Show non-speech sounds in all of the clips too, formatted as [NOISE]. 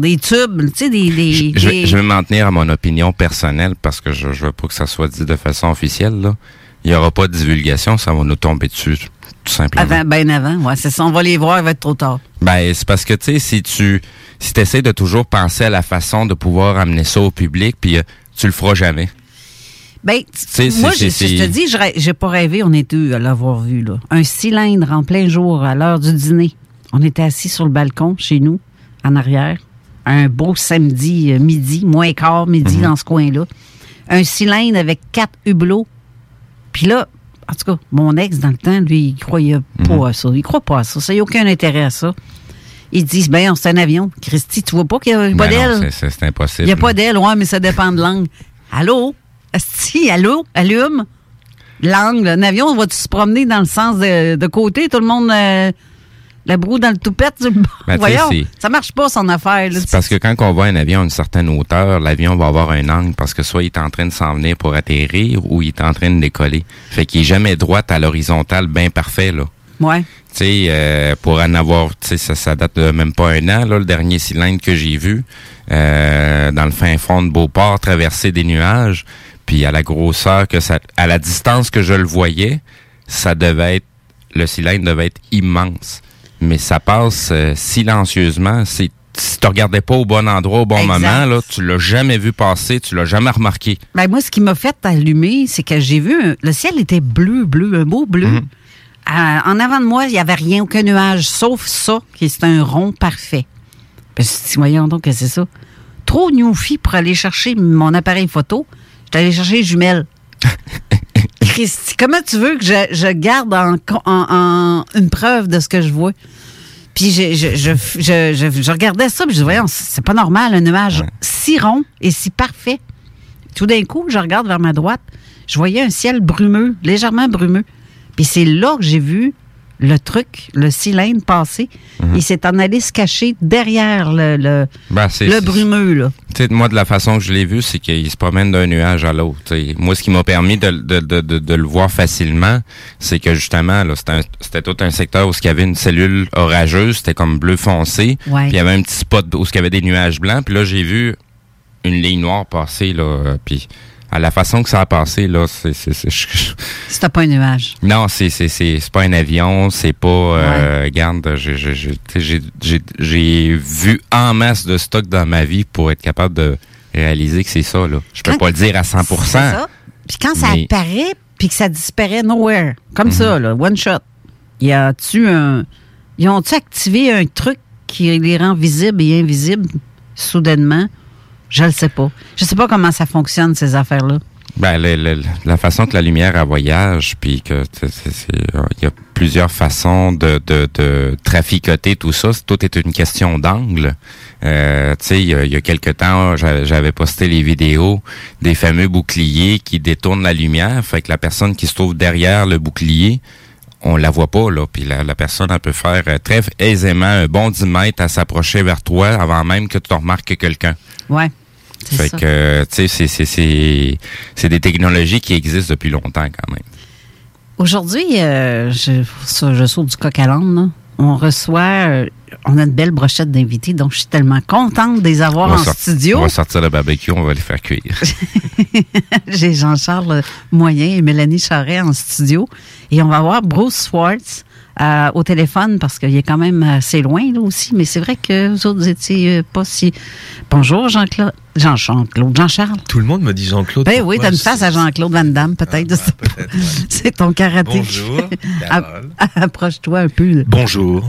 Des tubes, tu sais, des. des, Je, vais, des- je vais m'en tenir à mon opinion personnelle parce que je, je veux pas que ça soit dit de façon officielle. Là. Il n'y aura pas de divulgation, ça va nous tomber dessus, tout simplement. Avant, ben avant, ouais, c'est ça. On va les voir, il va être trop tard. Ben, c'est parce que, tu sais, si tu si essaies de toujours penser à la façon de pouvoir amener ça au public, puis euh, tu le feras jamais. Ben, moi, je, je te dis, j'ai pas rêvé, on deux à l'avoir vu, là. Un cylindre en plein jour à l'heure du dîner. On était assis sur le balcon chez nous, en arrière. Un beau samedi euh, midi, moins quart midi Mhm. dans ce coin-là. Un cylindre avec quatre hublots. Puis là, en tout cas, mon ex, dans le temps, lui, il croyait Mhm. pas à ça. Il croit pas à ça. Ça n'a aucun intérêt à ça. Ils disent, ben, c'est un avion. Christy, tu vois pas qu'il n'y a pas Ben d'aile? c'est- impossible. Il n'y a pas d'aile, ouais, mais ça dépend de l'angle. Allô? Si, allô? Allume? L'angle. Un avion, va-tu se promener dans le sens de, de côté? Tout le monde, euh, la broue dans le toupette? bord? [LAUGHS] Ben, Voyons, ça marche pas, son affaire. là. Parce que quand on voit un avion à une certaine hauteur, l'avion va avoir un angle parce que soit il est en train de s'en venir pour atterrir ou il est en train de décoller. Fait qu'il est jamais droit à l'horizontale bien parfait, là. Ouais. Tu sais, euh, pour en avoir, tu sais, ça, ça date de même pas un an, là, le dernier cylindre que j'ai vu, euh, dans le fin fond de Beauport, traverser des nuages, puis à la grosseur que ça, à la distance que je le voyais, ça devait être, le cylindre devait être immense. Mais ça passe euh, silencieusement. C'est, si tu regardais pas au bon endroit au bon Exact. moment, là, tu l'as jamais vu passer, tu l'as jamais remarqué. Ben, moi, ce qui m'a fait allumer, c'est que j'ai vu, un- le ciel était bleu, bleu, un beau bleu. Mhm. Euh, en avant de moi, il n'y avait rien, aucun nuage, sauf ça, qui est un rond parfait. Ben, je suis voyons donc que c'est ça. Trop newfie pour aller chercher mon appareil photo. J'étais allé chercher les jumelles. [LAUGHS] Christy, comment tu veux que je, je garde en, en- en- une preuve de ce que je vois? Puis je, je, je, je, je- je regardais ça, puis je dis, voyons, c'est pas normal, un nuage si rond et si parfait. Tout d'un coup, je regarde vers ma droite, je voyais un ciel brumeux, légèrement brumeux. Puis c'est là que j'ai vu le truc, le cylindre passer. Il s'est en allé se cacher derrière le, le, Ben, le brumeux, là. Tu sais, moi, de la façon que je l'ai vu, c'est qu'il se promène d'un nuage à l'autre. Moi, ce qui m'a permis de, de, de, de, le voir facilement, c'est que justement, là, c'était un- c'était tout un secteur où il y avait une cellule orageuse, c'était comme bleu foncé. Ouais. Puis il y avait un petit spot où il y avait des nuages blancs. Puis là, j'ai vu une ligne noire passer, là. euh, Puis à la façon que ça a passé, là, c'est... C'était pas un nuage. non, c'est pas un avion, c'est pas euh, regarde, j'ai vu en masse de stock dans ma vie pour être capable de réaliser que c'est ça là. Je peux Quand- pas le dire à 100% C'est ça. Puis quand ça Mais- apparaît, puis que ça disparaît nowhere, comme Mhm. ça, là, one shot, y a-tu un. Ils ont-tu activé un truc qui les rend visibles et invisibles soudainement? Je le sais pas. Je sais pas comment ça fonctionne, ces affaires-là. Ben, le- le- la façon que la lumière elle voyage, puis que euh, il y a plusieurs façons de, de, de traficoter tout ça. Tout est une question d'angle. Euh, tu sais, il y a, il y a quelque temps, j'a- j'avais posté les vidéos des fameux boucliers qui détournent la lumière. Fait que la personne qui se trouve derrière le bouclier, on la voit pas là. Puis la, la personne elle peut faire euh, très aisément un bon 10 mètres à s'approcher vers toi avant même que tu remarques quelqu'un. Ouais. C'est Fait ça. que, tu sais, c'est- c'est- c'est c'est des technologies qui existent depuis longtemps quand même. Aujourd'hui, euh, je, saute du coq à l'âne. On reçoit, euh, on a une belle brochette d'invités, donc je suis tellement contente de les avoir en studio. on va sortir le barbecue, on va les faire cuire. [LAUGHS] [LAUGHS] J'ai Jean-Charles Moyen et Mélanie Charret en studio. Et on va voir Bruce Swartz euh, au téléphone parce qu'il est quand même assez loin là aussi. Mais c'est vrai que vous autres étiez euh, pas si. Bonjour Jean-Claude. Jean-Claude, Jean-Charles. Tout le monde me dit Jean-Claude. Ben oui, t'as une face à Jean-Claude Van Damme, peut-être. Ah, bah, peut-être, ouais. [LAUGHS] c'est ton karaté. Bonjour. [LAUGHS] [LAUGHS] Approche-toi un peu. Bonjour.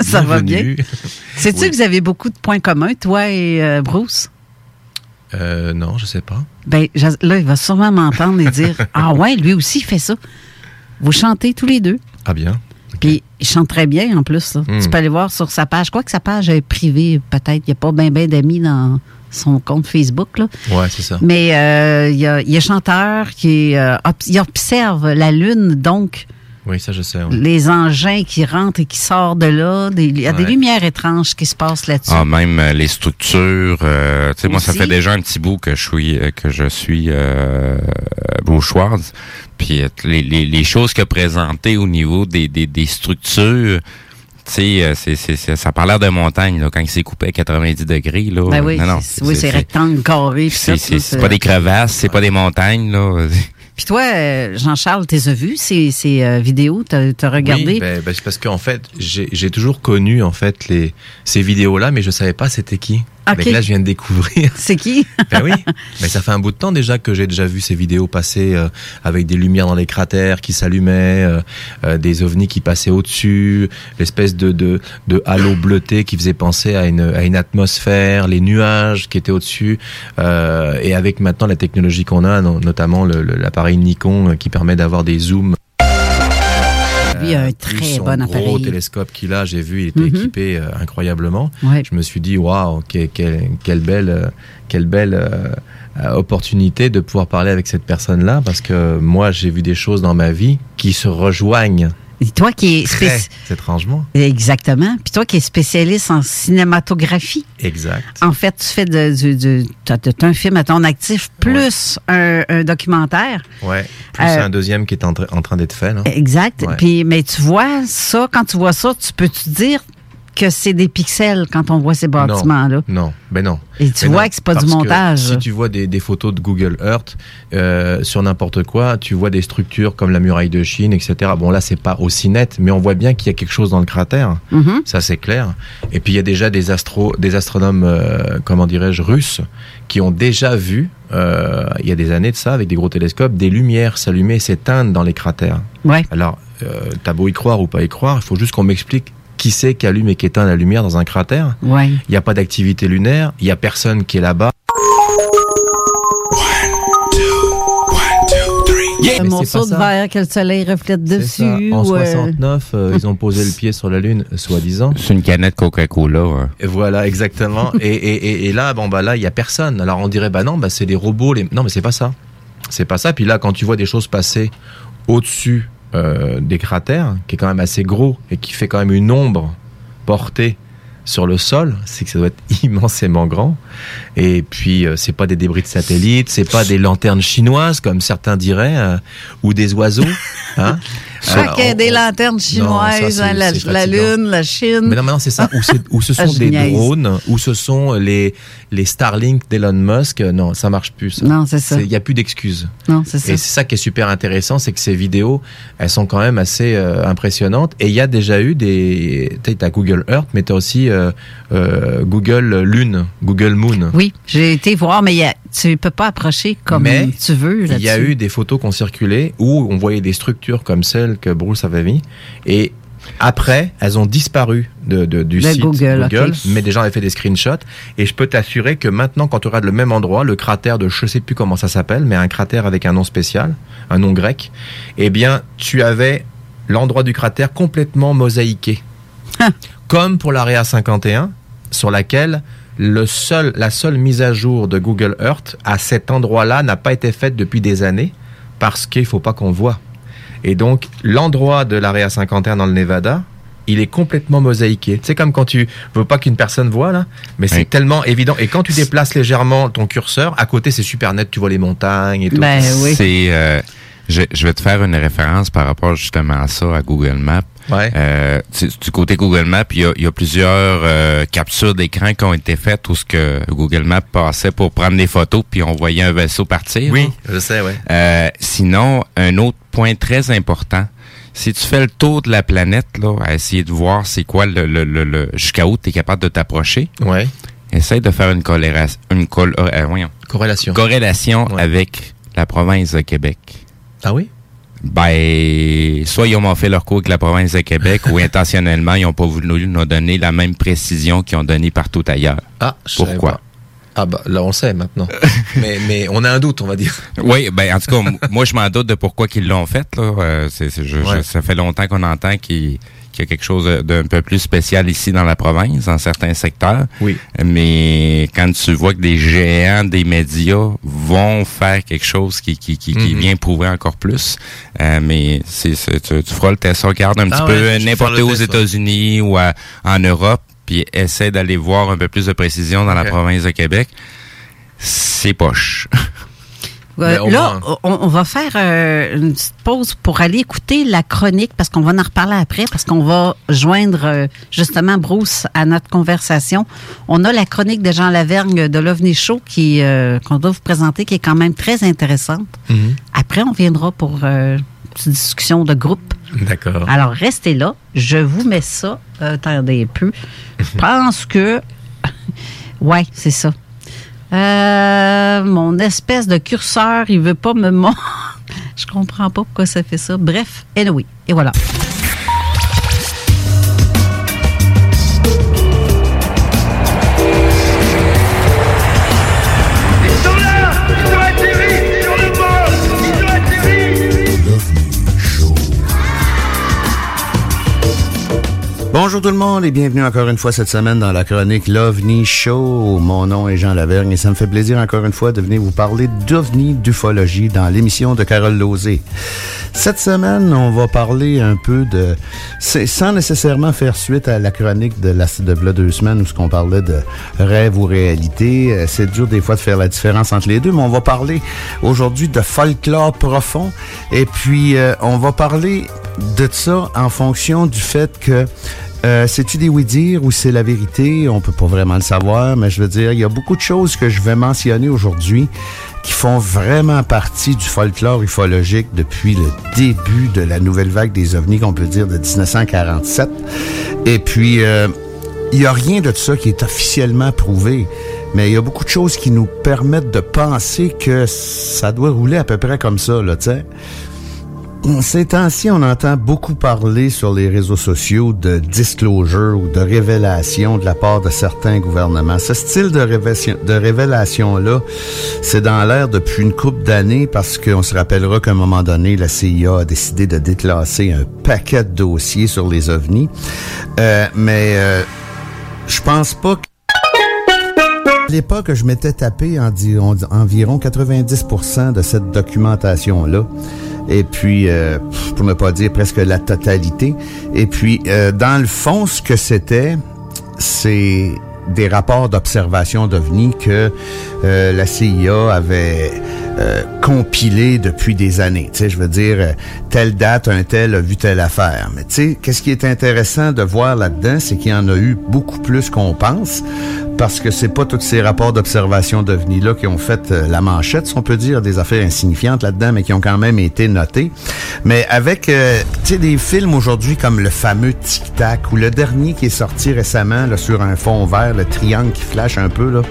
Ça va bien? Sais-tu Oui. que vous avez beaucoup de points communs, toi et euh, Bruce? Euh, non, je sais pas. Ben, là, il va sûrement m'entendre et dire Ah ouais, lui aussi, il fait ça. Vous chantez tous les deux. Ah bien. Puis il chante très bien en plus. là. Hmm. Tu peux aller voir sur sa page. Je crois que sa page est privée, peut-être. Il n'y a pas bien ben, d'amis dans son compte Facebook. Là. Ouais, c'est ça. Mais euh, il, y a, il chanteur qui euh, il observe la Lune, donc Oui, ça je sais. les engins qui rentrent et qui sortent de là. Des- il y a des lumières étranges qui se passent là-dessus. Ah, même euh, les structures. euh, tu sais, moi, ça fait déjà un petit bout que je suis euh, que je suis euh, Schwartz. Puis euh, les, les, les choses qu'il a présentées au niveau des, des, des structures, tu sais, euh, c'est, c'est, c'est- ça a l'air de montagne là, quand il s'est coupé à 90 degrés. Là. Ben oui, non, non, c'est, oui, c'est rectangle, carré. c'est, ça, c'est, tout, c'est pas des crevasses, c'est pas des montagnes. là. [LAUGHS] Puis toi, euh, Jean-Charles, t'es vu ces, ces euh, vidéos? T'as, regardé? Oui, ben, ben, c'est parce qu'en fait, j'ai toujours connu en fait les ces vidéos-là, mais je savais pas c'était qui. Ok. Mais là, je viens de découvrir. [LAUGHS] C'est qui? [LAUGHS] ben oui. Mais ça fait un bout de temps déjà que j'ai déjà vu ces vidéos passer euh, avec des lumières dans les cratères qui s'allumaient, euh, euh, des ovnis qui passaient au-dessus, l'espèce de, de de halo bleuté qui faisait penser à une à une atmosphère, les nuages qui étaient au-dessus, euh, et avec maintenant la technologie qu'on a, no- notamment l'appareil Nikon euh, qui permet d'avoir des zooms Lui a un très bon gros appareil. télescope qu'il a, j'ai vu, il était Mhm. équipé euh, incroyablement. Ouais. Je me suis dit, waouh, que- que- quelle belle, euh, quelle belle euh, opportunité de pouvoir parler avec cette personne-là, parce que moi, j'ai vu des choses dans ma vie qui se rejoignent Et toi qui es très spéci- étrangement. Exactement. Puis toi qui es spécialiste en cinématographie, Exact. en fait, tu fais de, t'as- t'as un film à ton actif plus un, un documentaire. Ouais. Plus Euh, un deuxième qui est en, tra- en train d'être fait. Là. Exact. Ouais. Puis, mais tu vois ça, quand tu vois ça, tu peux te dire que c'est des pixels quand on voit ces bâtiments-là. Non, ben non. Et tu Mais vois non, que c'est pas du montage. Si tu vois des, des photos de Google Earth euh, sur n'importe quoi, tu vois des structures comme la muraille de Chine, etc. Bon là, c'est pas aussi net, mais on voit bien qu'il y a quelque chose dans le cratère. Mhm. Ça c'est clair. Et puis il y a déjà des astro, des astronomes, euh, comment dirais-je, russes, qui ont déjà vu, euh, il y a des années de ça, avec des gros télescopes, des lumières s'allumer, et s'éteindre dans les cratères. Ouais. Alors, t'as beau y croire ou pas y croire, il faut juste qu'on m'explique qui c'est qui allume et qui éteint la lumière dans un cratère. Ouais. Il n'y a pas d'activité lunaire, il n'y a personne qui est là-bas. Un morceau de verre que le soleil reflète dessus. ça. En ou, euh, 69, euh, ils ont posé le [LAUGHS] pied sur la Lune, soi-disant. C'est une canette Coca-Cola. Et voilà, exactement. [LAUGHS] et, et, et, et là, bon bah là, il y a personne. Alors on dirait bah non, bah c'est des robots. Les... Non, mais c'est pas ça. C'est pas ça. Puis là, quand tu vois des choses passer au-dessus euh, des cratères, qui est quand même assez gros et qui fait quand même une ombre portée sur le sol, c'est que ça doit être [LAUGHS] immensément grand. Et puis euh, c'est pas des débris de satellites, c'est pas des lanternes chinoises comme certains diraient, euh, ou des oiseaux. Hein [LAUGHS] Je crois Alors, qu'il y a on- des lanternes Non, ça, chinoises, la. Lune, la Chine. Mais non, mais non, c'est ça. Ou, ce Ah, sont des drones, ou ce sont les, les Starlink d'Elon Musk. Non, ça marche plus. ça. Non, c'est ça. Il n'y a plus d'excuses. Non, c'est ça. Et c'est ça qui est super intéressant, c'est que ces vidéos, elles sont quand même assez euh, impressionnantes. Et il y a déjà eu des... Tu as Google Earth, mais tu as aussi euh, euh, Google Lune, Google Moon. Oui, j'ai été voir, mais il y a- tu peux pas approcher comme Mais tu veux. Il y a eu des photos qui ont circulé où on voyait des structures comme celles que Bruce avait mis. Et après, elles ont disparu de, de- du site Google, mais des gens avaient fait des screenshots. Et je peux t'assurer que maintenant, quand tu regardes le même endroit, le cratère de je sais plus comment ça s'appelle, mais un cratère avec un nom spécial, un nom grec, eh bien, tu avais l'endroit du cratère complètement mosaïqué. Ah. Comme pour l'Area 51, sur laquelle le seul, la seule mise à jour de Google Earth à cet endroit-là n'a pas été faite depuis des années parce qu'il faut pas qu'on voit. Et donc, l'endroit de l'Area 51 dans le Nevada, il est complètement mosaïqué. C'est comme quand tu veux pas qu'une personne voit, là, mais c'est Oui. tellement évident. Et quand tu déplaces légèrement ton curseur, à côté, c'est super net, tu vois les montagnes et tout. Ben oui. C'est, euh, je, je vais te faire une référence par rapport justement à ça, à Google Maps. Ouais. Euh, du côté Google Maps, il y a, il y a plusieurs euh, captures d'écran qui ont été faites où ce que Google Maps passait pour prendre des photos, puis on voyait un vaisseau partir. oui, là. je sais, ouais. Euh, sinon, un autre point très important, si tu fais le tour de la planète, là, à essayer de voir c'est quoi le, le, le, le- jusqu'à où tu es capable de t'approcher, Ouais. essaye de faire une, une col- euh, Corrélation. corrélation Ouais. avec la province de Québec. Ah oui? Ben, soit ils ont fait leur coup avec la province de Québec [LAUGHS] ou intentionnellement, ils n'ont pas voulu nous donner la même précision qu'ils ont donné partout ailleurs. Ah, je Pourquoi? pas. Ah bah là on le sait maintenant. [LAUGHS] mais mais on a un doute, on va dire. Oui, ben en tout cas, moi je m'en doute de pourquoi qu'ils l'ont fait. Là. Euh, je- Ouais. ça fait longtemps qu'on entend qu'il qu'il y a quelque chose d'un peu plus spécial ici dans la province, dans certains secteurs. Oui. Mais quand tu vois que des géants des médias vont faire quelque chose qui, qui, qui, qui Mhm. vient prouver encore plus, euh, mais c'est, tu, tu feras le test, regarde un Ah petit ouais, peu n'importe où aux. États-Unis ou à- en Europe, puis essaie d'aller voir un peu plus de précision dans la province de Québec. C'est poche. [LAUGHS] Là, on, on va faire euh, une petite pause pour aller écouter la chronique parce qu'on va en reparler après parce qu'on va joindre euh, justement Bruce à notre conversation. On a la chronique de Jean Lavergne de l'OVNI Show qui euh, qu'on doit vous présenter qui est quand même très intéressante. Mhm. Après, on viendra pour une petite discussion de groupe. D'accord. Alors, restez là. Je vous mets ça. Attendez un peu. Je [LAUGHS] pense que... [LAUGHS] ouais, c'est ça. Euh, mon espèce de curseur, il veut pas me [LAUGHS] montrer. Je comprends pas pourquoi ça fait ça. Bref, anyway. Et voilà. Bonjour tout le monde et bienvenue encore une fois cette semaine dans la chronique L'OVNI Show. Mon nom est Jean Lavergne et ça me fait plaisir encore une fois de venir vous parler d'OVNI, d'ufologie dans l'émission de Carole Lozé. Cette semaine, on va parler un peu de... Sans nécessairement faire suite à la chronique de la de v'là deux semaines où ce qu'on parlait de rêve ou réalité. Euh, C'est dur des fois de faire la différence entre les deux, mais on va parler aujourd'hui de folklore profond et puis euh, on va parler de ça en fonction du fait que euh, c'est-tu des oui-dire ou c'est la vérité? On peut pas vraiment le savoir, mais je veux dire, il y a beaucoup de choses que je vais mentionner aujourd'hui qui font vraiment partie du folklore ufologique depuis le début de la nouvelle vague des ovnis, qu'on peut dire de 1947. Et puis, euh, il n'y a rien de ça qui est officiellement prouvé, mais il y a beaucoup de choses qui nous permettent de penser que ça doit rouler à peu près comme ça, là, tu sais. Ces temps-ci, on entend beaucoup parler sur les réseaux sociaux de disclosure ou de révélation de la part de certains gouvernements. Ce style de, révélation, de révélation-là, c'est dans l'air depuis une couple d'années parce qu'on se rappellera qu'à un moment donné, la CIA a décidé de déclasser un paquet de dossiers sur les ovnis. Euh, mais euh, je pense pas que l'époque, je m'étais tapé environ 90% de cette documentation-là. Et puis, euh, pour ne pas dire presque la totalité. Et puis, euh, dans le fond, ce que c'était, c'est des rapports d'observation d'OVNI que euh, la CIA avait euh, compilés depuis des années. Tu sais, je veux dire, telle date, un tel a vu telle affaire. Mais tu sais, qu'est-ce qui est intéressant de voir là-dedans, c'est qu'il y en a eu beaucoup plus qu'on pense, parce que c'est pas tous ces rapports d'observation d'OVNI-là qui ont fait euh, la manchette, si on peut dire, des affaires insignifiantes là-dedans, mais qui ont quand même été notées. Mais avec, euh, tu sais, des films aujourd'hui comme le fameux Tic Tac, ou le dernier qui est sorti récemment là, sur un fond vert, le triangle qui flash un peu, là,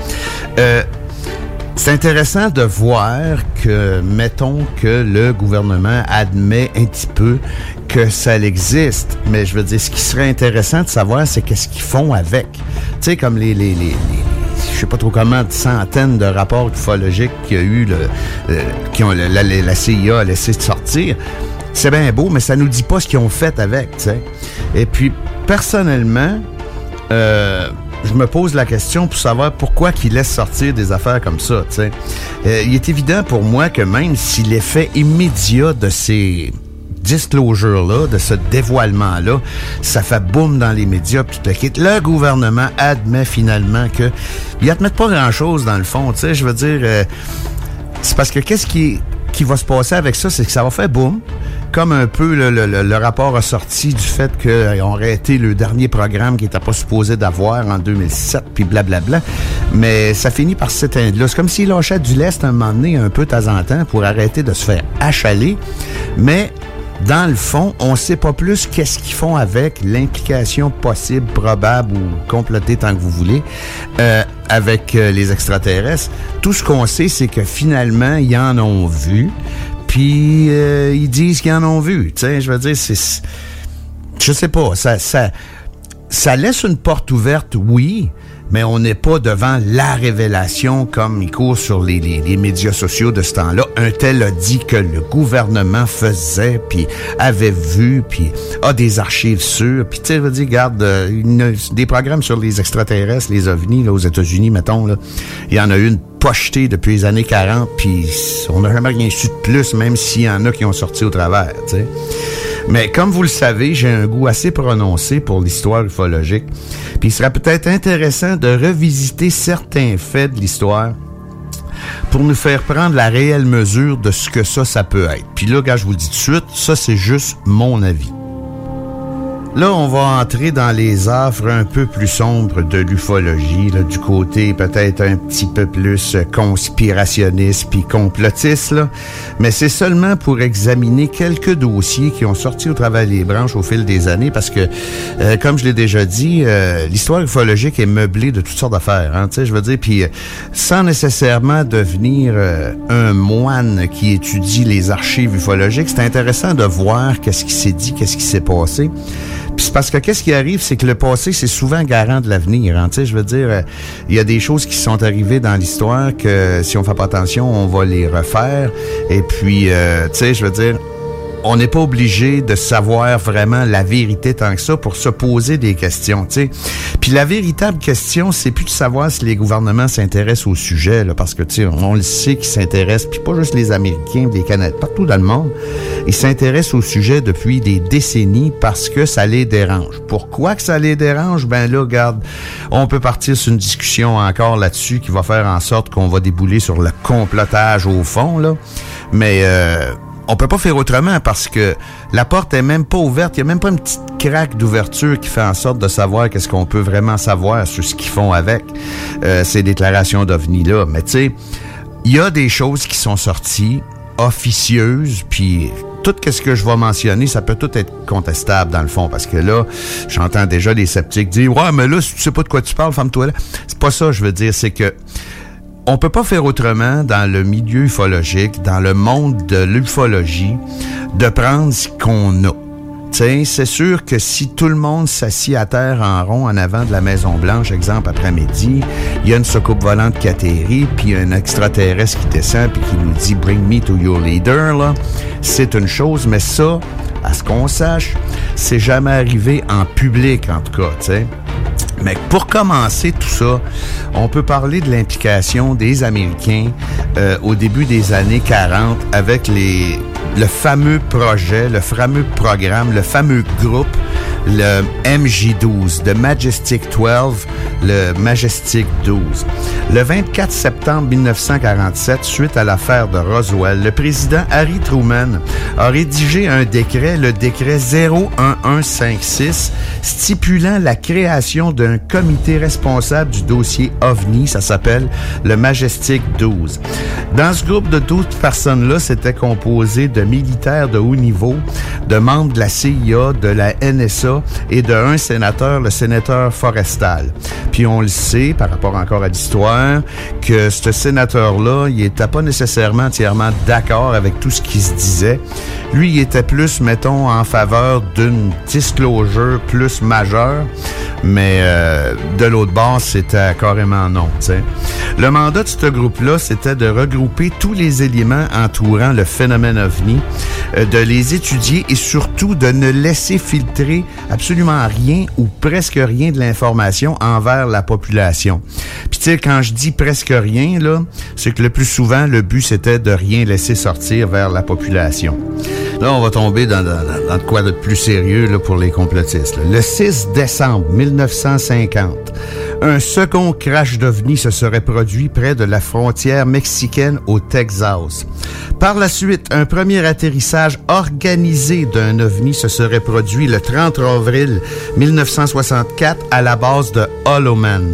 euh, c'est intéressant de voir que, mettons que le gouvernement admet un petit peu que ça existe, mais je veux dire, ce qui serait intéressant de savoir, c'est qu'est-ce qu'ils font avec. Tu sais, comme les, les, les, les- je sais pas trop comment, centaines de rapports ufologiques qu'il y a eu, le, euh, qui ont, la, la- la CIA a laissé sortir. C'est bien beau, mais ça nous dit pas ce qu'ils ont fait avec, tu sais. Et puis, personnellement, euh, je me pose la question pour savoir pourquoi qu'ils laissent sortir des affaires comme ça. tu sais. Euh, il est évident pour moi que même si l'effet immédiat de ces disclosures-là, de ce dévoilement-là, ça fait boum dans les médias, puis le gouvernement admet finalement que... Ils admettent pas grand-chose dans le fond, tu sais, je veux dire... euh, c'est parce que qu'est-ce qui, qui va se passer avec ça, c'est que ça va faire boum. Comme un peu le, le- le- rapport a sorti du fait qu'ils ont arrêté le dernier programme qui n'était pas supposé d'avoir en 2007, puis blablabla. Mais ça finit par s'éteindre. C'est comme s'ils lâchaient du lest un moment donné, un peu de temps en temps, pour arrêter de se faire achaler. Mais dans le fond, on sait pas plus qu'est-ce qu'ils font avec l'implication possible, probable ou complotée tant que vous voulez, euh, avec euh, les extraterrestres. Tout ce qu'on sait, c'est que finalement, ils en ont vu, puis euh, ils disent qu'ils en ont vu. Tu je veux dire, c'est... Je sais pas, ça, ça laisse une porte ouverte, oui, mais on n'est pas devant la révélation comme il court sur les, les, médias sociaux de ce temps-là. Un tel a dit que le gouvernement faisait, puis avait vu, puis a des archives sûres. Puis tu sais, dire, regarde, euh, des programmes sur les extraterrestres, les ovnis, là, aux États-Unis, mettons, là, il y en a une pochetée depuis les années 40, puis on n'a jamais rien su de plus, même s'il y en a qui ont sorti au travers, tu sais. Mais comme vous le savez, j'ai un goût assez prononcé pour l'histoire ufologique. Puis il serait peut-être intéressant de revisiter certains faits de l'histoire pour nous faire prendre la réelle mesure de ce que ça, ça peut être. Puis là, gars, je vous le dis tout de suite, ça, c'est juste mon avis. Là, on va entrer dans les affres un peu plus sombres de l'ufologie, du côté peut-être un petit peu plus conspirationniste puis complotiste. Mais c'est seulement pour examiner quelques dossiers qui ont sorti au travers des branches au fil des années, parce que, euh, comme je l'ai déjà dit, euh, l'histoire ufologique est meublée de toutes sortes d'affaires, hein, tu sais, je veux dire, puis euh, sans nécessairement devenir un moine qui étudie les archives ufologiques, c'est intéressant de voir qu'est-ce qui s'est dit, qu'est-ce qui s'est passé. Parce que qu'est-ce qui arrive, c'est que le passé, c'est souvent garant de l'avenir. Hein, je veux dire, euh, il y a des choses qui sont arrivées dans l'histoire que si on fait pas attention, on va les refaire. Et puis, euh, tu sais, je veux dire, on n'est pas obligé de savoir vraiment la vérité tant que ça pour se poser des questions, tu sais. Puis la véritable question, c'est plus de savoir si les gouvernements s'intéressent au sujet, là, parce que, tu sais, on le sait qu'ils s'intéressent, puis pas juste les Américains, les Canadiens, partout dans le monde, ils s'intéressent au sujet depuis des décennies parce que ça les dérange. Pourquoi que ça les dérange? Ben là, regarde, on peut partir sur une discussion encore là-dessus qui va faire en sorte qu'on va débouler sur le complotage au fond, là. Mais... Euh, on peut pas faire autrement parce que la porte est même pas ouverte. Il y a même pas une petite craque d'ouverture qui fait en sorte de savoir qu'est-ce qu'on peut vraiment savoir sur ce qu'ils font avec euh, ces déclarations d'OVNI-là. Mais tu sais, il y a des choses qui sont sorties officieuses, puis tout ce que je vais mentionner, ça peut tout être contestable dans le fond, parce que là, j'entends déjà des sceptiques dire « Ouais, mais là, si tu sais pas de quoi tu parles, femme-toi là. » C'est pas ça, je veux dire, c'est que on peut pas faire autrement dans le milieu ufologique, dans le monde de l'ufologie, de prendre ce qu'on a. C'est sûr que si tout le monde s'assit à terre en rond en avant de la Maison Blanche, exemple après-midi, il y a une soucoupe volante qui atterrit, puis un extraterrestre qui descend puis qui nous dit Bring me to your leader, là, c'est une chose, mais ça, à ce qu'on sache, c'est jamais arrivé en public en tout cas, tu sais. Mais pour commencer tout ça, on peut parler de l'implication des Américains euh, au début des années 40 avec les, le fameux projet, le fameux programme, le fameux groupe, le MJ12, de Majestic 12, le Majestic 12. Le 24 septembre 1947, suite à l'affaire de Roswell, le président Harry Truman a rédigé un décret, le décret 01156, stipulant la création d'un comité responsable du dossier OVNI, ça s'appelle le Majestic 12. Dans ce groupe de 12 personnes-là, c'était composé de militaires de haut niveau, de membres de la CIA, de la NSA et de un sénateur, le sénateur Forestal. Puis on le sait, par rapport encore à l'histoire, que ce sénateur-là, il était pas nécessairement entièrement d'accord avec tout ce qui se disait. Lui, il était plus, mettons, en faveur d'une disclosure plus majeure, mais euh, de l'autre bord, c'était carrément non. t'sais. Le mandat de ce groupe-là, c'était de regrouper tous les éléments entourant le phénomène ovni, euh, de les étudier et surtout de ne laisser filtrer absolument rien ou presque rien de l'information envers la population. Puis tu sais, quand je dis presque rien, là, c'est que le plus souvent, le but, c'était de rien laisser sortir vers la population. Là, on va tomber dans, quoi de plus sérieux pour les complotistes. Le 6 décembre 1950, un second crash d'OVNI se serait produit près de la frontière mexicaine au Texas. Par la suite, un premier atterrissage organisé d'un OVNI se serait produit le 30 avril 1964 à la base de Holloman.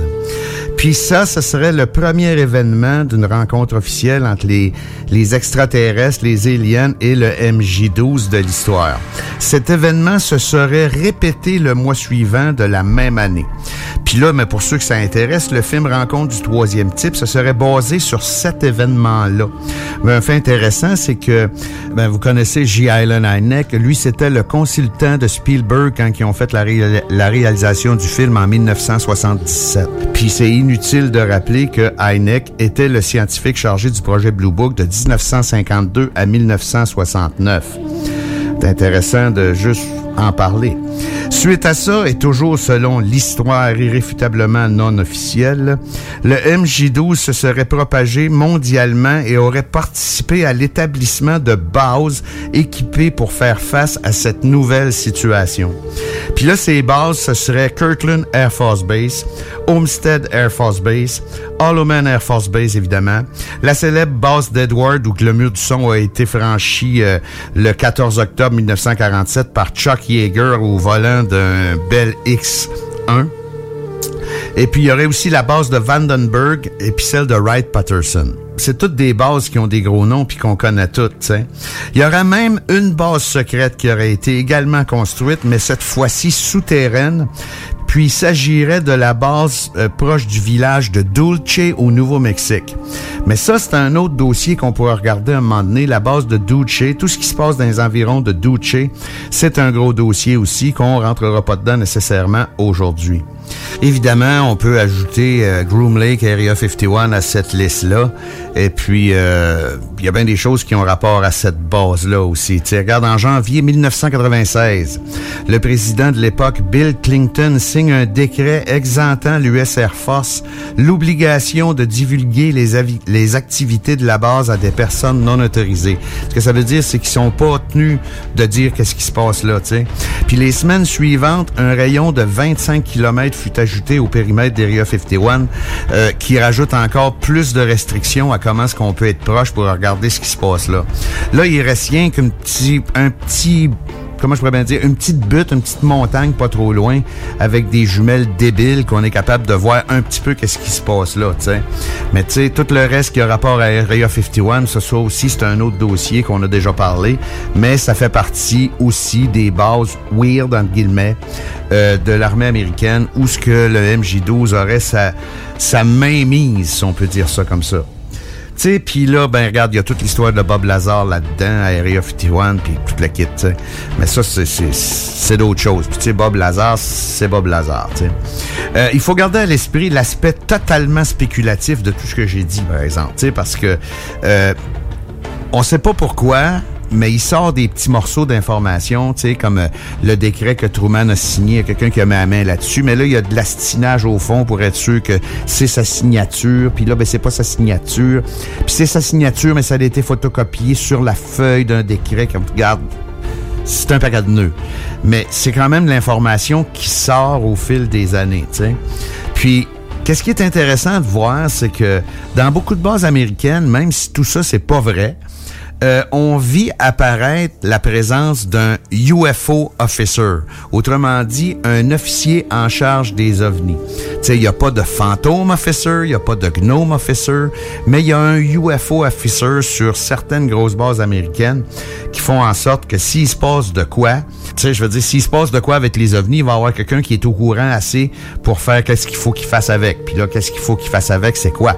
Puis ça, ce serait le premier événement d'une rencontre officielle entre les, les extraterrestres, les aliens et le MJ-12 de l'histoire. Cet événement se serait répété le mois suivant de la même année. Puis là, mais pour ceux que ça intéresse, le film Rencontre du troisième type, ce serait basé sur cet événement-là. Mais un fait intéressant, c'est que ben, vous connaissez J. Allen Hynek. Lui, c'était le consultant de Spielberg quand ils ont fait la, ré- la réalisation du film en 1977. Puis c'est inutile de rappeler que Hynek était le scientifique chargé du projet Blue Book de 1952 à 1969. C'est intéressant de juste en parler. Suite à ça, et toujours selon l'histoire irréfutablement non officielle, le MJ12 se serait propagé mondialement et aurait participé à l'établissement de bases équipées pour faire face à cette nouvelle situation. Puis là, ces bases, ce serait Kirtland Air Force Base, Homestead Air Force Base, Holloman Air Force Base, évidemment, la célèbre base d'Edward où le mur du son a été franchi euh, le 14 octobre 1947 par Chuck Yeager au volant d'un Bell X-1. Et puis, il y aurait aussi la base de Vandenberg et puis celle de Wright-Patterson. C'est toutes des bases qui ont des gros noms puis qu'on connaît toutes. Il y aurait même une base secrète qui aurait été également construite, mais cette fois-ci souterraine. Puis il s'agirait de la base euh, proche du village de Dulce au Nouveau-Mexique. Mais ça, c'est un autre dossier qu'on pourrait regarder à un moment donné, la base de Dulce. Tout ce qui se passe dans les environs de Dulce, c'est un gros dossier aussi qu'on rentrera pas dedans nécessairement aujourd'hui. Évidemment, on peut ajouter euh, Groom Lake Area 51 à cette liste-là. Et puis, euh, il y a bien des choses qui ont rapport à cette base-là aussi. Tu regarde, en janvier 1996, le président de l'époque, Bill Clinton, signe un décret exemptant l'US Air Force l'obligation de divulguer les, activités de la base à des personnes non autorisées. Ce que ça veut dire, c'est qu'ils sont pas tenus de dire qu'est-ce qui se passe là. Puis les semaines suivantes, un rayon de 25 km fut ajouté au périmètre d'Area 51, euh, qui rajoute encore plus de restrictions à comment est-ce qu'on peut être proche pour regarder ce qui se passe là. Là, il reste rien qu'un petit, un petit comment je pourrais bien dire, une petite butte, une petite montagne pas trop loin, avec des jumelles débiles qu'on est capable de voir un petit peu qu'est-ce qui se passe là, tu sais. Mais tu sais, tout le reste qui a rapport à Area 51, ça, ça aussi, c'est un autre dossier qu'on a déjà parlé, mais ça fait partie aussi des bases weird, entre guillemets, euh, de l'armée américaine, où ce que le MJ-12 aurait sa, sa mainmise, si on peut dire ça comme ça. Sais, puis là, ben regarde, il y a toute l'histoire de Bob Lazar là-dedans, Area 51, puis toute la kit, tu sais. Mais ça, c'est, c'est, d'autres choses. Puis tu sais, Bob Lazar, c'est Bob Lazar, tu. Euh, il faut garder à l'esprit l'aspect totalement spéculatif de tout ce que j'ai dit, par exemple, parce que euh, on sait pas pourquoi, mais il sort des petits morceaux d'informations, tu sais, comme euh, le décret que Truman a signé, quelqu'un qui a mis la main là-dessus, mais là, il y a de l'astinage au fond pour être sûr que c'est sa signature, puis là, ben, c'est pas sa signature, puis c'est sa signature, mais ça a été photocopié sur la feuille d'un décret, comme, regarde, c'est un paquet de nœuds. Mais c'est quand même l'information qui sort au fil des années, tu sais. Puis, qu'est-ce qui est intéressant de voir, c'est que dans beaucoup de bases américaines, même si tout ça, c'est pas vrai, euh, on vit apparaître la présence d'un UFO officer, autrement dit, un officier en charge des ovnis. Il n'y a pas de fantôme officer, il n'y a pas de gnome officer, mais il y a un UFO officer sur certaines grosses bases américaines qui font en sorte que s'il se passe de quoi, je veux dire, s'il se passe de quoi avec les ovnis, il va y avoir quelqu'un qui est au courant assez pour faire qu'est-ce qu'il faut qu'il fasse avec. Puis là, qu'est-ce qu'il faut qu'il fasse avec, c'est quoi?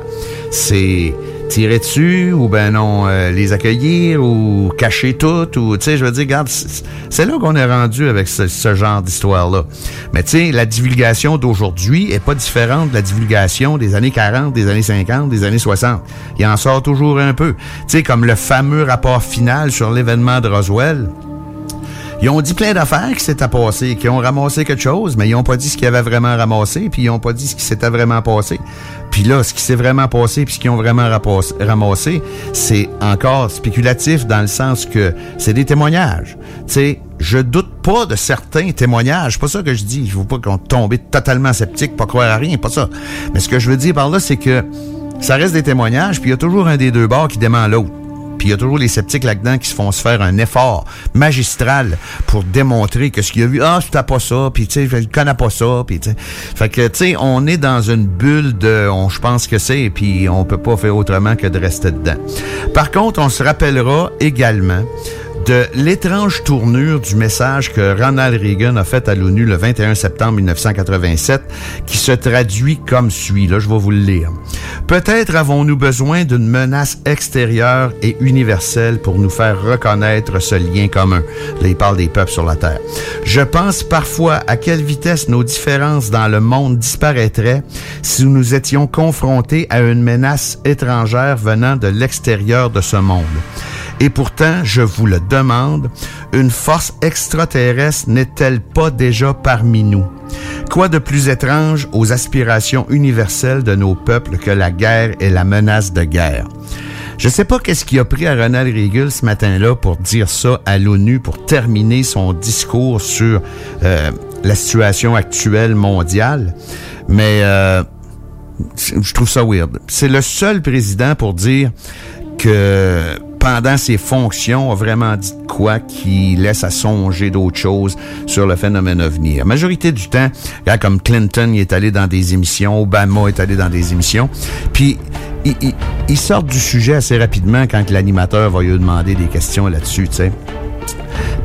C'est tirer dessus ou ben non euh, les accueillir ou cacher tout ou tu sais je veux dire regarde c'est là qu'on est rendu avec ce, ce genre d'histoire là mais tu sais la divulgation d'aujourd'hui est pas différente de la divulgation des années 40 des années 50 des années 60 il en sort toujours un peu. Tu sais comme le fameux rapport final sur l'événement de Roswell ils ont dit plein d'affaires qui s'étaient passées, qui ont ramassé quelque chose, mais ils ont pas dit ce qu'ils avaient vraiment ramassé, puis ils ont pas dit ce qui s'était vraiment passé. Puis là, ce qui s'est vraiment passé, puis ce qu'ils ont vraiment ramassé, c'est encore spéculatif dans le sens que c'est des témoignages. Tu sais, je doute pas de certains témoignages. Pas ça que je dis. Je veux pas qu'on tombe totalement sceptique, pas croire à rien, pas ça. Mais ce que je veux dire par là, c'est que ça reste des témoignages, puis il y a toujours un des deux bords qui dément l'autre. Puis il y a toujours les sceptiques là-dedans qui se font se faire un effort magistral pour démontrer que ce qu'il a vu, ah, tu n'as pas ça, puis tu sais, je connais pas ça, puis tu sais. Fait que, tu sais, on est dans une bulle de, on, je pense que c'est, puis on peut pas faire autrement que de rester dedans. Par contre, on se rappellera également de l'étrange tournure du message que Ronald Reagan a fait à l'ONU le 21 septembre 1987, qui se traduit comme suit. Là, je vais vous le lire. Peut-être avons-nous besoin d'une menace extérieure et universelle pour nous faire reconnaître ce lien commun. Là, il parle des peuples sur la Terre. Je pense parfois à quelle vitesse nos différences dans le monde disparaîtraient si nous étions confrontés à une menace étrangère venant de l'extérieur de ce monde. Et pourtant, je vous le demande, une force extraterrestre n'est-elle pas déjà parmi nous? Quoi de plus étrange aux aspirations universelles de nos peuples que la guerre et la menace de guerre? Je sais pas qu'est-ce qui a pris à Ronald Reagan ce matin-là pour dire ça à l'ONU, pour terminer son discours sur euh, la situation actuelle mondiale, mais euh, je trouve ça weird. C'est le seul président pour dire que pendant ses fonctions, a vraiment dit quoi qui laisse à songer d'autres choses sur le phénomène ovni. La majorité du temps, comme Clinton, il est allé dans des émissions, Obama est allé dans des émissions, puis il, sort du sujet assez rapidement quand l'animateur va lui demander des questions là-dessus, tu sais.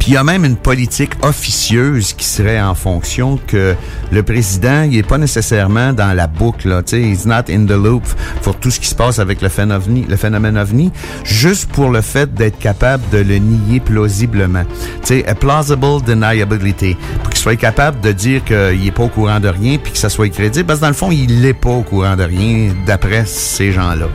Puis il y a même une politique officieuse qui serait en fonction que le président, il est pas nécessairement dans la boucle, là, tu sais, he's not in the loop pour tout ce qui se passe avec le phénomène ovni, juste pour le fait d'être capable de le nier plausiblement. Tu sais, a plausible deniability, pour qu'il soit capable de dire qu'il est pas au courant de rien puis que ça soit crédible, parce que dans le fond, il n'est pas au courant de rien d'après ces gens-là.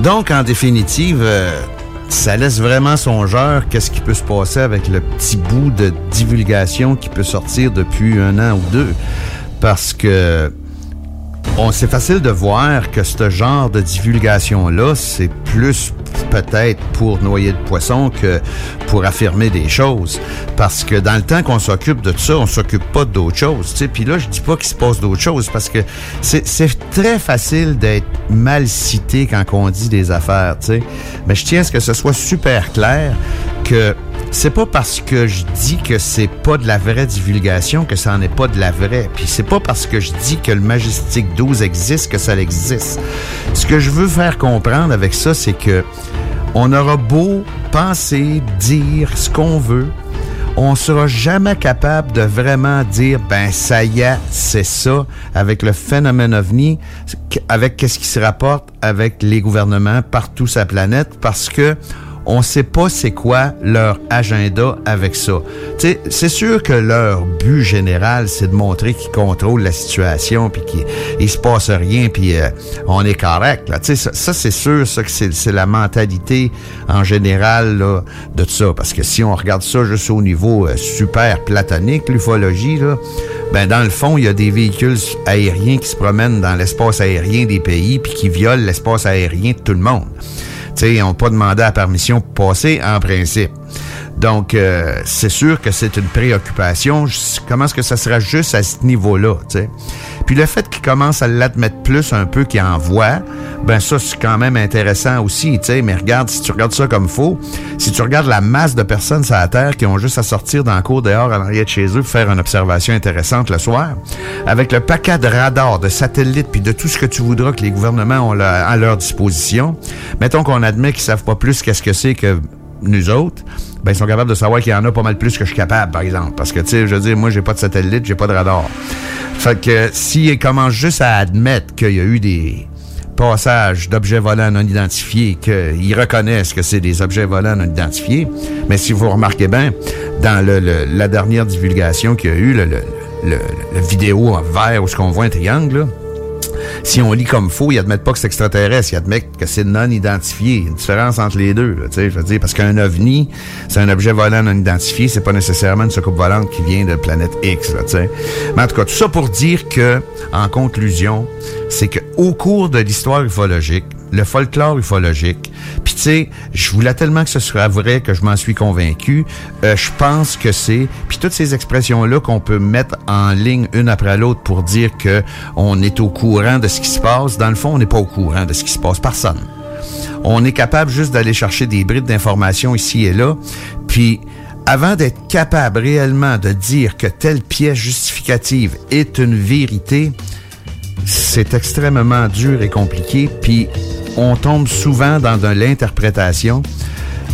Donc, en définitive, euh, ça laisse vraiment songeur qu'est-ce qui peut se passer avec le petit bout de divulgation qui peut sortir depuis un an ou deux. Parce que on c'est facile de voir que ce genre de divulgation-là, c'est plus peut-être pour noyer de poisson que pour affirmer des choses. Parce que dans le temps qu'on s'occupe de ça, on s'occupe pas d'autres choses. Tu sais. Puis là, je dis pas qu'il se passe d'autres choses parce que c'est très facile d'être mal cité quand on dit des affaires. Tu sais. Mais je tiens à ce que ce soit super clair que c'est pas parce que je dis que c'est pas de la vraie divulgation que ça en est pas de la vraie. Puis c'est pas parce que je dis que le Majestic 12 existe que ça existe. Ce que je veux faire comprendre avec ça, c'est que on aura beau penser, dire ce qu'on veut, on sera jamais capable de vraiment dire ben ça y est, c'est ça avec le phénomène ovni, avec qu'est-ce qui se rapporte avec les gouvernements partout sa planète parce que on sait pas c'est quoi leur agenda avec ça. C'est sûr que leur but général, c'est de montrer qu'ils contrôlent la situation, puis qu'il se passe rien, puis euh, on est correct. Là. Ça, ça c'est sûr, ça que c'est la mentalité en général là, de ça. Parce que si on regarde ça juste au niveau euh, super platonique, l'ufologie, là, ben dans le fond, il y a des véhicules aériens qui se promènent dans l'espace aérien des pays, puis qui violent l'espace aérien de tout le monde ils n'ont pas demandé la permission pour passer en principe. Donc, euh, c'est sûr que c'est une préoccupation. Comment est-ce que ça sera juste à ce niveau-là, sais? Puis le fait qu'ils commencent à l'admettre plus un peu qu'ils en voient, ben ça, c'est quand même intéressant aussi, tu sais. Mais regarde, si tu regardes ça comme faux, si tu regardes la masse de personnes sur la Terre qui ont juste à sortir dans le cours dehors en arrière de chez eux pour faire une observation intéressante le soir, avec le paquet de radars, de satellites, puis de tout ce que tu voudras que les gouvernements ont à leur disposition, mettons qu'on admet qu'ils savent pas plus qu'est-ce que c'est que nous autres, ben, ils sont capables de savoir qu'il y en a pas mal plus que je suis capable, par exemple. Parce que, tu sais, je veux dire, moi, j'ai pas de satellite, j'ai pas de radar. Fait que s'ils commencent juste à admettre qu'il y a eu des passages d'objets volants non identifiés, qu'ils reconnaissent que c'est des objets volants non identifiés, mais si vous remarquez bien, dans le, la dernière divulgation qu'il y a eu, le, le, vidéo en vert où ce qu'on voit un triangle, là, si on lit comme faux, ils admettent pas que c'est extraterrestre, ils admettent que c'est non identifié. Une différence entre les deux, tu sais, je veux dire, parce qu'un ovni, c'est un objet volant non identifié, c'est pas nécessairement une soucoupe volante qui vient de planète X, tu sais. Mais en tout cas, tout ça pour dire que, en conclusion, c'est que au cours de l'histoire ufologique, le folklore ufologique. Tu sais, je voulais tellement que ce soit vrai que je m'en suis convaincu. Euh, je pense que c'est. Puis toutes ces expressions-là qu'on peut mettre en ligne une après l'autre pour dire que on est au courant de ce qui se passe. Dans le fond, on n'est pas au courant de ce qui se passe. Personne. On est capable juste d'aller chercher des brides d'informations ici et là. Puis, avant d'être capable réellement de dire que telle pièce justificative est une vérité, c'est extrêmement dur et compliqué. Puis, on tombe souvent dans de l'interprétation.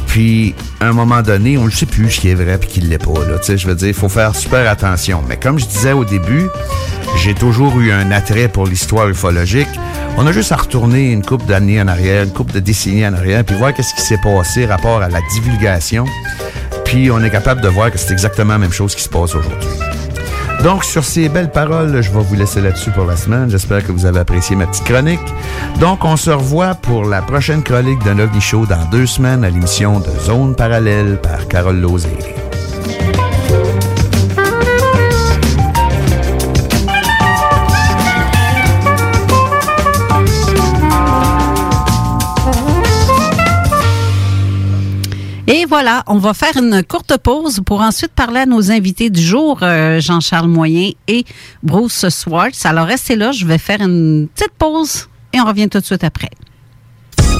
Puis, à un moment donné, on ne sait plus ce qui est vrai et qui ne l'est pas. Je veux dire, il faut faire super attention. Mais comme je disais au début, j'ai toujours eu un attrait pour l'histoire ufologique. On a juste à retourner une couple d'années en arrière, une couple de décennies en arrière, puis voir qu'est-ce qui s'est passé rapport à la divulgation. Puis on est capable de voir que c'est exactement la même chose qui se passe aujourd'hui. Donc, sur ces belles paroles, je vais vous laisser là-dessus pour la semaine. J'espère que vous avez apprécié ma petite chronique. Donc, on se revoit pour la prochaine chronique d'un OVNI Show dans deux semaines à l'émission de Zone Parallèle par Carole Lozé. Et voilà, on va faire une courte pause pour ensuite parler à nos invités du jour, euh, Jean-Charles Moyen et Bruce Swartz. Alors restez là, je vais faire une petite pause et on revient tout de suite après.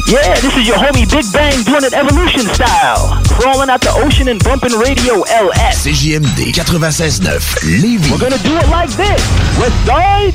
Yeah, this is your homie Big Bang doing it evolution style. Crawling out the ocean and bumping radio LS. CJMD 96.9 Lévis. We're gonna do it like this. West Side.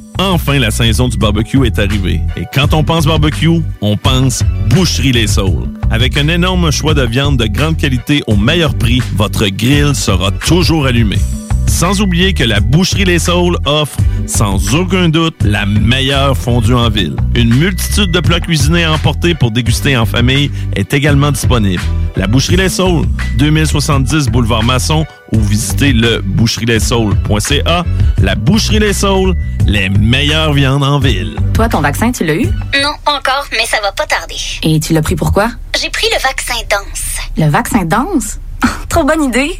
Enfin, la saison du barbecue est arrivée. Et quand on pense barbecue, on pense Boucherie Les Saules. Avec un énorme choix de viande de grande qualité au meilleur prix, votre grill sera toujours allumé. Sans oublier que la Boucherie Les Saules offre, sans aucun doute, la meilleure fondue en ville. Une multitude de plats cuisinés à emporter pour déguster en famille est également disponible. La Boucherie Les Saules, 2070 Boulevard Masson ou visitez le boucherie-les-saules.ca. La Boucherie Les Saules, les meilleures viandes en ville. Toi, ton vaccin, tu l'as eu? Non, pas encore, mais ça va pas tarder. Et tu l'as pris pourquoi? J'ai pris le vaccin danse. Le vaccin danse? [LAUGHS] Trop bonne idée!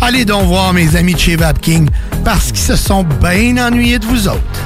Allez donc voir mes amis de chez Vapking parce qu'ils se sont bien ennuyés de vous autres.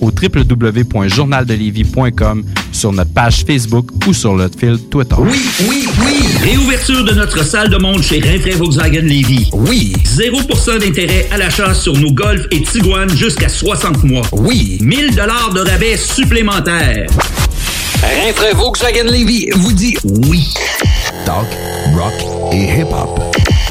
au www.journaldelévis.com, sur notre page Facebook ou sur notre fil Twitter. Oui, oui, oui! Réouverture de notre salle de monde chez Rinfraie Volkswagen Lévis. Oui! 0% d'intérêt à l'achat sur nos Golf et Tiguan jusqu'à 60 mois. Oui! 1000 dollars de rabais supplémentaires. Rinfraie Volkswagen Lévy vous dit oui. Talk, rock et hip-hop.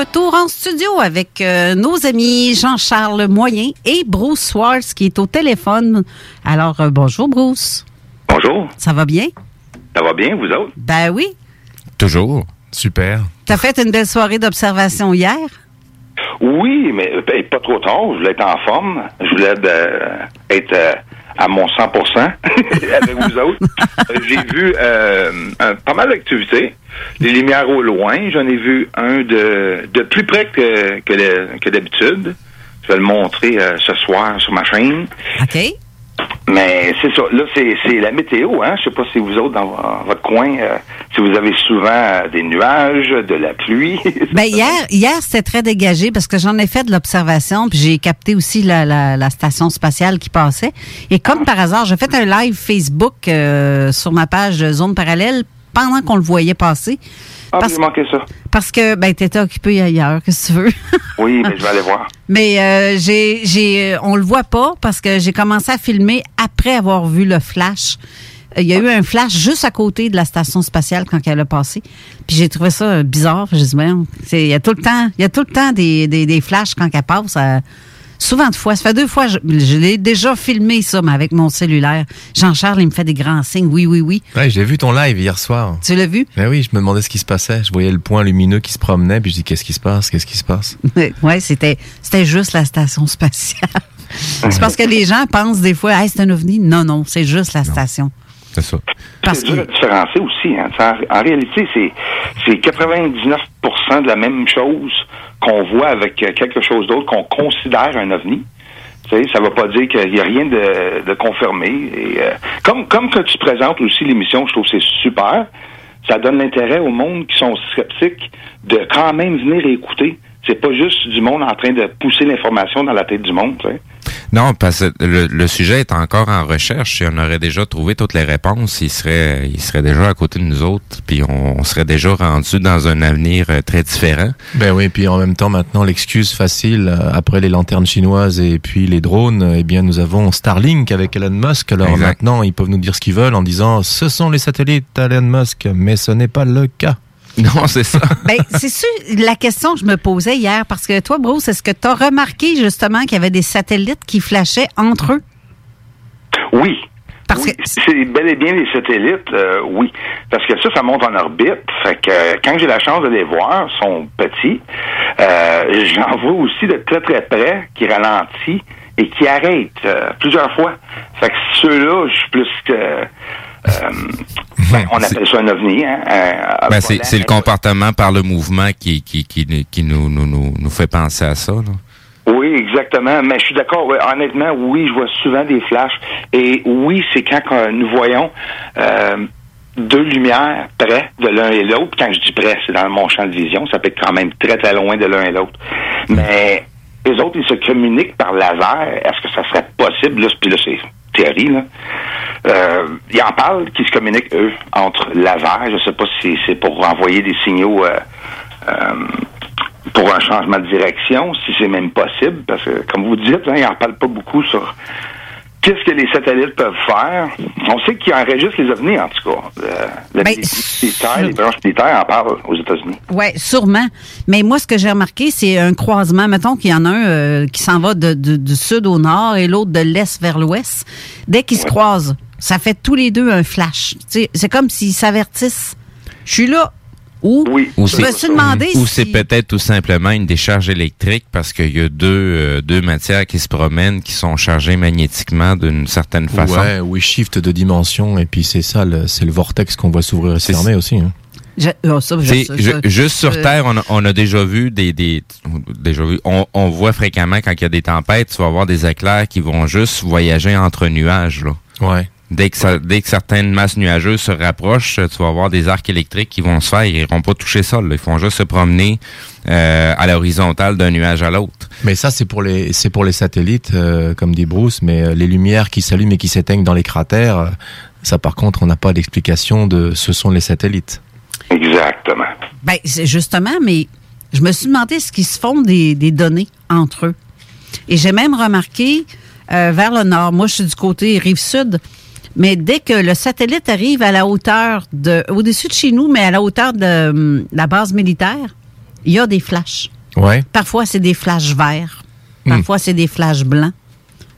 Retour en studio avec euh, nos amis Jean-Charles Moyen et Bruce Swartz qui est au téléphone. Alors, euh, bonjour Bruce. Bonjour. Ça va bien? Ça va bien, vous autres? Ben oui. Toujours. Super. T'as fait une belle soirée d'observation hier? Oui, mais ben, pas trop tard. Je voulais être en forme. Je voulais euh, être euh, à mon 100% [LAUGHS] avec vous autres. Euh, J'ai vu euh, un- pas mal d'activités. Les lumières au loin. J'en ai vu un de, de plus près que, que, d'habitude. Je vais le montrer euh, ce soir sur ma chaîne. OK. Mais c'est ça. Là, c'est c'est la météo. Hein? Je sais pas si vous autres, dans vo- votre coin, euh, si vous avez souvent euh, des nuages, de la pluie. [LAUGHS] Ben hier, hier c'était très dégagé parce que j'en ai fait de l'observation puis j'ai capté aussi la, la- la station spatiale qui passait. Et comme par hasard, j'ai fait un live Facebook euh, sur ma page Zone Parallèle pendant qu'on le voyait passer. Ah, Parce, j'ai manqué ça. parce que ben t'étais occupé ailleurs, que tu veux? [LAUGHS] Oui, mais je vais aller voir. Mais euh, j'ai, j'ai, euh, on le voit pas parce que j'ai commencé à filmer après avoir vu le flash. Euh, Il y a eu un flash juste à côté de la station spatiale quand elle a passé. Puis j'ai trouvé ça euh, bizarre. J'ai dit, c'est- il y a tout le temps, il y a tout le temps des, des, des flashs quand elle passe. Souvent de fois. Ça fait deux fois, je, je l'ai déjà filmé ça, mais avec mon cellulaire. Jean-Charles, il me fait des grands signes. Oui, oui, oui. Ouais, j'ai vu ton live hier soir. Tu l'as vu? Ben oui, je me demandais ce qui se passait. Je voyais le point lumineux qui se promenait, puis je dis qu'est-ce qui se passe, qu'est-ce qui se passe? [LAUGHS] ouais, c'était, c'était juste la station spatiale. c'est parce que les gens pensent des fois, hey, c'est un ovni. Non, non, c'est juste la station. C'est ça. C'est dur à différencier aussi. Hein. En, en réalité, c'est c'est 99% de la même chose qu'on voit avec quelque chose d'autre qu'on considère un ovni. Ça ne veut pas dire qu'il n'y a rien de, de confirmé. Et, euh, comme, comme que tu présentes aussi l'émission, je trouve que c'est super. Ça donne l'intérêt au monde qui sont sceptiques de quand même venir écouter. C'est pas juste du monde en train de pousser l'information dans la tête du monde. Non, parce que le, le sujet est encore en recherche. Si on aurait déjà trouvé toutes les réponses, il serait, il serait déjà à côté de nous autres, puis on, on serait déjà rendu dans un avenir euh, très différent. Ben oui, puis en même temps, maintenant, l'excuse facile, euh, après les lanternes chinoises et puis les drones, eh bien, nous avons Starlink avec Elon Musk. Alors Exact. maintenant, ils peuvent nous dire ce qu'ils veulent en disant, ce sont les satellites Elon Musk, mais ce n'est pas le cas. [LAUGHS] Non, c'est ça. Ben, c'est sûr, la question que je me posais hier, parce que toi, Bruce, est-ce que tu as remarqué justement qu'il y avait des satellites qui flashaient entre eux? Oui. Oui, c'est bel et bien les satellites, euh, oui. Parce que ça, ça monte en orbite. Fait que euh, quand j'ai la chance de les voir, ils sont petits. Euh, J'en vois aussi de très très près qui ralentit et qui arrête euh, plusieurs fois. Fait que ceux-là, je suis plus que euh, ben, on appelle ça un ovni. Hein, un- Ben, c'est le comportement par le mouvement qui, qui, qui, qui nous, nous, nous, nous fait penser à ça. là. Oui, exactement. Mais je suis d'accord. honnêtement, oui, je vois souvent des flashs. Et oui, c'est quand euh, nous voyons euh, deux lumières près de l'un et l'autre. Quand je dis près, c'est dans mon champ de vision. Ça peut être quand même très, très loin de l'un et l'autre. Mais les autres, ils se communiquent par laser. Est-ce que ça serait possible? Là, puis là, c'est théorie, là. Euh, ils en parlent qui se communiquent, eux, entre laser. Je sais pas si c'est pour envoyer des signaux euh, euh, pour un changement de direction, si c'est même possible, parce que, comme vous dites, hein, ils n'en parlent pas beaucoup sur qu'est-ce que les satellites peuvent faire? On sait qu'ils enregistrent les ovnis, en tout cas. Euh, la Ben, militaire, les branches militaires en parlent aux États-Unis. Oui, sûrement. Mais moi, ce que j'ai remarqué, c'est un croisement. Mettons qu'il y en a un euh, qui s'en va de, de- du sud au nord et l'autre de l'est vers l'ouest. Dès qu'ils se croisent, ça fait tous les deux un flash. C'est comme s'ils s'avertissent. Je suis là. Ou Ou je me c'est- suis demandé ou si... c'est peut-être tout simplement une décharge électrique parce qu'il y a deux, euh, deux matières qui se promènent qui sont chargées magnétiquement d'une certaine façon. Ouais, oui, shift de dimension, et puis c'est ça, le- c'est le vortex qu'on voit s'ouvrir et se fermer aussi. hein. Je- oh, ça, je- juste sur euh, Terre, on a, on a déjà vu des, des déjà vu, on, on voit fréquemment quand il y a des tempêtes, tu vas avoir des éclairs qui vont juste voyager entre nuages là. Ouais. Dès que ça, dès que certaines masses nuageuses se rapprochent, tu vas avoir des arcs électriques qui vont se faire, ils vont pas toucher ça, là. ils font juste se promener euh, à l'horizontale d'un nuage à l'autre. Mais ça, c'est pour les, c'est pour les satellites, euh, comme dit Bruce. Mais euh, les lumières qui s'allument et qui s'éteignent dans les cratères, ça, par contre, on n'a pas d'explication de. Ce sont les satellites. Exactement. Ben, c'est justement, mais je me suis demandé ce qu'ils se font des, des données entre eux. Et j'ai même remarqué euh, vers le nord, moi je suis du côté rive sud, mais dès que le satellite arrive à la hauteur de, au-dessus de chez nous, mais à la hauteur de hum, la base militaire, il y a des flashs. Ouais. Parfois c'est des flashs verts, parfois c'est des flashs blancs.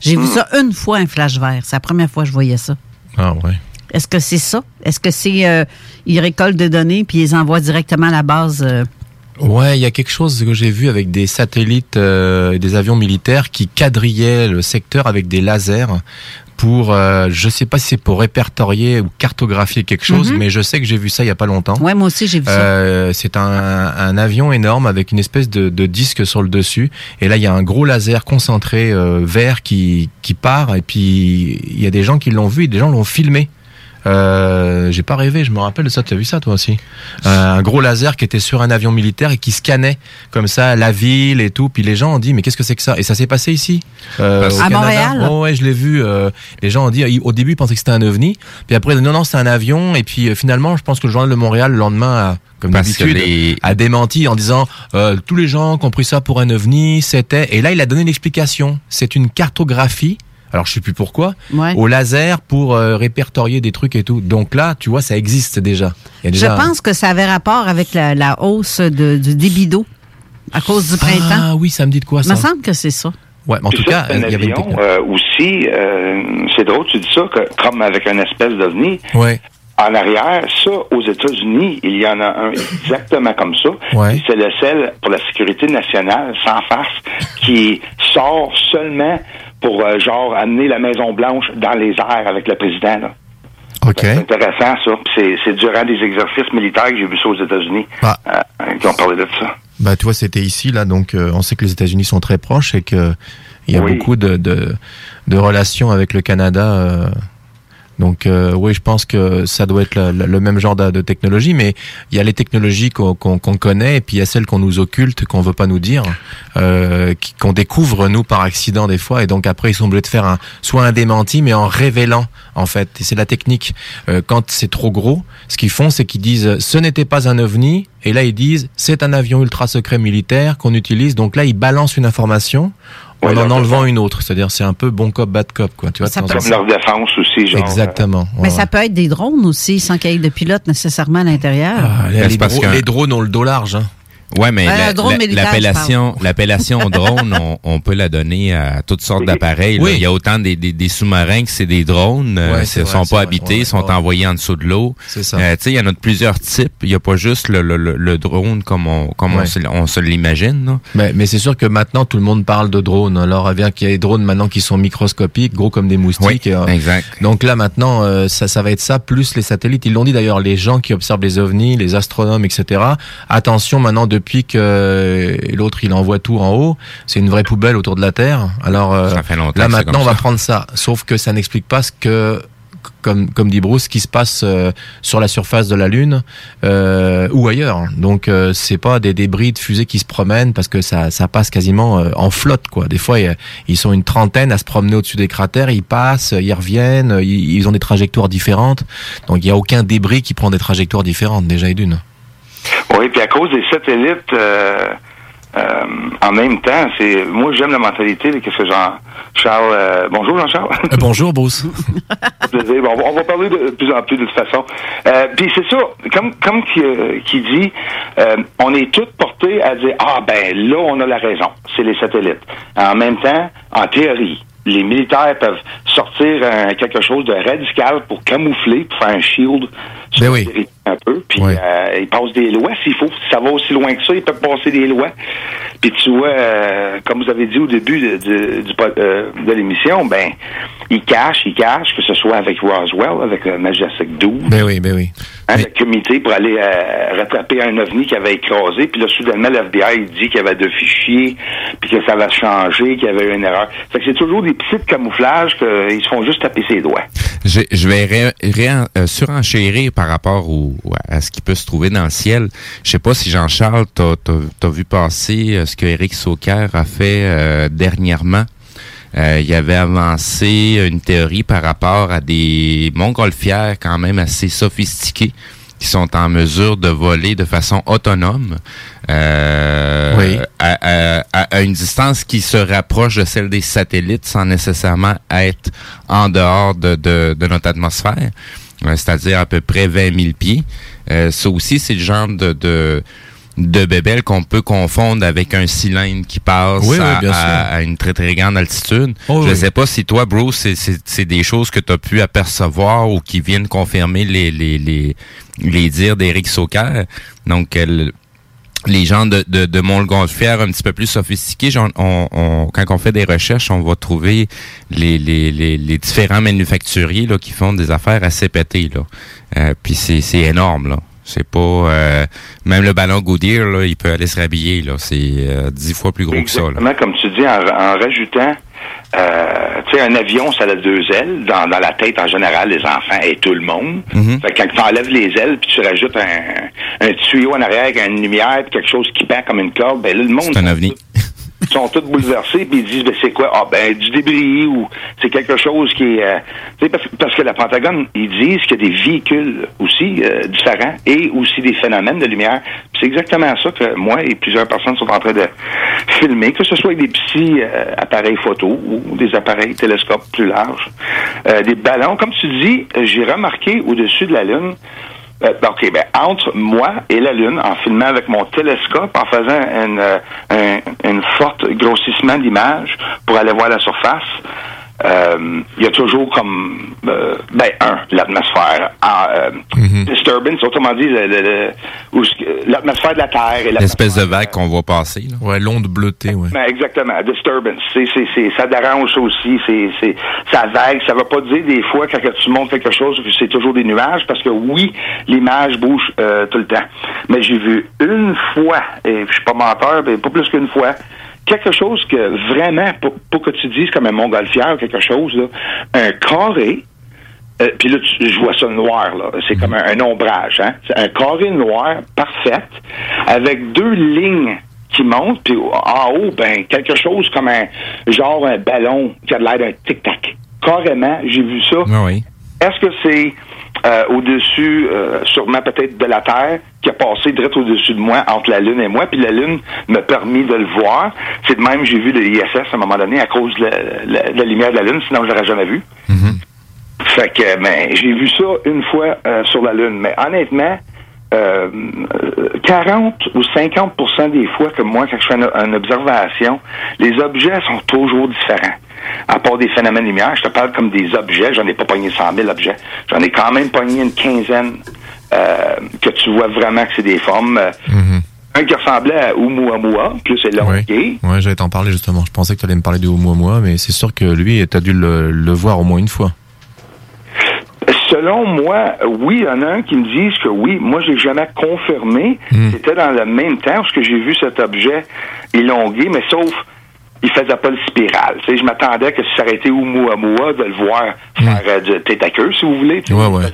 J'ai vu ça une fois, un flash vert. C'est la première fois que je voyais ça. Ah ouais. Est-ce que c'est ça? Est-ce que c'est. euh, ils récoltent des données puis ils les envoient directement à la base? euh, Ouais, il y a quelque chose que j'ai vu avec des satellites euh, et des avions militaires qui quadrillaient le secteur avec des lasers pour, euh, je sais pas si c'est pour répertorier ou cartographier quelque chose, Mhm. mais je sais que j'ai vu ça il y a pas longtemps. Ouais, moi aussi, j'ai vu ça. Euh, c'est un, un avion énorme avec une espèce de, de disque sur le dessus. Et là, il y a un gros laser concentré euh, vert qui, qui part. Et puis, il y a des gens qui l'ont vu et des gens l'ont filmé. Euh, j'ai pas rêvé, je me rappelle de ça. Tu as vu ça toi aussi Euh, Un gros laser qui était sur un avion militaire et qui scannait comme ça la ville et tout. Puis les gens ont dit mais qu'est-ce que c'est que ça? Et ça s'est passé ici euh, À Canada. Montréal? Oh, ouais, je l'ai vu. euh, les gens ont dit au début ils pensaient que c'était un ovni, puis après non non c'est un avion. Et puis euh, finalement je pense que le journal de Montréal le lendemain a comme d'habitude les- a démenti en disant euh, tous les gens qui ont pris ça pour un ovni c'était et là il a donné l'explication c'est une cartographie alors je sais plus pourquoi Ouais. au laser pour euh, répertorier des trucs et tout donc là tu vois ça existe déjà Il y a Je pense que ça avait rapport avec la, la hausse de- du débit d'eau à cause du printemps. ah oui ça me dit de quoi Il ça me semble que c'est ça. ouais mais en tout ça, cas un il y avait une euh, aussi, euh, c'est drôle, tu dis ça, que, comme avec une espèce d'ovni. ouais En arrière, ça, aux États-Unis, il y en a un exactement comme ça. Ouais. C'est le sel pour la sécurité nationale, sans farce, qui sort seulement pour, euh, genre, amener la Maison-Blanche dans les airs avec le président. Là. ok C'est intéressant, ça. C'est, c'est durant des exercices militaires que j'ai vu ça aux États-Unis, Ah. euh, qui ont parlé de ça. Bah, tu vois, c'était ici, là, donc euh, on sait que les États-Unis sont très proches et que il y a Oui. beaucoup de, de, de relations avec le Canada. Donc, euh, oui, je pense que ça doit être le même genre de, technologie, mais il y a les technologies qu'on connaît et puis il y a celles qu'on nous occulte, qu'on veut pas nous dire, euh, qu'on découvre nous par accident des fois, et donc après ils sont obligés de faire un, soit un démenti, mais en révélant en fait. Et c'est la technique. Euh, quand c'est trop gros, ce qu'ils font, c'est qu'ils disent ce n'était pas un ovni, et là ils disent c'est un avion ultra secret militaire qu'on utilise. Donc là ils balancent une information en en enlevant une autre. C'est-à-dire c'est un peu bon cop bad cop quoi. Tu vois. temps en Comme leur défense aussi, genre. Exactement. Mais ça peut être des drones aussi, sans qu'il y ait de pilote nécessairement à l'intérieur. Ah, les, dro- les drones ont le dos large. Hein. Ouais, mais Euh, la- l'appellation, l'appellation [LAUGHS] drone, on, on peut la donner à toutes sortes d'appareils. Oui. Il y a autant des, des, des sous-marins que c'est des drones. euh, Ouais, ils c'est ne vrai, sont c'est pas vrai, habités, ouais, ils sont ouais. envoyés en dessous de l'eau. C'est ça. Euh, tu sais, il y en a de plusieurs types. Il n'y a pas juste le, le, le, le drone comme on, comme on se, on se l'imagine. Mais, mais c'est sûr que maintenant tout le monde parle de drones. Alors bien qu'il y a des drones maintenant qui sont microscopiques, gros comme des moustiques. Oui, euh, exact. Donc là maintenant euh, ça ça va être ça plus les satellites. Ils l'ont dit d'ailleurs les gens qui observent les ovnis, les astronomes, etc. Attention maintenant depuis que l'autre il envoie tout en haut, c'est une vraie poubelle autour de la Terre. Alors euh, là maintenant on va prendre ça. Sauf que ça n'explique pas ce que comme, comme dit Bruce, ce qui se passe euh, sur la surface de la Lune euh, ou ailleurs. Donc euh, c'est pas des débris de fusées qui se promènent parce que ça, ça passe quasiment en flotte quoi. Des fois il- ils sont une trentaine à se promener au-dessus des cratères, ils passent, ils reviennent, ils, ils ont des trajectoires différentes. Donc il y a aucun débris qui prend des trajectoires différentes déjà et d'une. Oui, puis à cause des satellites, euh, euh, en même temps, c'est moi j'aime la mentalité de qu'est-ce que Jean Charles. euh, bonjour Jean-Charles. Euh, bonjour, Bruce. Bon, [LAUGHS] on, va, parler de, de plus en plus de toute façon. Euh, Puis c'est ça, comme comme qui, qui dit, euh, on est tous portés à dire ah ben là on a la raison, c'est les satellites. En même temps, en théorie, les militaires peuvent sortir un- quelque chose de radical pour camoufler, pour faire un shield sur Ben territoire un peu. Puis euh, ils passent des lois s'il faut. Si ça va aussi loin que ça, ils peuvent passer des lois. Puis tu vois, euh, comme vous avez dit au début de, de- du euh, de l'émission, ben ils cachent, ils cachent, que ce soit avec Roswell, avec le Majestic 12, Ben oui, ben oui. hein, le comité pour aller euh, rattraper un ovni qui avait écrasé. Puis là, soudainement, l'FBI il dit qu'il y avait deux fichiers, puis que ça va changer, qu'il y avait eu une erreur. Fait que c'est toujours des petits camouflages qu'ils se font juste taper ses doigts. Je, je vais ré, ré- euh, surenchérir par rapport au, à ce qui peut se trouver dans le ciel. Je sais pas si Jean-Charles, t'as as, vu passer euh, ce que Eric Sauker a fait euh, dernièrement. Euh, il avait avancé une théorie par rapport à des montgolfières quand même assez sophistiquées qui sont en mesure de voler de façon autonome euh, Oui. à, à- à- une distance qui se rapproche de celle des satellites sans nécessairement être en dehors de, de, de notre atmosphère, c'est-à-dire à peu près 20 000 pieds. Euh, ça aussi, c'est le genre de, de, de bébelle qu'on peut confondre avec un cylindre qui passe Oui, à, à- à une très très grande altitude. Oh, Je oui. sais pas si toi, Bruce, c'est- des choses que tu as pu apercevoir ou qui viennent confirmer les, les, les, les dires d'Éric Sauker. Donc, elle- les gens de, de, de montgolfière un petit peu plus sophistiqués, quand on fait des recherches, on va trouver les, les, les, différents manufacturiers là, qui font des affaires assez pétées. Là. Euh, puis c'est, énorme. là. C'est pas... euh, même le ballon Goodyear, là, il peut aller se rhabiller. Là. C'est euh, dix fois plus gros que ça. Là. Comme tu dis, en rajoutant, euh, tu sais, un avion, ça a deux ailes. Dans, dans la tête, en général, les enfants et tout le monde. Mhm. Fait que quand tu enlèves les ailes, puis tu rajoutes un, un tuyau en arrière avec une lumière, puis quelque chose qui pend comme une corde, ben là, le monde... C'est un ovni. Ils sont tous bouleversés, puis ils disent, ben, c'est quoi? Ah, ben, du débris, ou c'est quelque chose qui est... euh, parce, que la Pentagone, ils disent qu'il y a des véhicules aussi euh, différents et aussi des phénomènes de lumière. C'est exactement ça que moi et plusieurs personnes sont en train de filmer, que ce soit avec des petits euh, appareils photo ou des appareils télescopes plus larges. Euh, des ballons, comme tu dis, j'ai remarqué au-dessus de la Lune, euh, OK, ben, entre moi et la Lune, en filmant avec mon télescope, en faisant une, euh, un, une forte grossissement d'image pour aller voir la surface, il y a toujours comme, euh, ben, un, l'atmosphère. euh, Disturbance, autrement dit, l'atmosphère de la Terre et L'espèce de vague qu'on voit passer. Là. Ouais, l'onde bleutée, ouais. ben, exactement. Disturbance. C'est, c'est, c'est, ça dérange aussi. C'est, c'est, ça vague. Ça veut pas dire des fois quand tu montres quelque chose que c'est toujours des nuages parce que oui, l'image bouge euh, tout le temps. Mais j'ai vu une fois, et je suis pas menteur, mais pas plus qu'une fois, quelque chose que vraiment, pour, pour que tu dises comme un montgolfière ou quelque chose, là, un carré, euh, puis là, tu- je vois ça noir, là. C'est comme un, un ombrage, hein. C'est un carré noir parfait, avec deux lignes qui montent, puis en haut, ben, quelque chose comme un, genre un ballon qui a l'air d'un tic-tac. Carrément, j'ai vu ça. Ah oui. Est-ce que c'est euh, au-dessus, euh, sûrement peut-être de la Terre, qui a passé direct au-dessus de moi, entre la Lune et moi, puis la Lune m'a permis de le voir. C'est de même, j'ai vu le ISS à un moment donné à cause de la, la- de la lumière de la Lune, sinon je l'aurais jamais vu. Fait que, ben, j'ai vu ça une fois euh, sur la Lune. Mais honnêtement, euh, euh, 40 ou 50% des fois que moi, quand je fais une, une observation, les objets sont toujours différents. À part des phénomènes de lumière, je te parle comme des objets. J'en ai pas pogné 100 000 objets. J'en ai quand même pogné une quinzaine euh, que tu vois vraiment que c'est des formes. euh, Un qui ressemblait à Oumuamua, plus élongé. Ouais, j'allais t'en parler justement. Je pensais que tu allais me parler de Oumuamua, mais c'est sûr que lui, t'as dû le, le voir au moins une fois. Selon moi, oui, il y en a un qui me disent que oui. Moi, j'ai jamais confirmé. C'était dans le même temps parce que j'ai vu cet objet élongué, mais sauf il faisait pas le spirale. Tu sais, je m'attendais que si ça aurait été Oumuamua, de le voir faire euh, de tête à queue, si vous voulez. Ouais, ouais.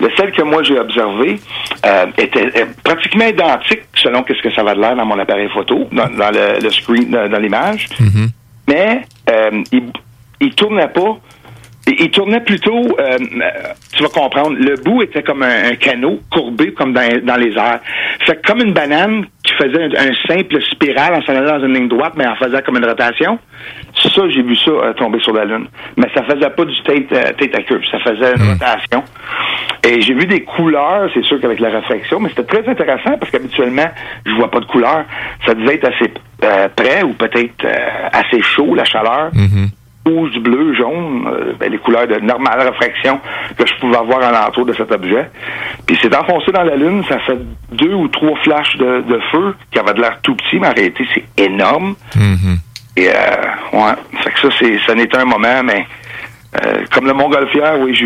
Le celle que moi j'ai observé euh, était euh, pratiquement identique selon qu'est-ce que ça va de l'air dans mon appareil photo, dans, dans le, le screen, dans, dans l'image. Mais euh, il, il tournait pas. Il, tournait plutôt, euh, tu vas comprendre, le bout était comme un, un canot courbé comme dans, dans les airs. Fait comme une banane qui faisait un, un simple spirale en s'en allant dans une ligne droite, mais en faisant comme une rotation. Ça, j'ai vu ça euh, tomber sur la Lune. Mais ça faisait pas du tête, euh, tête à queue, ça faisait une rotation. Et j'ai vu des couleurs, c'est sûr qu'avec la réflexion, mais c'était très intéressant parce qu'habituellement, je vois pas de couleurs. Ça devait être assez euh, près ou peut-être euh, assez chaud, la chaleur. Rouge, bleu, jaune, euh, ben, les couleurs de normale réfraction que je pouvais avoir alentour de cet objet. Puis c'est enfoncé dans la Lune, ça fait deux ou trois flashs de, de feu qui avaient de l'air tout petit, mais en réalité, c'est énorme. Et euh, ouais, fait que ça, c'est, ça n'était un moment, mais euh, comme le Montgolfière, oui, je,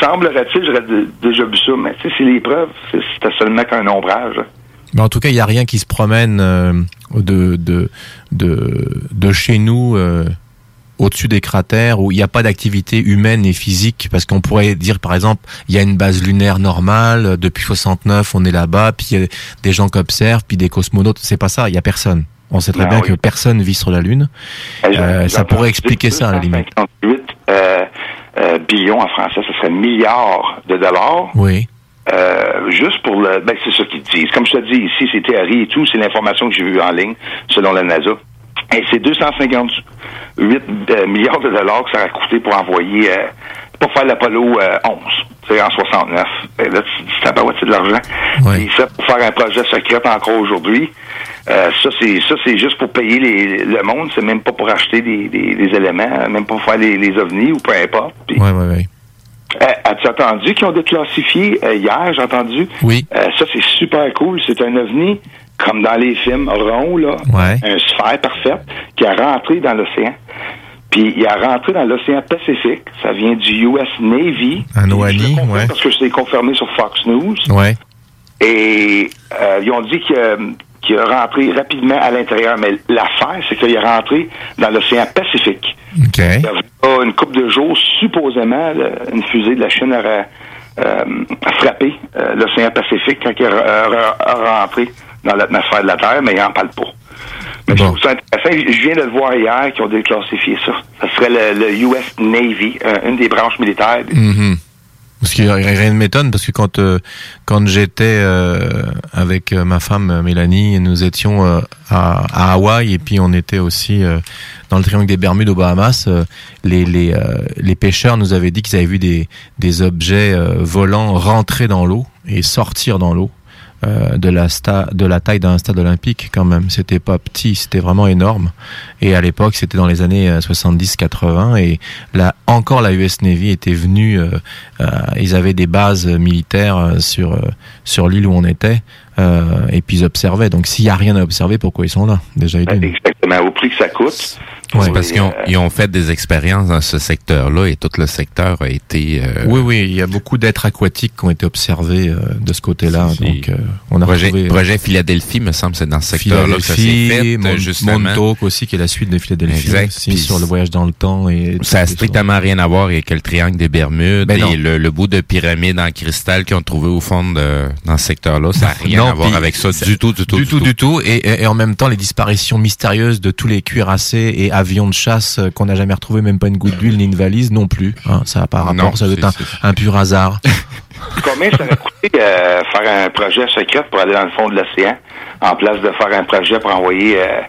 semblerait-il, j'aurais déjà vu ça, mais tu sais, c'est les preuves, c'est- c'était seulement qu'un ombrage. Mais en tout cas, il n'y a rien qui se promène euh, de, de, de, de chez nous euh, au-dessus des cratères où il n'y a pas d'activité humaine et physique. Parce qu'on pourrait dire, par exemple, il y a une base lunaire normale, depuis 69, on est là-bas, puis il y a des gens qui observent, puis des cosmonautes. C'est pas ça, il n'y a personne. On sait très Ah bien oui. que personne vit sur la Lune. Euh, ça pourrait expliquer ça, à la limite. 58 euh, euh, billions en français, ce serait milliards de dollars. Oui. Euh, juste pour le. Ben, c'est ça qu'ils disent. Comme je te dis ici, c'est théorie et tout, c'est l'information que j'ai vue en ligne, selon la NASA. Et c'est 258 euh, milliards de dollars que ça a coûté pour envoyer, euh, pour faire l'Apollo euh, 11, c'est en 69. Et là, tu dis, tabarouette, c'est de l'argent. Et ça, pour faire un projet secret encore aujourd'hui, euh, ça, c'est ça, c'est juste pour payer les, le monde, c'est même pas pour acheter des, des, des éléments, même pas pour faire les, les ovnis ou peu importe. Ouais, ouais, ouais. euh, As-tu entendu qu'ils ont déclassifié euh, hier, j'ai entendu? Oui. Euh, ça, c'est super cool. C'est un ovni, comme dans les films, rond, là. Ouais. Un sphère parfaite, qui a rentré dans l'océan. Puis il a rentré dans l'océan Pacifique. Ça vient du US Navy. Un OANI, ouais. Parce que c'est confirmé sur Fox News. Ouais. Et euh, ils ont dit que qu'il a rentré rapidement à l'intérieur. Mais l'affaire, c'est qu'il est rentré dans l'océan Pacifique. OK. Il y avait une couple de jours, supposément, une fusée de la Chine aurait euh, frappé euh, l'océan Pacifique quand il est re- re- re- rentré dans l'atmosphère de la Terre, mais il n'en parle pas. Mais je trouve ça intéressant. Je viens de le voir hier qu'ils ont déclassifié ça. Ça serait le, le US Navy, euh, une des branches militaires. Parce que rien ne m'étonne parce que quand euh, quand j'étais euh, avec ma femme Mélanie, nous étions euh, à, à Hawaï et puis on était aussi dans le triangle des Bermudes aux Bahamas. les les les pêcheurs nous avaient dit qu'ils avaient vu des des objets volants rentrer dans l'eau et sortir dans l'eau. Euh, de la sta de la taille d'un stade olympique quand même. C'était pas petit c'était vraiment énorme. Et à l'époque c'était dans les années 70 80 et là encore la US Navy était venue euh, euh, ils avaient des bases militaires euh, sur euh, sur l'île où on était euh, et puis ils observaient. Donc s'il y a rien à observer pourquoi ils sont là? Déjà. Exactement, au prix que ça coûte. C'est parce qu'ils ont, ils ont fait des expériences dans ce secteur-là et tout le secteur a été... euh, oui oui il y a beaucoup d'êtres aquatiques qui ont été observés euh, de ce côté-là donc euh, on a projet, retrouvé projet Philadelphie, me semble, c'est dans ce secteur-là que ça fait, Mon- justement. Montauk aussi qui est la suite de Philadelphie Exact. aussi, sur le voyage dans le temps et Ça a strictement rien à voir avec le triangle des Bermudes Ben et le, le bout de pyramide en cristal qu'ils ont trouvé au fond de dans ce secteur-là. Ça n'a rien Non, à voir avec ça du tout, du tout, du tout, du tout. Et, et- et en même temps, les disparitions mystérieuses de tous les cuirassés et avions de chasse euh, qu'on n'a jamais retrouvés, même pas une goutte d'huile ni une valise non plus. Hein, ça n'a pas rapport, Non, ça doit être un, un pur hasard. [LAUGHS] Combien ça aurait coûté euh, faire un projet secret pour aller dans le fond de l'océan, en place de faire un projet pour envoyer euh,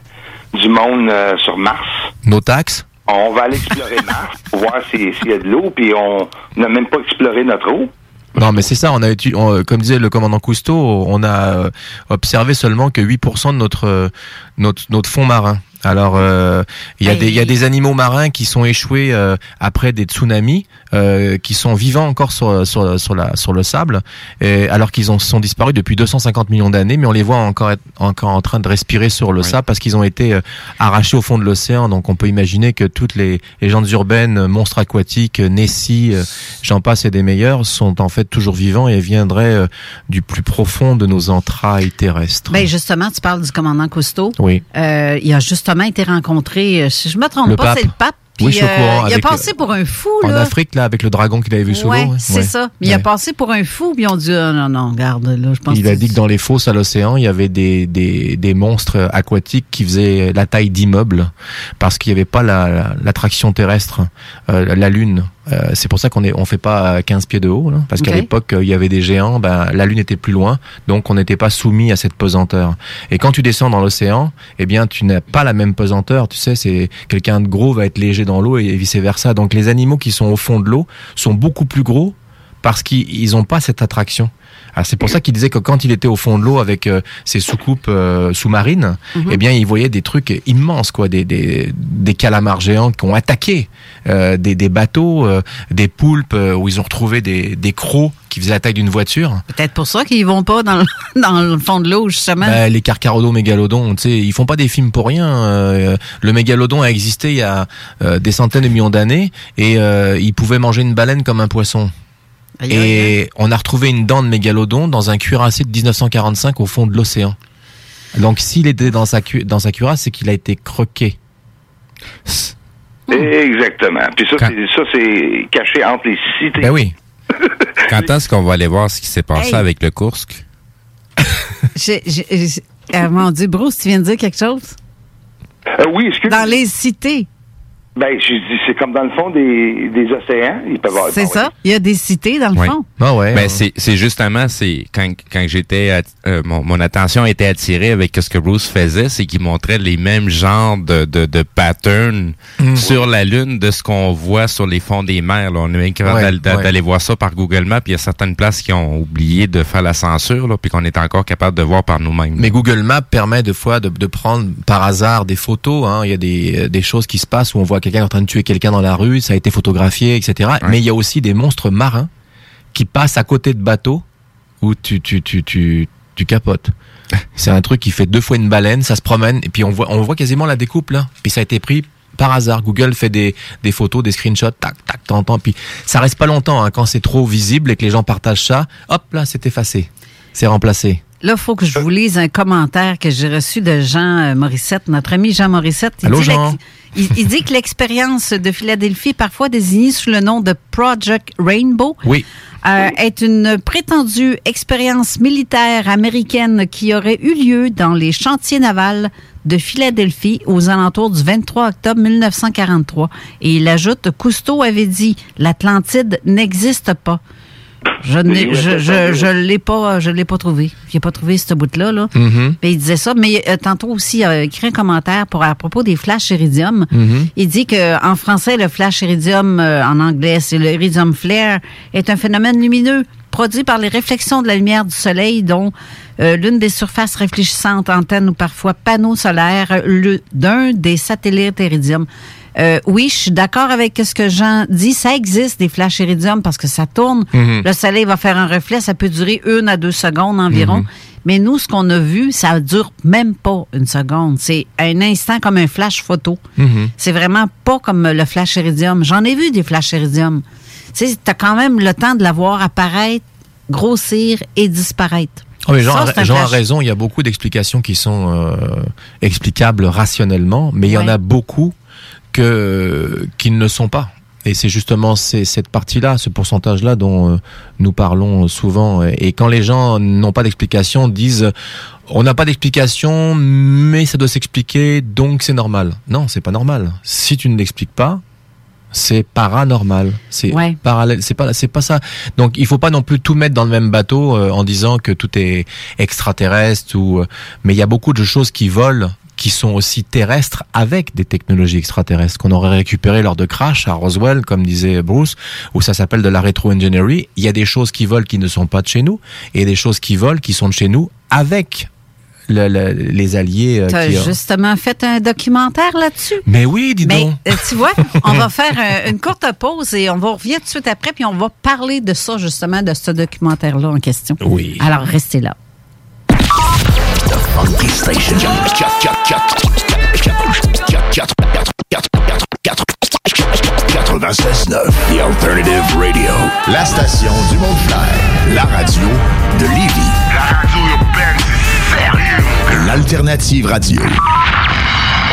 du monde euh, sur Mars? Nos taxes? On va aller explorer Mars [LAUGHS] pour voir si- s'il y a de l'eau, puis on n'a même pas exploré notre eau. Non, mais c'est ça. On a on- comme disait le commandant Cousteau, on a observé seulement que 8% de notre notre notre fond marin. Alors, euh, il y a des il y a des animaux marins qui sont échoués euh, après des tsunamis, euh, qui sont vivants encore sur sur sur la sur le sable, et, alors qu'ils ont sont disparus depuis 250 millions d'années, mais on les voit encore être, encore en train de respirer sur le sable parce qu'ils ont été euh, arrachés au fond de l'océan. Donc, on peut imaginer que toutes les légendes urbaines, monstres aquatiques, Nessie, euh, j'en passe et des meilleurs, sont en fait toujours vivants et viendraient euh, du plus profond de nos entrailles terrestres. Ben justement, tu parles du commandant Cousteau. Oui. Euh, il a justement été rencontré, euh, si je me trompe Le pas, c'est le pape. Oui, je suis au euh, il a avec passé pour un fou, En là. Afrique, là, avec le dragon qu'il avait vu sous ouais, l'eau. c'est Ouais. ça. Mais il a passé pour un fou, puis ont dit, ah, non, non, regarde, là, je pense Il a dit que dans les fosses à l'océan, il y avait des, des, des monstres aquatiques qui faisaient la taille d'immeubles parce qu'il n'y avait pas la- la- l'attraction terrestre, euh, la Lune. Euh, c'est pour ça qu'on est, on fait pas 15 pieds de haut, là, parce qu'à l'époque, euh, il y avait des géants, ben, la Lune était plus loin, donc on n'était pas soumis à cette pesanteur. Et quand tu descends dans l'océan, eh bien, tu n'as pas la même pesanteur. Tu sais, c'est quelqu'un de gros va être léger dans l'eau et vice versa. Donc les animaux qui sont au fond de l'eau sont beaucoup plus gros parce qu'ils n'ont pas cette attraction. Alors c'est pour ça qu'il disait que quand il était au fond de l'eau avec euh, ses soucoupes euh, sous-marines, Mhm. eh bien il voyait des trucs immenses, quoi, des, des, des calamars géants qui ont attaqué euh, des, des bateaux, euh, des poulpes euh, où ils ont retrouvé des, des crocs qui faisaient la taille d'une voiture. Peut-être pour ça qu'ils vont pas dans le, [LAUGHS] dans le fond de l'eau, justement. Bah, les carcharodons mégalodons, tu sais, ils font pas des films pour rien. euh, le mégalodon a existé il y a euh, des centaines de millions d'années et euh, il pouvait manger une baleine comme un poisson. Aïe, Et on a retrouvé une dent de mégalodon dans un cuirassé de 1945 au fond de l'océan. Donc s'il était dans sa, cu- dans sa cuirasse, c'est qu'il a été croqué. Exactement. Puis ça, c'est, ça, c'est caché entre les cités. Ben oui. [LAUGHS] Quand est-ce qu'on va aller voir ce qui s'est passé Hey. avec le Kursk? [LAUGHS] J'ai- ah, mon Dieu, Bruce, tu viens de dire quelque chose? Euh, oui, excuse. Dans les cités. Ben, je dis, c'est comme dans le fond des, des océans. Ils peuvent avoir. C'est bon, ça? Il y a des cités, dans le Oui. fond. Ah ouais. Ben, c'est, c'est justement, c'est quand, quand j'étais, euh, mon, mon attention était attirée avec ce que Bruce faisait, c'est qu'il montrait les mêmes genres de, de, de patterns Mm. sur la Lune de ce qu'on voit sur les fonds des mers. Là. On est capable Ouais, d'aller, d'a- ouais. d'aller voir ça par Google Maps. Il y a certaines places qui ont oublié de faire la censure, là, puis qu'on est encore capable de voir par nous-mêmes. Mais Google Maps permet de fois de, de prendre par hasard des photos. Hein. Il y a des, euh, des choses qui se passent où on voit quelqu'un en train de tuer quelqu'un dans la rue, ça a été photographié, etc. Mais il y a aussi des monstres marins qui passent à côté de bateaux où tu, tu, tu, tu, tu capotes. [LAUGHS] C'est un truc qui fait deux fois une baleine, ça se promène, et puis on voit, on voit quasiment la découpe là. Puis ça a été pris par hasard. Google fait des, des photos, des screenshots, tac, tac, t'entends. Puis ça reste pas longtemps hein. quand c'est trop visible et que les gens partagent ça. Hop là, c'est effacé, c'est remplacé. Là, il faut que je vous lise un commentaire que j'ai reçu de Jean euh, Morissette, notre ami Jean Morissette. Il Allô, dit Jean? l'ex- Il, il dit que l'expérience de Philadelphie, parfois désignée sous le nom de Project Rainbow, Oui. euh, est une prétendue expérience militaire américaine qui aurait eu lieu dans les chantiers navals de Philadelphie aux alentours du 23 octobre 1943. Et il ajoute, Cousteau avait dit, l'Atlantide n'existe pas. Je ne je, je, je l'ai pas je l'ai pas trouvé. J'ai pas trouvé ce bout-là là. Mhm. Puis il disait ça, mais euh, tantôt aussi, il a écrit un commentaire pour, à propos des flashs iridium. Mhm. Il dit que en français, le flash iridium, euh, en anglais, c'est le iridium flare, est un phénomène lumineux produit par les réflexions de la lumière du soleil, dont euh, l'une des surfaces réfléchissantes, antennes ou parfois panneaux solaires euh, le- d'un des satellites iridium. Euh, oui, je suis d'accord avec ce que Jean dit. Ça existe des flashs iridium parce que ça tourne. Mhm. Le soleil va faire un reflet, ça peut durer une à deux secondes environ. Mhm. Mais nous, ce qu'on a vu, ça dure même pas une seconde. C'est un instant comme un flash photo. Mhm. C'est vraiment pas comme le flash iridium. J'en ai vu des flash iridium. Tu sais, t'as quand même le temps de la voir apparaître, grossir et disparaître. Oh, mais Jean, Ça, a- Jean raison, il y a beaucoup d'explications qui sont euh, explicables rationnellement, mais il y en a beaucoup que, qui ne le sont pas. Et c'est justement cette partie-là, ce pourcentage-là dont euh, nous parlons souvent. Et quand les gens n'ont pas d'explication, disent on n'a pas d'explication, mais ça doit s'expliquer, donc c'est normal. Non, c'est pas normal. Si tu ne l'expliques pas, c'est paranormal. C'est Ouais. parallèle. C'est pas, c'est pas ça. Donc, il faut pas non plus tout mettre dans le même bateau euh, en disant que tout est extraterrestre ou. euh, mais il y a beaucoup de choses qui volent qui sont aussi terrestres avec des technologies extraterrestres qu'on aurait récupérées lors de crash à Roswell, comme disait Bruce, où ça s'appelle de la rétro-engineering. Il y a des choses qui volent qui ne sont pas de chez nous et des choses qui volent qui sont de chez nous avec le- le- les alliés. euh, Tu as qui, justement fait un documentaire là-dessus? Mais oui, dis Mais donc. euh, tu vois, on va [LAUGHS] faire euh, une courte pause et on va revenir tout de suite après, puis on va parler de ça, justement, de ce documentaire-là en question. Oui. Alors, restez là. Funky Station. 96.9 The Alternative Radio. La station du monde. La radio de Lévis. La radio urbaine, c'est sérieux. L'Alternative Radio.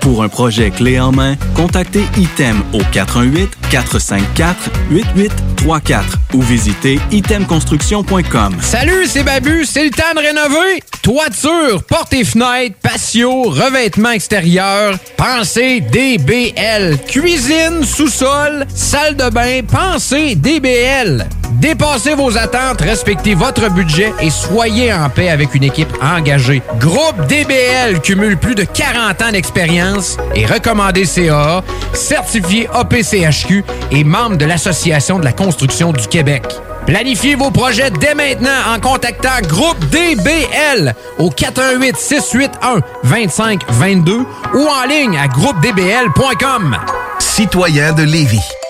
Pour un projet clé en main, contactez ITEM au 418-454-8834 ou visitez itemconstruction.com. Salut, c'est Babu, c'est le temps de rénover. Toiture, portes et fenêtres, patio, revêtement extérieur, pensez DBL. Cuisine, sous-sol, salle de bain, pensez DBL. Dépassez vos attentes, respectez votre budget et soyez en paix avec une équipe engagée. Groupe DBL cumule plus de 40 ans d'expérience et recommandé CAA, certifié APCHQ et membre de l'Association de la construction du Québec. Planifiez vos projets dès maintenant en contactant Groupe DBL au 418 681 2522 ou en ligne à groupedbl.com. Citoyens de Lévis,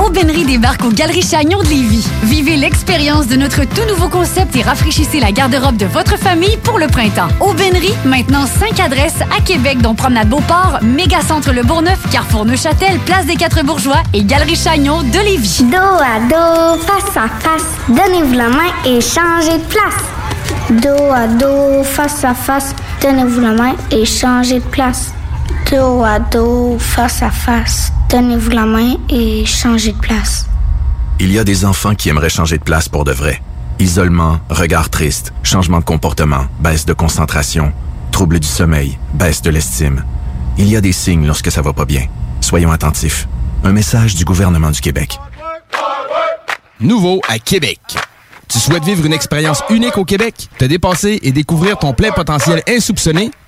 Aubainerie débarque aux Galeries Chagnon de Lévis. Vivez l'expérience de notre tout nouveau concept et rafraîchissez la garde-robe de votre famille pour le printemps. Aubainerie, maintenant 5 adresses à Québec, dont Promenade Beauport, Mégacentre Le Bourgneuf, Carrefour Neuchâtel, Place des Quatre Bourgeois et Galerie Chagnon de Lévis. Dos à dos, face à face, donnez-vous la main et changez de place. Dos à dos, face à face, donnez-vous la main et changez de place. Dos à dos, face à face, donnez-vous la main et changez de place. Il y a des enfants qui aimeraient changer de place pour de vrai. Isolement, regard triste, changement de comportement, baisse de concentration, trouble du sommeil, baisse de l'estime. Il y a des signes lorsque ça va pas bien. Soyons attentifs. Un message du gouvernement du Québec. Nouveau à Québec. Tu souhaites vivre une expérience unique au Québec, te dépasser et découvrir ton plein potentiel insoupçonné?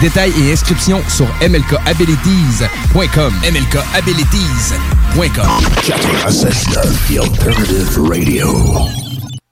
Détails et inscriptions sur mlkabilities.com. mlkabilities.com. 96.9 The Alternative Radio.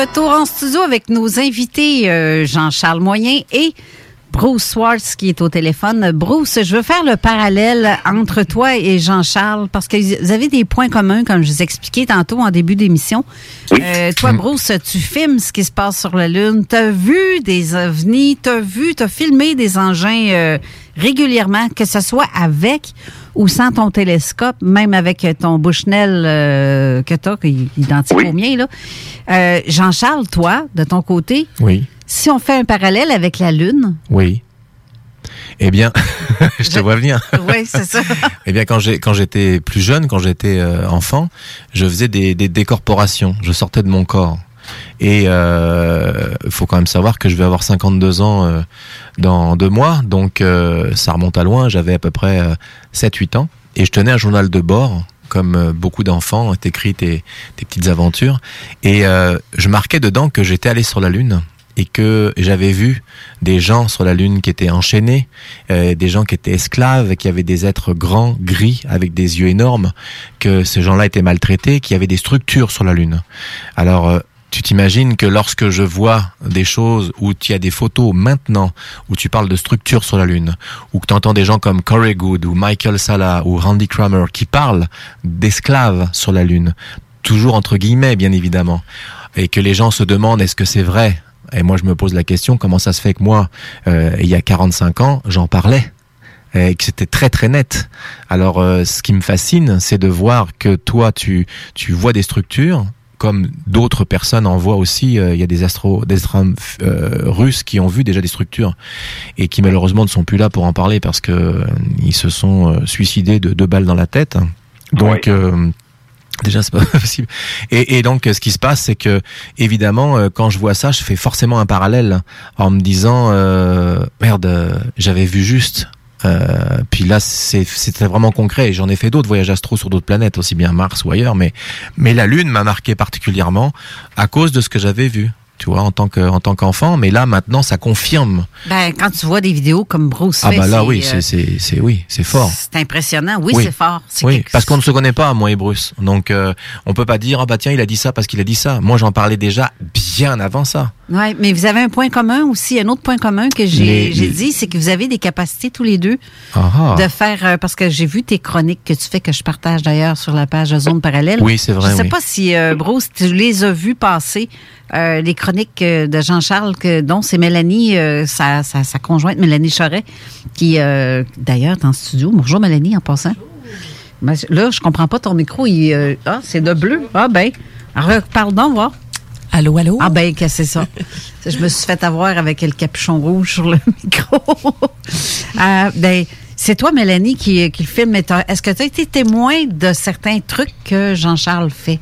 Retour en studio avec nos invités euh, Jean-Charles Moyen et Bruce Swartz qui est au téléphone. Bruce, je veux faire le parallèle entre toi et Jean-Charles parce que vous avez des points communs, comme je vous expliquais tantôt en début d'émission. Euh, toi, Bruce, tu filmes ce qui se passe sur la Lune. Tu as vu des ovnis, tu as vu, tu as filmé des engins euh, régulièrement, que ce soit avec ou sans ton télescope, même avec ton Bushnell euh, que tu as, qui est identique au mien. là. Euh, Jean-Charles, toi, de ton côté, Oui. si on fait un parallèle avec la Lune, Oui. Eh bien, [LAUGHS] je te vois venir. [LAUGHS] oui, c'est ça. [LAUGHS] Eh bien, quand j'étais plus jeune, quand j'étais euh, enfant, je faisais des, des décorporations. Je sortais de mon corps. Et euh, il faut quand même savoir que je vais avoir 52 ans euh, dans deux mois, donc euh, ça remonte à loin. J'avais à peu près euh, 7-8 ans et je tenais un journal de bord, comme euh, beaucoup d'enfants, t'écris tes, tes petites aventures. Et euh, je marquais dedans que j'étais allé sur la Lune et que j'avais vu des gens sur la Lune qui étaient enchaînés, euh, des gens qui étaient esclaves, qui avaient des êtres grands, gris, avec des yeux énormes, que ces gens-là étaient maltraités, qu'il y avait des structures sur la Lune. Alors, euh, tu t'imagines que lorsque je vois des choses où tu as des photos maintenant, où tu parles de structures sur la Lune, ou que tu entends des gens comme Corey Good, ou Michael Sala, ou Randy Kramer qui parlent d'esclaves sur la Lune, toujours entre guillemets, bien évidemment, et que les gens se demandent est-ce que c'est vrai? Et moi, je me pose la question, comment ça se fait que moi, euh, il y a 45 ans, j'en parlais et que c'était très très net? Alors, euh, ce qui me fascine, c'est de voir que toi, tu tu vois des structures comme d'autres personnes en voient aussi. euh, Il y a des astro, des astronomes euh, russes qui ont vu déjà des structures et qui malheureusement ne sont plus là pour en parler parce que euh, ils se sont suicidés de deux balles dans la tête. Donc euh, Déjà, c'est pas [LAUGHS] possible. Et, et donc, ce qui se passe, c'est que, évidemment, quand je vois ça, je fais forcément un parallèle en me disant, euh, merde, j'avais vu juste. Euh, puis là, c'était vraiment concret. Et J'en ai fait d'autres voyages astro sur d'autres planètes, aussi bien Mars ou ailleurs. Mais, mais la Lune m'a marqué particulièrement à cause de ce que j'avais vu. Tu vois, en tant que, en tant qu'enfant. Mais là, maintenant, ça confirme. ben, quand tu vois des vidéos comme Bruce Ah fait, bah là, oui, euh, c'est, c'est, c'est, oui, c'est fort. c'est impressionnant. Oui, c'est fort. Oui, quelque- parce qu'on ne se connaît pas, moi et Bruce. Donc, euh, on peut pas dire, ah bah tiens, il a dit ça parce qu'il a dit ça. Moi, j'en parlais déjà bien avant ça. Ouais, mais vous avez un point commun aussi, un autre point commun que j'ai Les- dit, c'est que vous avez des capacités tous les deux Ah de faire, euh, parce que j'ai vu tes chroniques que tu fais, que je partage d'ailleurs sur la page Zone Parallèle. Oui, c'est vrai, Je sais oui. pas si, euh, Bruce, tu les as vues passer, euh, les chroniques euh, de Jean-Charles, que- dont c'est Mélanie, euh, sa, sa, sa conjointe Mélanie Choret, qui, euh, d'ailleurs, est en studio. Bonjour Mélanie, en passant. Ben, Là, je comprends pas ton micro. Il, ah, c'est de bleu. Ah, ben. Parle donc, voir. Allô, allô? Ah, ben, que c'est ça. [LAUGHS] je me suis fait avoir avec le capuchon rouge sur le [LAUGHS] micro. Ben, c'est toi, Mélanie, qui, qui le filme. Est-ce que tu as été témoin de certains trucs que Jean-Charles fait?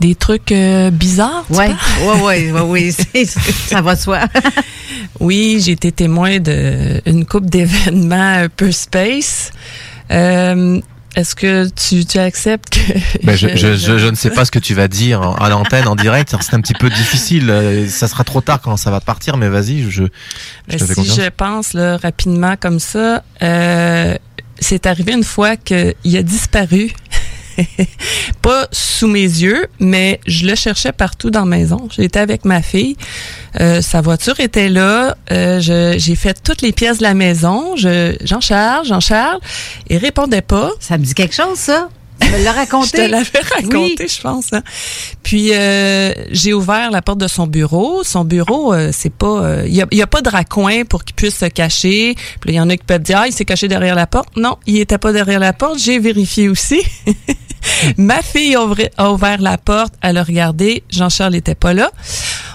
Des trucs euh, bizarres, tu Ouais, parles? ouais, ouais, ouais, oui, [LAUGHS] c'est- ça va soi. [LAUGHS] Oui, j'ai été témoin d'une couple d'événements un peu space. Euh, Est-ce que tu, tu acceptes que... Ben, je, je, [LAUGHS] je, je ne sais pas ce que tu vas dire en- à l'antenne, en direct. C'est un petit peu difficile. euh, Ça sera trop tard quand ça va partir, mais vas-y, je, je Ben, te fais si confiance. je pense là, rapidement comme ça, euh, c'est arrivé une fois qu'il a disparu. [LAUGHS] Pas sous mes yeux, mais je le cherchais partout dans la maison. J'étais avec ma fille. Euh, sa voiture était là. Euh, J'ai fait toutes les pièces de la maison. Je- Jean-Charles, Jean-Charles. Il répondait pas. Ça me dit quelque chose, ça? Me l'as raconté? je te l'avais raconté, je pense. hein. Puis euh, j'ai ouvert la porte de son bureau. Son bureau, euh, c'est pas, il y, a, y a pas de raccoin pour qu'il puisse se cacher. Puis il y en a qui peuvent dire, ah, il s'est caché derrière la porte. Non, il était pas derrière la porte. J'ai vérifié aussi. [LAUGHS] [LAUGHS] Ma fille a ouvert la porte, elle a regardé. Jean-Charles était pas là.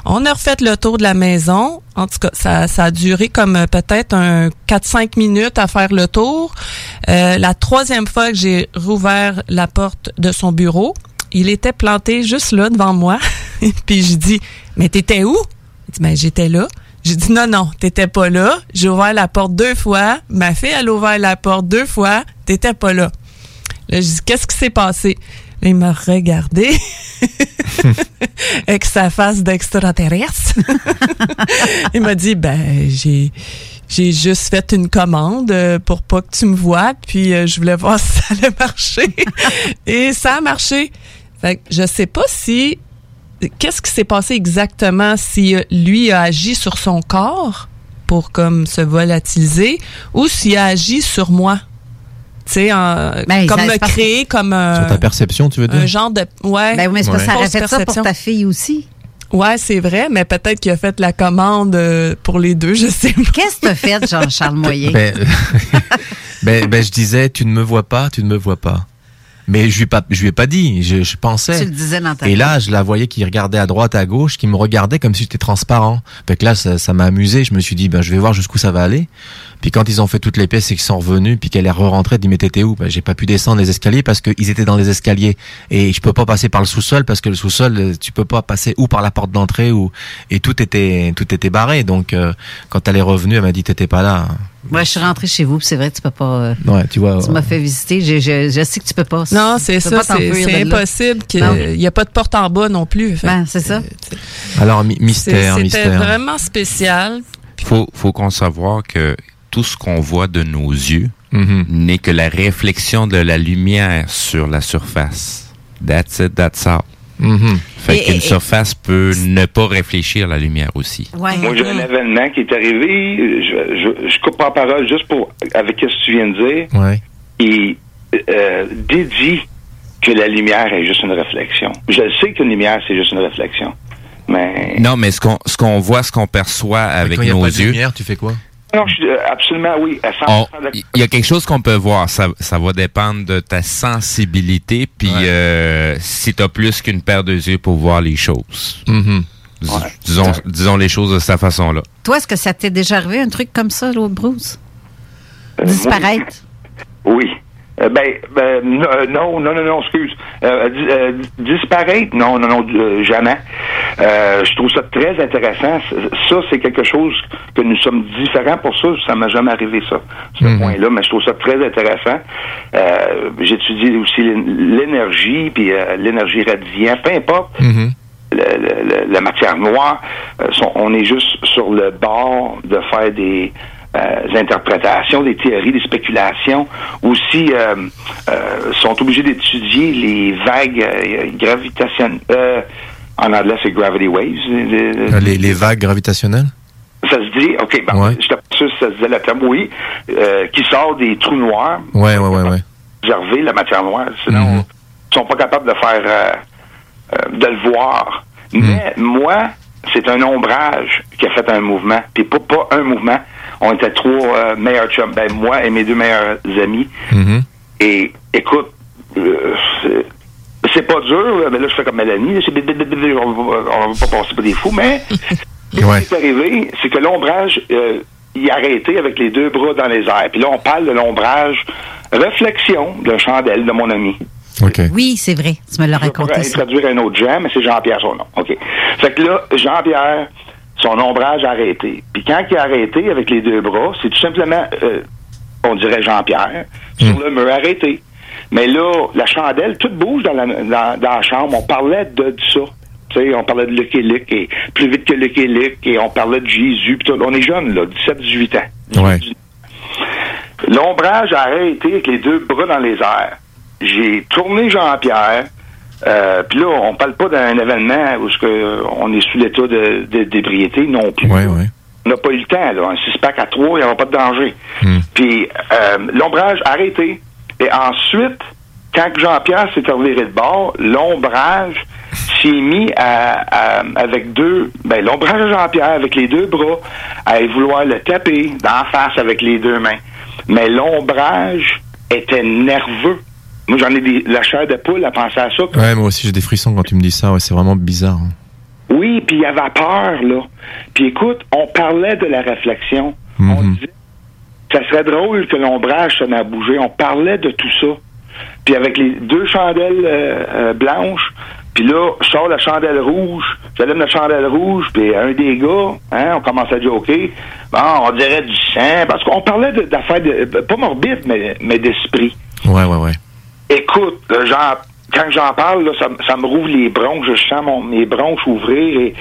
On a refait le tour de la maison. En tout cas, ça, ça a duré comme euh, peut-être un 4-5 minutes à faire le tour. Euh, la troisième fois que j'ai rouvert la porte de son bureau, il était planté juste là devant moi. [LAUGHS] Puis je dis, mais t'étais où? Il dit, ben j'étais là. J'ai dit, non, non, t'étais pas là. J'ai ouvert la porte deux fois. Ma fille, a ouvert la porte deux fois. T'étais pas là. Là, je dis, qu'est-ce qui s'est passé? Là, il m'a regardé [LAUGHS] avec sa face d'extraterrestre. [LAUGHS] il m'a dit, ben, j'ai, j'ai juste fait une commande euh, pour pas que tu me vois, puis euh, je voulais voir [LAUGHS] si ça allait marcher. Et ça a marché. Fait que je sais pas si, qu'est-ce qui s'est passé exactement, si euh, lui a agi sur son corps pour comme se volatiliser ou s'il agit sur moi. Tu sais, en- Ben, comme me créer comme un, Sur ta perception, tu veux dire? un genre de ouais. Ben oui, mais c'est que ça fait ça pour ta fille aussi? Ouais, c'est vrai, mais peut-être qu'il a fait la commande euh, pour les deux, [LAUGHS] je sais pas. Qu'est-ce que tu as fait, Jean-Charles [LAUGHS] Moyen? Ben, [LAUGHS] ben, ben, je disais, tu ne me vois pas, tu ne me vois pas. Mais je lui, ai pas, je lui ai pas dit, je, je pensais. Tu le disais dans ta Et là, je la voyais qui regardait à droite, à gauche, qui me regardait comme si j'étais transparent. Fait que là, ça ça m'a amusé. Je me suis dit, ben, je vais voir jusqu'où ça va aller. Puis quand ils ont fait toutes les pièces et qu'ils sont revenus, puis qu'elle est re-rentrée, elle dit, mais t'étais où? Ben, j'ai pas pu descendre les escaliers parce qu'ils étaient dans les escaliers. Et je peux pas passer par le sous-sol parce que le sous-sol, euh, tu peux pas passer ou par la porte d'entrée ou, et tout était, tout était barré. Donc, euh, quand elle est revenue, elle m'a dit, t'étais pas là. Ouais, je suis rentrée chez vous, puis c'est vrai, tu peux pas. euh, Ouais, tu vois. Tu m'as fait visiter. Je, je, je sais que tu peux pas. Non, c'est ça, c'est impossible qu'il n'y a pas de porte en bas non plus. Ben, c'est ça. Alors, mi- mystère, C'était mystère. vraiment spécial. faut, faut qu'on savoir que tout ce qu'on voit de nos yeux Mhm. n'est que la réflexion de la lumière sur la surface. That's it, that's all. Mhm. Fait qu'une et- surface peut ne pas réfléchir la lumière aussi. Moi, j'ai un événement qui est arrivé. Je, je, je coupe en parole juste pour avec ce que tu viens de dire. Ouais. Et euh, dédie que la lumière est juste une réflexion. Je le sais qu'une lumière, c'est juste une réflexion. Mais. Non, mais ce qu'on ce qu'on voit, ce qu'on perçoit avec y a nos pas de yeux, lumière, tu fais quoi? Non, je suis euh, absolument oui. À 100% on- d'accord. il y a quelque chose qu'on peut voir. Ça, ça va dépendre de ta sensibilité, puis euh, si tu as plus qu'une paire de yeux pour voir les choses. Mhm. Disons, disons les choses de cette façon-là. Toi, est-ce que ça t'est déjà arrivé, un truc comme ça, l'autre Bruce? Euh, Disparaître? [LAUGHS] Oui. Euh, ben, ben, euh, non, non, non, non, excuse. Euh, di- disparaître, non, non, non, jamais. Je trouve ça très intéressant. Ça, c'est quelque chose que nous sommes différents pour ça. Ça m'a jamais arrivé, ça, ce point-là, mais je trouve ça très intéressant. J'étudie aussi l'é- l'énergie, puis l'énergie radiante, peu importe. le- le- la matière noire, euh, sont- on est juste sur le bord de faire des interprétations, des théories, des spéculations. Aussi, euh, euh, sont obligés d'étudier les vagues euh, gravitationnelles. Euh, en anglais, c'est gravity waves. euh, Euh, Les, les vagues gravitationnelles? Ça se dit, OK, bon, Ouais. j'étais pas sûr si ça se disait le terme, oui, euh, qui sort des trous noirs, ouais, ouais, ouais. observer la matière noire. Sinon, ils sont pas capables de faire, euh, euh, de le voir. Mais moi, c'est un ombrage qui a fait un mouvement. Puis pas, pas un mouvement. On était trois euh, meilleurs chums. Ben, moi et mes deux meilleurs amis. Mhm. Et écoute, euh, c'est- pas dur, mais là, je fais comme Mélanie. là, on, va, on va pas passer pour des fous, mais [LAUGHS] ce qui est arrivé, c'est que l'ombrage, euh, il a arrêté avec les deux bras dans les airs. Puis là, on parle de l'ombrage réflexion de chandelle de mon ami. OK. Oui, c'est vrai. Tu me l'as Je raconté, pourrais ça. traduire un autre Jean, mais c'est Jean-Pierre son nom. OK. Fait que là, Jean-Pierre, son ombrage arrêté. Puis quand il a arrêté avec les deux bras, c'est tout simplement, euh, on dirait Jean-Pierre, sur le mur arrêté. Mais là, la chandelle, tout bouge dans la, dans, dans la chambre. On parlait de, ça. Tu sais, on parlait de Lucky Luke et plus vite que Lucky Luke et on parlait de Jésus. On est jeunes, là, 17-18 ans. Ouais. L'ombrage a arrêté avec les deux bras dans les airs. J'ai tourné Jean-Pierre. Euh, Puis là, on parle pas d'un événement où ce que on est sous l'état de, de- d'ébriété non plus. Ouais, ouais. On n'a pas eu le temps. Là. Un six-pack à trois, il n'y aura pas de danger. Puis euh, l'ombrage a arrêté. Et ensuite, quand Jean-Pierre s'est reviré de bord, l'ombrage s'est mis à, à- avec deux, ben, l'ombrage de Jean-Pierre avec les deux bras, à vouloir le taper d'en face avec les deux mains. Mais l'ombrage était nerveux. Moi, j'en ai des, la chair de poule à penser à ça. Ouais, moi aussi j'ai des frissons quand tu me dis ça. Ouais, c'est vraiment bizarre. hein. Oui, puis il avait peur, là. Puis écoute, on parlait de la réflexion. On disait, ça serait drôle que l'ombrage se met à bouger. On parlait de tout ça. Puis avec les deux chandelles euh, euh, blanches, puis là, je sors la chandelle rouge, j'allume la chandelle rouge, puis un des gars, hein, on commence à joker. Bon, on dirait du sang, parce qu'on parlait d'affaires, de, pas morbides, mais, mais d'esprit. Ouais, ouais, ouais. Écoute, j'en- quand j'en parle, là, ça, me- ça me rouvre les bronches. Je sens mon, mes bronches ouvrir et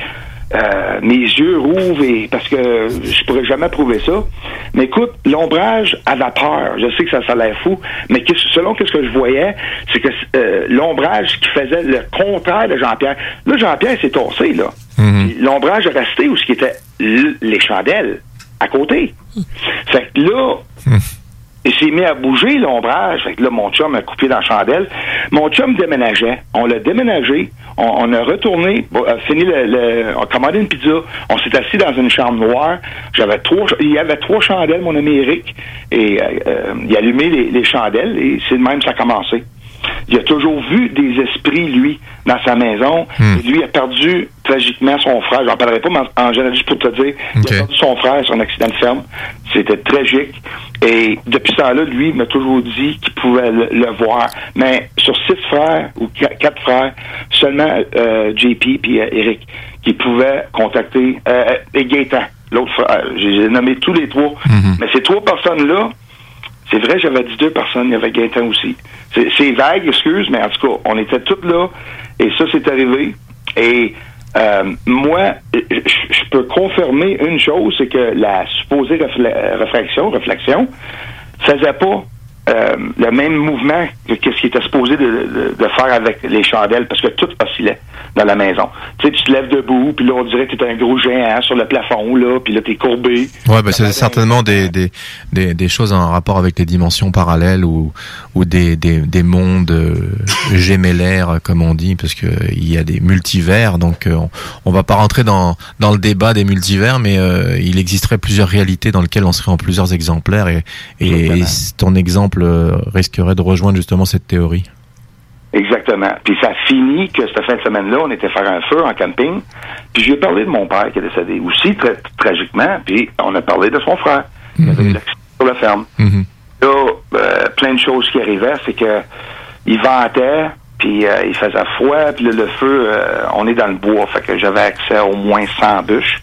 euh, mes yeux rouvrent et, parce que je pourrais jamais prouver ça. Mais écoute, l'ombrage à vapeur, je sais que ça, ça a l'air fou, mais que- selon ce que je voyais, c'est que euh, l'ombrage qui faisait le contraire de Jean-Pierre. Là, Jean-Pierre s'est torsé, là. Puis L'ombrage est resté où ce qui était l- les chandelles. à côté. Fait que là, il s'est mis à bouger l'ombrage. Fait que là, mon chum a coupé dans la chandelle. Mon chum déménageait. On l'a déménagé. On, on a retourné, bon, a fini le, le- on a commandé une pizza. On s'est assis dans une chambre noire. J'avais trois, il y avait trois chandelles, mon ami Eric. Et euh, euh, il a allumé les, les chandelles et c'est de même ça a commencé. Il a toujours vu des esprits, lui, dans sa maison. Et lui a perdu tragiquement son frère. J'en parlerai pas, mais en, en général, juste pour te dire, il a perdu son frère sur un accident de ferme. C'était tragique. Et depuis ce temps-là, lui m'a toujours dit qu'il pouvait le, le voir. Mais sur six frères ou qua- quatre frères, seulement euh, JP puis euh, Eric qui pouvaient contacter euh, et Gaétan, l'autre frère. J'ai nommé tous les trois. Mais ces trois personnes-là, c'est vrai, j'avais dit deux personnes, il y avait Gaëtan aussi. C'est vague, excuse, mais en tout cas, on était tous là, et ça, c'est arrivé. Et euh, moi, je peux confirmer une chose, c'est que la supposée réflexion, réflexion, faisait pas euh, le même mouvement que ce qui était supposé de, faire avec les chandelles, parce que tout oscillait dans la maison. Tu sais, tu te lèves debout, puis là, on dirait que tu un gros géant sur le plafond, là, puis là, t'es courbé. Ouais, bah, c'est certainement des, des, des, des choses en rapport avec les dimensions parallèles ou, ou des, des, des mondes euh, gémellaires, comme on dit, parce que il y a des multivers. Donc, euh, on, on va pas rentrer dans, dans le débat des multivers, mais euh, il existerait plusieurs réalités dans lesquelles on serait en plusieurs exemplaires et, et, et ton exemple euh, risquerait de rejoindre justement cette théorie. Exactement. Puis ça finit que cette fin de semaine-là, on était faire un feu en camping. Puis j'ai parlé de mon père qui est décédé aussi, très tragiquement. Puis on a parlé de son frère qui avait eu l'accident sur la ferme. Là, euh, plein de choses qui arrivaient, c'est que il ventait, puis euh, il faisait froid, puis là, le feu, euh, on est dans le bois, fait que j'avais accès à au moins 100 bûches,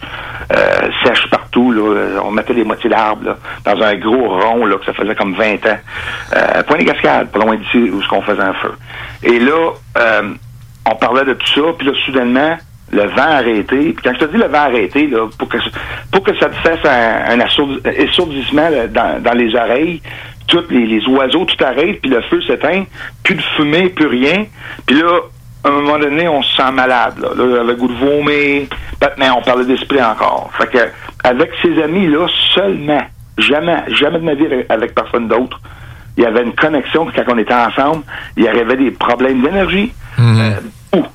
euh, sèches partout, là, on mettait les moitiés d'arbres, dans un gros rond, là, que ça faisait comme 20 ans. Euh, Point des Cascades, pas loin d'ici, où ce qu'on faisait un feu. Et là, euh, on parlait de tout ça, puis là, soudainement, le vent arrêté. Puis quand je te dis le vent arrêté, là, pour que pour que ça te fasse un, un assourd- assourdissement là, dans, dans les oreilles, tous les, les oiseaux, tout arrête, puis le feu s'éteint, plus de fumée, plus rien. Puis là, à un moment donné, on se sent malade. Là, là le goût de vomir. Mais on parlait d'esprit encore. Fait que avec ces amis-là, seulement, jamais, jamais de ma vie avec, personne d'autre, il y avait une connexion quand on était ensemble. Il y avait des problèmes d'énergie, euh, ou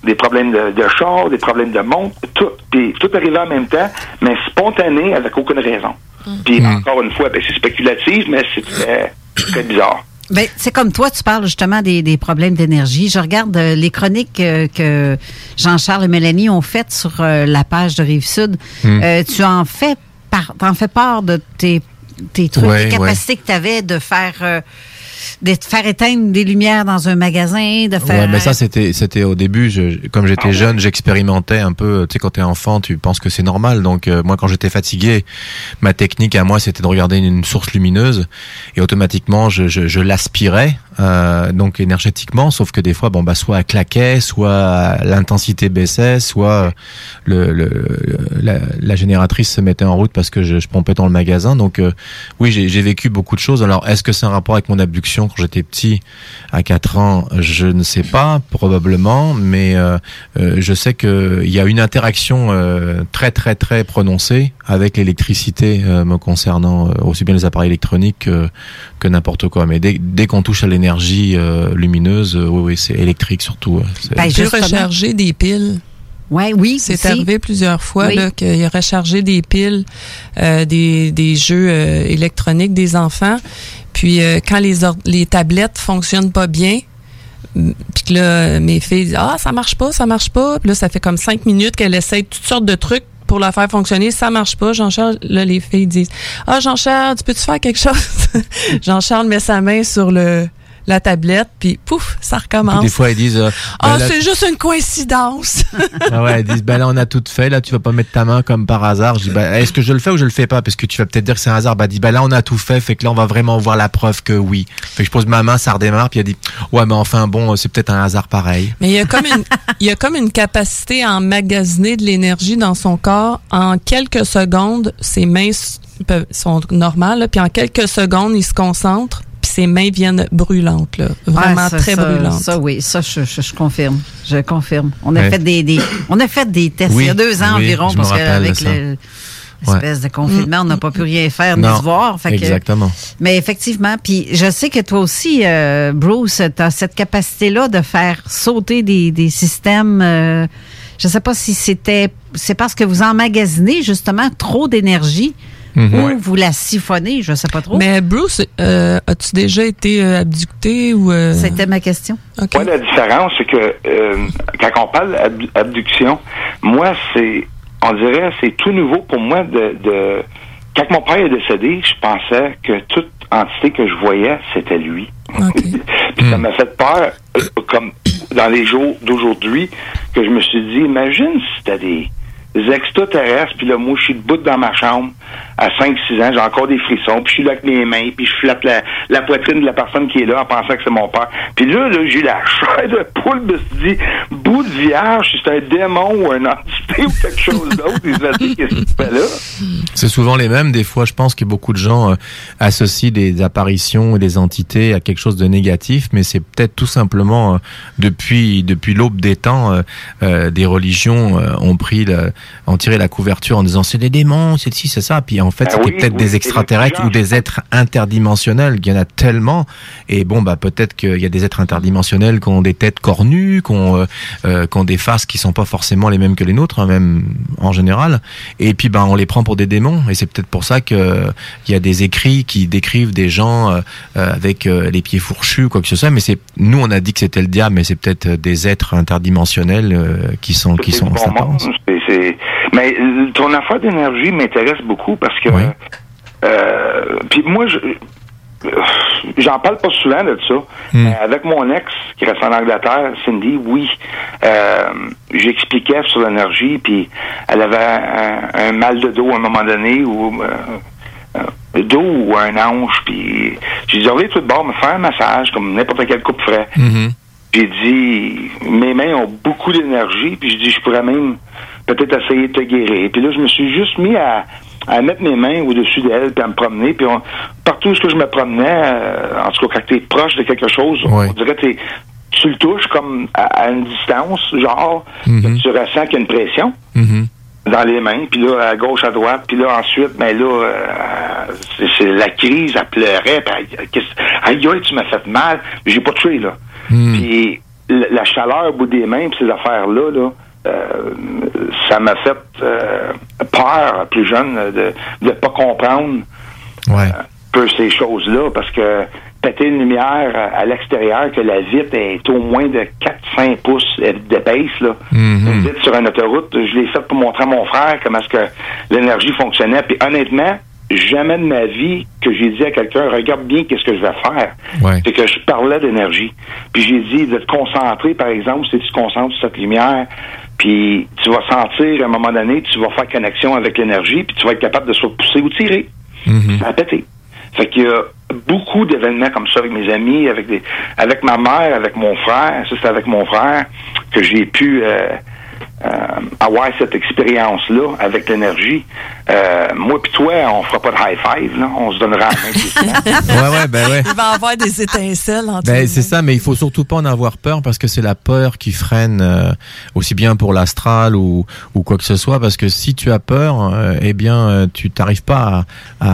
des problèmes de, de char, des problèmes de montre, tout. Puis tout arrivait en même temps, mais spontané avec aucune raison. Puis encore une fois, ben, c'est spéculatif, mais c'est très, très bizarre. Ben, c'est comme toi, tu parles justement des, des problèmes d'énergie. Je regarde euh, les chroniques euh, que Jean-Charles et Mélanie ont faites sur euh, la page de Rive-Sud. Mm. Euh, tu en fais par, t'en fais part de tes, tes trucs, Ouais, les capacités que tu avais de faire euh, de faire éteindre des lumières dans un magasin, de faire Ouais, mais ça c'était c'était au début. Je, comme j'étais jeune, j'expérimentais un peu. Tu sais, quand t'es enfant, tu penses que c'est normal. Donc euh, moi, quand j'étais fatigué, ma technique à moi, c'était de regarder une, une source lumineuse et automatiquement, je, je, je l'aspirais euh, donc énergétiquement. Sauf que des fois, bon bah soit elle claquait, soit l'intensité baissait, soit le, le la, la génératrice se mettait en route parce que je, je pompais dans le magasin. Donc euh, oui, j'ai vécu beaucoup de choses. Alors est-ce que c'est un rapport avec mon abduction quand j'étais petit? À 4 ans Je ne sais pas, probablement, mais euh, euh, je sais que il y a une interaction euh, très très très prononcée avec l'électricité euh, me concernant euh, aussi bien les appareils électroniques que, n'importe quoi. Mais dès qu'on touche à l'énergie euh, lumineuse, euh, oui, oui, c'est électrique surtout. c'est- Il peut recharger des piles. Ouais, oui, C'est arrivé plusieurs fois Oui. qu'il a rechargé des piles euh, des, des jeux euh, électroniques des enfants. Puis euh, quand les, les tablettes fonctionnent pas bien, puis que là, mes filles disent Ah, ça marche pas, ça marche pas. Puis là, ça fait comme cinq minutes qu'elle essaie toutes sortes de trucs pour la faire fonctionner. Ça marche pas. Jean-Charles, là, les filles disent Ah, Jean-Charles, tu peux-tu faire quelque chose? [LAUGHS] Jean-Charles met sa main sur le la tablette, puis pouf, ça Puis recommence. des fois, ils disent. euh, Ah, ben c'est juste une coïncidence. [LAUGHS] Ah ouais, ils disent, ben là, on a tout fait, là, tu vas pas mettre ta main comme par hasard. Je dis, ben, est-ce que je le fais ou je le fais pas? Parce que tu vas peut-être dire que c'est un hasard. Bah, dis, ben là, on a tout fait, fait que là, on va vraiment voir la preuve que oui. Fait que je pose ma main, ça redémarre, puis elle dit, ouais, mais enfin, bon, c'est peut-être un hasard pareil. Mais il y a comme une, il y a comme une capacité à emmagasiner de l'énergie dans son corps. En quelques secondes, ses mains sont normales, puis en quelques secondes, il se concentre, ses mains viennent brûlantes, là, vraiment Ouais, ça, très ça, brûlantes. Ça, oui, ça, je, je, je confirme. Je confirme. On a Ouais. fait des, des- on a fait des tests Oui, il y a deux ans oui, environ, parce que rappelle avec ça. le, Ouais. espèce de confinement, on n'a pas pu rien faire ni se voir. Fait que- exactement. mais effectivement, puis je sais que toi aussi, euh, Bruce, tu as cette capacité-là de faire sauter des, des systèmes. euh, je ne sais pas si c'était. C'est parce que vous emmagasinez justement trop d'énergie Mhm. ou vous la siphonnez, je ne sais pas trop. Mais Bruce, euh, as-tu déjà été euh, abducté ou... euh, C'était ma question. Ouais, la différence, c'est que euh, quand on parle d'abduction, moi, c'est, on dirait, c'est tout nouveau pour moi de, de- Quand mon père est décédé, je pensais que toute entité que je voyais, c'était lui. [LAUGHS] Puis ça m'a fait peur, euh, comme dans les jours d'aujourd'hui, que je me suis dit, imagine si c'était des, des extraterrestres, puis là, moi, je suis debout dans ma chambre à 5-6 ans, j'ai encore des frissons, puis je suis là avec mes mains, puis je flatte la, la poitrine de la personne qui est là en pensant que c'est mon père. Puis là, là j'ai la [LAUGHS] chair de poule, me suis dit, bout de vierge, c'est un démon ou un entité ou quelque chose d'autre, il se dire, qu'est-ce que tu fais là? C'est souvent les mêmes. Des fois, je pense que beaucoup de gens euh, associent des apparitions et des entités à quelque chose de négatif, mais c'est peut-être tout simplement euh, depuis depuis l'aube des temps, euh, euh, des religions euh, ont pris, le, ont tiré la couverture en disant c'est des démons, c'est ci, c'est ça. Puis fait, Ah c'était oui, peut-être oui, des extraterrestres ou des êtres interdimensionnels. Il y en a tellement. Et bon, bah peut-être qu'il y a des êtres interdimensionnels qui ont des têtes cornues, qui ont, euh, euh, qui ont des faces qui sont pas forcément les mêmes que les nôtres, hein, même en général. Et puis, ben, on les prend pour des démons. Et c'est peut-être pour ça que euh, il y a des écrits qui décrivent des gens euh, euh, avec euh, les pieds fourchus, quoi que ce soit. Mais c'est nous, on a dit que c'était le diable, mais c'est peut-être des êtres interdimensionnels euh, qui sont qui sont en c'est- Mais euh, ton affaire d'énergie m'intéresse beaucoup parce que. Euh, Puis moi, je. euh, J'en parle pas souvent de ça. Mais avec mon ex qui reste en Angleterre, Cindy, oui, euh, j'expliquais sur l'énergie, puis elle avait un, un mal de dos à un moment donné ou euh, euh, dos ou un hanche, puis j'ai dit, reviens tout de bord, me faire un massage comme n'importe quel couple ferait. J'ai dit, mes mains ont beaucoup d'énergie, puis je dis, je pourrais même peut-être essayer de te guérir. Puis là, je me suis juste mis à, à mettre mes mains au-dessus d'elle, puis à me promener. Puis on- partout où je me promenais, euh, en tout cas, quand tu es proche de quelque chose, on dirait que tu le touches comme à, à une distance, genre, que tu ressens qu'il y a une pression dans les mains, puis là, à gauche, à droite, puis là, ensuite, ben là, euh, c'est la crise, elle pleurait, puis aïe, aïe, tu m'as fait mal, j'ai pas tué, là. Puis la, la chaleur au bout des mains, puis ces affaires-là, là, euh, ça m'a fait euh, peur, plus jeune, de ne pas comprendre Ouais. un peu ces choses-là, parce que péter une lumière à l'extérieur, que la vitre est au moins de 4-5 pouces d'épaisse, là, une vitre sur une autoroute, je l'ai fait pour montrer à mon frère comment est-ce que l'énergie fonctionnait. Puis honnêtement, jamais de ma vie que j'ai dit à quelqu'un, regarde bien qu'est-ce que je vais faire. Ouais. C'est que je parlais d'énergie. Puis j'ai dit de te concentrer, par exemple, si tu te concentres sur cette lumière, puis tu vas sentir à un moment donné, tu vas faire connexion avec l'énergie, puis tu vas être capable de soit pousser ou tirer. Ça a pété. Fait qu'il y a beaucoup d'événements comme ça avec mes amis, avec des, avec ma mère, avec mon frère. Ça, c'est avec mon frère que j'ai pu euh, euh, avoir cette expérience-là avec l'énergie. Euh, moi puis toi, on fera pas de high five, là. On se donnera la main. [LAUGHS] Ouais, ouais, ben ouais. Il va avoir des étincelles entre Ben, c'est ça, mais il faut surtout pas en avoir peur parce que c'est la peur qui freine euh, aussi bien pour l'astral ou, ou quoi que ce soit. Parce que si tu as peur, euh, eh bien, euh, tu t'arrives pas à,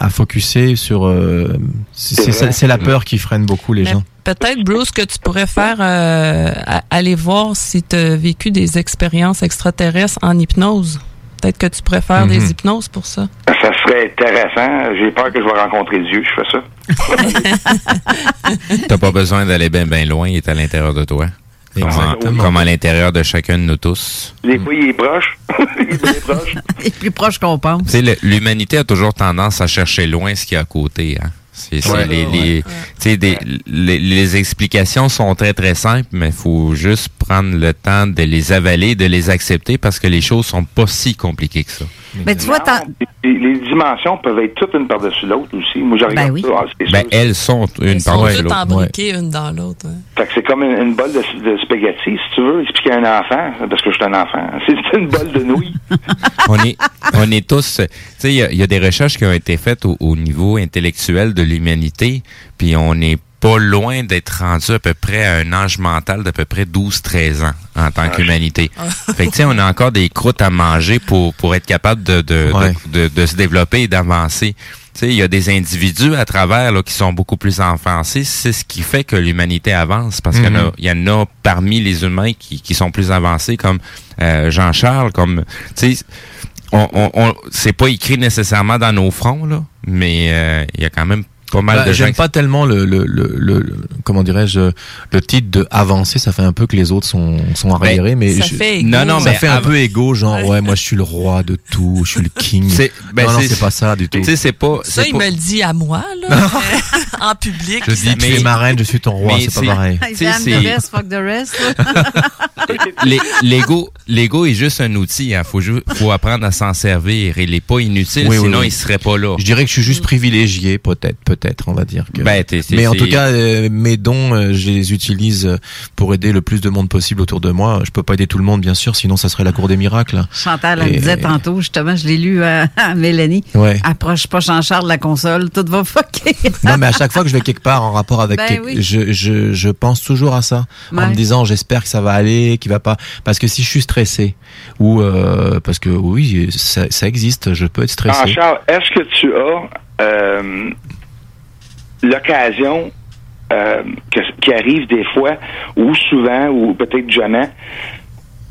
à, à focuser sur. euh, c'est la peur qui freine beaucoup les Mais gens. Peut-être, Bruce, que tu pourrais faire euh, aller voir si tu as vécu des expériences extraterrestres en hypnose. Peut-être que tu pourrais faire Mhm. des hypnoses pour ça. Ça serait intéressant. J'ai peur que je vais rencontrer Dieu. Je fais ça. [LAUGHS] T'as pas besoin d'aller bien ben loin, il est à l'intérieur de toi. Comme, en- Exactement. comme à l'intérieur de chacun de nous tous. Des fois, il est proche. [LAUGHS] il est bien proche. Il est plus proche qu'on pense. L'humanité a toujours tendance à chercher loin ce qu'il y a à côté. Hein? C'est, Ouais. les, les, tu sais, des- les, les explications sont très très simples, mais il faut juste prendre le temps de les avaler, de les accepter parce que les choses sont pas si compliquées que ça. Mais tu vois, Les, les dimensions peuvent être toutes une par-dessus l'autre aussi. Moi, je regarde ça. ah, Ben, elles sont une Ils sont par-dessus toutes l'autre. embriquées une dans l'autre. hein. Fait que c'est comme une, une bolle de, de spaghetti, si tu veux, expliquer à un enfant, parce que je suis un enfant. [LAUGHS] C'est une bolle de nouilles. [LAUGHS] on est, on est tous. Tu sais, il y, a- il y a des recherches qui ont été faites au, au niveau intellectuel de l'humanité, puis on est pas loin d'être rendu à peu près à un âge mental d'à peu près 12-13 ans en tant qu'humanité. fait que, tu sais, on a encore des croûtes à manger pour, pour être capable de, de, Ouais. de, de, de se développer et d'avancer. Tu sais, il y a des individus à travers là, qui sont beaucoup plus avancés. C'est ce qui fait que l'humanité avance parce qu'il y en a- Mhm. il y, en a parmi les humains qui, qui sont plus avancés, comme euh, Jean-Charles, comme tu sais, on, on, on- c'est pas écrit nécessairement dans nos fronts là, mais euh, il y a quand même pas mal Bah, de gens. J'aime pas tellement le, le, le, le- comment dirais-je le titre de avancé. Ça fait un peu que les autres sont sont arriérés, mais Ben, ça je- fait égo. Non, non, ça mais fait un av- peu égo, genre ouais, moi je suis le roi de tout, je suis le king. C'est- ben, non, non, c'est- c'est pas ça du tout. Tu sais, c'est pas. Ça, c'est il pas- me le dit à moi, là, mais [LAUGHS] en public. Je dis, tu Mais- es ma reine, je suis ton roi, mais c'est c'est- pas pareil. C'est- the rest, fuck the rest. [LAUGHS] Les- L'ego, l'ego est juste un outil. Il faut, ju- faut apprendre à s'en servir. Il est pas inutile, Oui, sinon oui. il serait pas là. Je dirais que je suis juste privilégié, peut-être, peut-être, on va dire. Que... Ben, Mais en c'est- tout cas, euh, mes dons, euh, je les utilise euh, pour aider le plus de monde possible autour de moi. Je peux pas aider tout le monde, bien sûr, sinon ça serait la cour des miracles. Chantal, elle Et- me disait tantôt, justement, je l'ai lu à, à Mélanie. Ouais. Approche pas Jean-Charles de la console, tout va fucker. Non, mais à chaque fois que je vais quelque part en rapport avec, Ben quelque- oui. je, je, je pense toujours à ça, en me disant j'espère que ça va aller, qu'il va pas, parce que si je suis stressé ou euh, parce que oui, ça, ça existe, je peux être stressé. Ah, Charles, est-ce que tu as euh, l'occasion euh, qui arrive des fois, ou souvent, ou peut-être jamais,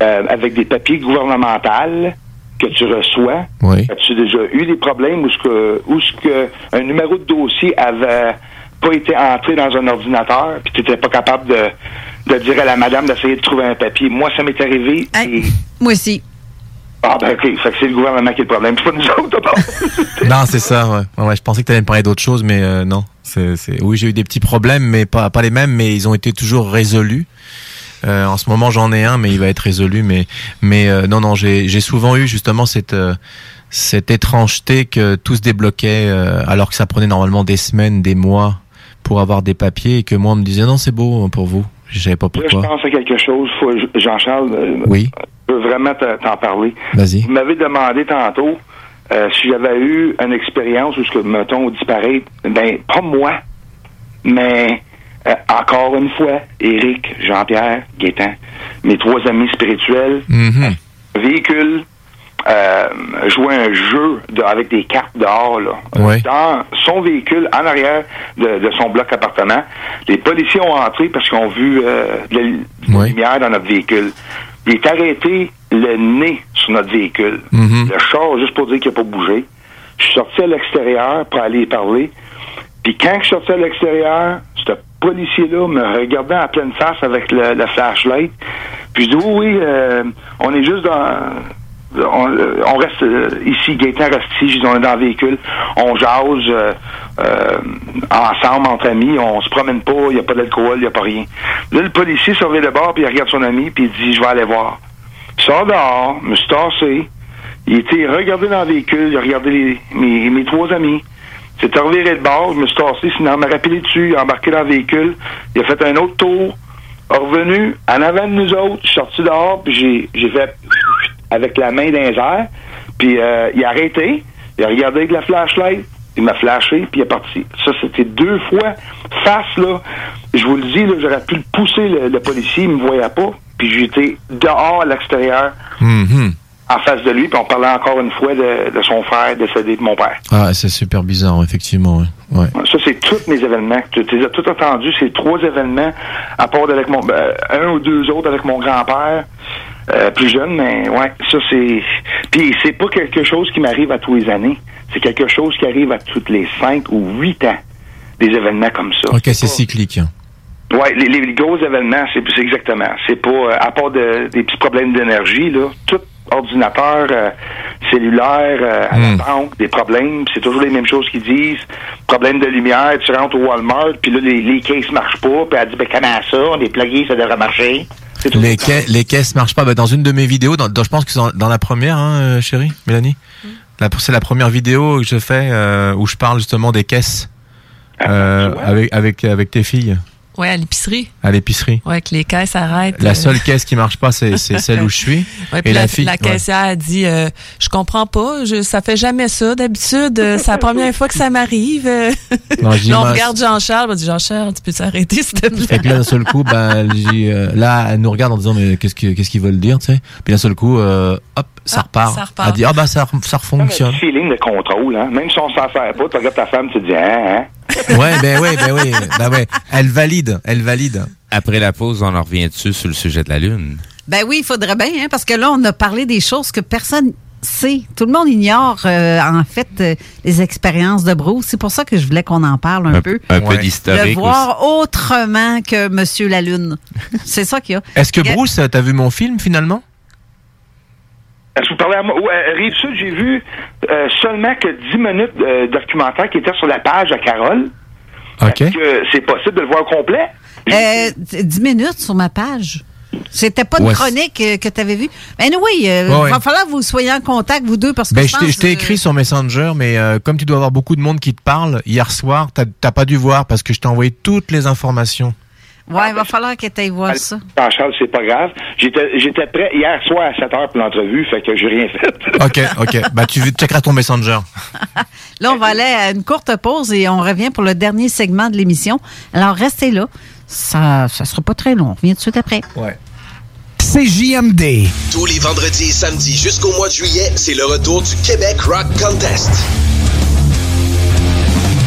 avec des papiers gouvernementaux que tu reçois, Oui. as-tu déjà eu des problèmes où ce que, où ce que un numéro de dossier avait pas été entré dans un ordinateur, puis tu n'étais pas capable de, de dire à la madame d'essayer de trouver un papier. Moi, ça m'est arrivé. et- Moi aussi. Ah ben ok, fait que c'est le gouvernement qui est le problème, c'est pas nous autres d'abord. [LAUGHS] Non, c'est ça. Ouais. Ouais, ouais, je pensais que tu allais me parler d'autre chose, mais euh, non. C'est, c'est... Oui, j'ai eu des petits problèmes, mais pas, pas les mêmes, mais ils ont été toujours résolus. Euh, en ce moment, j'en ai un, mais il va être résolu. Mais, mais euh, non, non, j'ai, j'ai souvent eu justement cette, euh, cette étrangeté que tout se débloquait, euh, alors que ça prenait normalement des semaines, des mois pour avoir des papiers, et que moi, on me disait non, c'est beau pour vous. Je savais pas Là, je pense à quelque chose. Jean-Charles, euh, Oui. je veux vraiment te- t'en parler. Vas-y. Vous m'avez demandé tantôt euh, si j'avais eu une expérience où, ce que, mettons, disparaître. Ben, pas moi, mais euh, encore une fois, Éric, Jean-Pierre, Gaétan, mes trois amis spirituels, véhicule, euh, jouer un jeu de- avec des cartes dehors, là. Ouais. Dans son véhicule, en arrière de, de son bloc appartement, les policiers ont entré parce qu'ils ont vu euh, de la, lumière dans notre véhicule. Il est arrêté le nez sur notre véhicule. Mhm. Le char, juste pour dire qu'il n'a pas bougé. Je suis sorti à l'extérieur pour aller y parler. Puis quand je suis sorti à l'extérieur, ce policier-là me regardait en pleine face avec le, le flashlight. Puis je dis oui, oui, euh, on est juste dans... On, euh, on reste euh, ici, Gaëtan je dis, on est dans le véhicule, on jase euh, ensemble, entre amis, on se promène pas, il n'y a pas d'alcool, il n'y a pas rien. Là, le policier surveille le bord, puis il regarde son ami, puis il dit, je vais aller voir. Il sort dehors, me suis tassé, il était regardé dans le véhicule, il a regardé mes, trois amis. C'est reviré de bord, je me suis tassé, sinon il m'a rappelé dessus, il a embarqué dans le véhicule, il a fait un autre tour, revenu, en avant de nous autres, je suis sorti dehors, puis j'ai fait avec la main airs, puis euh, il a arrêté, il a regardé avec la flashlight, il m'a flashé, puis il est parti. Ça, c'était deux fois face, là. Je vous le dis, là, j'aurais pu le pousser, le, le policier, il me voyait pas, puis j'étais dehors à l'extérieur, Mhm. en face de lui, puis on parlait encore une fois de, de son frère décédé de mon père. Ah, c'est super bizarre, effectivement. Ouais. Ouais. Ça, c'est tous mes événements. Tu as tout entendus. C'est trois événements, à part avec mon, ben, un ou deux autres avec mon grand-père, euh, plus jeune, mais ouais, ça c'est. Puis c'est pas quelque chose qui m'arrive à tous les années. C'est quelque chose qui arrive à toutes les cinq ou huit ans. Des événements comme ça. Ok, c'est cyclique. hein. Ouais, les, les gros événements, c'est exactement. C'est pas euh, à part de- des petits problèmes d'énergie là, tout ordinateur euh, cellulaire euh, à Hmm. la banque, des problèmes, c'est toujours les mêmes choses qu'ils disent. Problème de lumière, tu rentres au Walmart, puis là les, les caisses marchent pas, puis elle dit ben comment ça, on est plugué, ça devrait marcher. Les, ca- les caisses marchent pas. Bah, dans une de mes vidéos, dans, dans- je pense que c'est dans, dans la première, hein, euh, chérie, Mélanie. La- C'est la première vidéo que je fais euh, où je parle justement des caisses euh, avec avec avec tes filles. Ouais, à l'épicerie. À l'épicerie. Ouais, que les caisses arrêtent. La euh, seule caisse qui marche pas, c'est c'est celle où je suis. [LAUGHS] Ouais, Et puis la, la fille. la ouais. caissière a dit euh, Je comprends pas, je, ça fait jamais ça. D'habitude, euh, c'est la première fois que ça m'arrive. [LAUGHS] Non, je dis, Là, on regarde Jean-Charles, on dit Jean-Charles, tu peux t'arrêter, s'il te plaît? Fait que là, d'un seul coup, ben, euh, là, elle nous regarde en disant, mais qu'est-ce que- qu'est-ce qu'ils veulent dire, tu sais. Puis d'un seul coup, euh, hop, ça repart. ça repart. Elle dit, ah, bah, ça, ça refonctionne. Un feeling de contrôle, hein. Même si on s'en sert pas, tu regardes ta femme, tu te dis, hein, hein? Ouais, ben oui, ben oui. Ben ouais. Elle valide, elle valide. Après la pause, on en revient dessus sur le sujet de la Lune? Ben oui, il faudrait bien, hein, parce que là, on a parlé des choses que personne sait. Tout le monde ignore, euh, en fait, euh, les expériences de Bruce. C'est pour ça que je voulais qu'on en parle un, Un- peu. un peu d'historique De voir autrement que Monsieur la Lune. C'est ça qu'il y a. Est-ce que Bruce, t'as vu mon film finalement? Est-ce que vous parlez à moi? Ouais, Rive-Sud, j'ai vu euh, seulement que 10 minutes de documentaire qui était sur la page à Carole. OK. Est-ce que c'est possible de le voir au complet? Euh, d- 10 minutes sur ma page. C'était pas une Ouais. chronique euh, que tu avais vue. Mais oui, euh, Ouais, ouais. va falloir que vous soyez en contact, vous deux, parce que Ben, je je t'ai- pense, je t'ai euh, écrit sur Messenger, mais euh, comme tu dois avoir beaucoup de monde qui te parle, hier soir, t'as pas dû voir parce que je t'ai envoyé toutes les informations. Ouais, il va falloir que tu ailles voir ça. Jean-Charles, c'est pas grave. J'étais j'étais prêt hier soir à 7 heures pour l'entrevue, fait que j'ai rien fait. [LAUGHS] OK, OK. bah, tu checkeras ton Messenger. [LAUGHS] Là, on va aller à une courte pause et on revient pour le dernier segment de l'émission. Alors, restez là. Ça ça sera pas très long. On revient tout de suite après. Ouais. CJMD. Tous les vendredis et samedis jusqu'au mois de juillet, c'est le retour du Québec Rock Contest.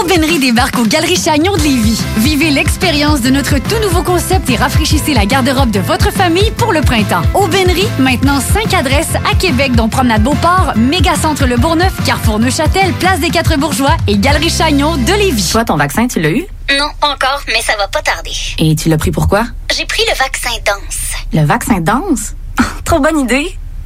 Aubainerie débarque aux Galeries Chagnon de Lévis. Vivez l'expérience de notre tout nouveau concept et rafraîchissez la garde-robe de votre famille pour le printemps. Aubainerie, maintenant 5 adresses à Québec, dont Promenade Beauport, Mégacentre Le Bourgneuf, Carrefour Neuchâtel, Place des Quatre Bourgeois et Galerie Chagnon de Lévis. Toi, ton vaccin, tu l'as eu? Non, encore, mais ça va pas tarder. Et tu l'as pris pourquoi? J'ai pris le vaccin danse. Le vaccin danse? [LAUGHS] Trop bonne idée!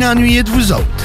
ennuyés de vous autres.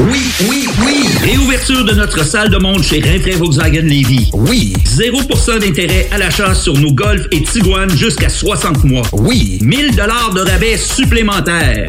Oui, oui, oui! Réouverture de notre salle de monde chez Rinfraie Volkswagen Levy. Oui. 0% d'intérêt à l'achat sur nos Golf et Tiguan jusqu'à 60 mois. Oui. 1000 dollars de rabais supplémentaires.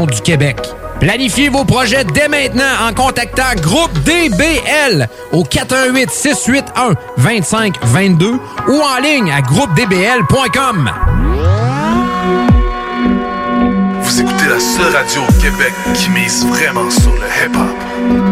du Québec. Planifiez vos projets dès maintenant en contactant Groupe DBL au 418 681 2522 ou en ligne à groupedbl.com. Vous écoutez la seule radio au Québec qui mise vraiment sur le hip-hop.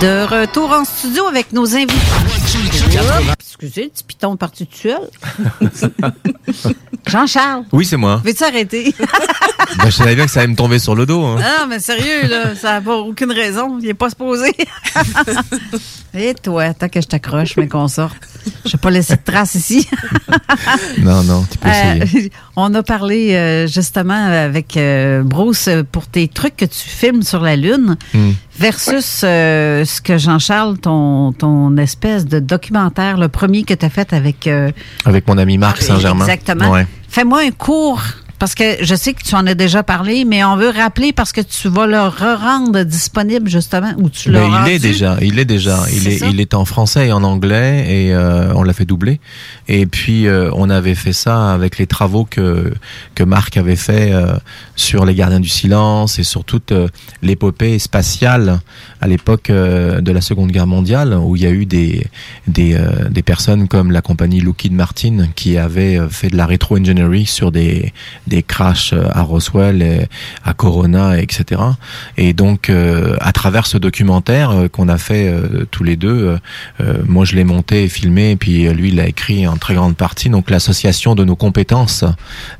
De retour en studio avec nos invités. Excusez, le petit piton parti tout seul. [LAUGHS] Jean-Charles. Oui, c'est moi. Veux-tu arrêter? [LAUGHS] Ben, je savais bien que ça allait me tomber sur le dos. hein. Ah, mais sérieux, là, ça n'a aucune raison. Il n'est pas supposé. [LAUGHS] Et toi, tant que je t'accroche, mais qu'on sorte. Je vais pas laisser de traces ici. Non, non, tu peux essayer. Euh, on a parlé euh, justement avec euh, Bruce pour tes trucs que tu filmes sur la Lune Hmm. versus ce que Jean-Charles, ton, ton espèce de documentaire, le premier que tu as fait avec... euh, Avec mon ami Marc Saint-Germain. Exactement. Ouais. Fais-moi un cours, parce que je sais que tu en as déjà parlé, mais on veut rappeler parce que tu vas le re-rendre disponible justement, ou tu l'as Ben, il rendu. est déjà, il est déjà, il est, ça. il est en français et en anglais et euh, on l'a fait doubler. Et puis euh, on avait fait ça avec les travaux que que Marc avait fait euh, sur les Gardiens du Silence et sur toute l'épopée spatiale à l'époque euh, de la Seconde Guerre mondiale où il y a eu des des euh, des personnes comme la compagnie Lockheed Martin qui avait euh, fait de la rétro-ingénierie sur des des crashs à Roswell, et à Corona, etc. Et donc, à travers ce documentaire qu'on a fait tous les deux, moi je l'ai monté et filmé, et puis lui il l'a écrit en très grande partie. Donc l'association de nos compétences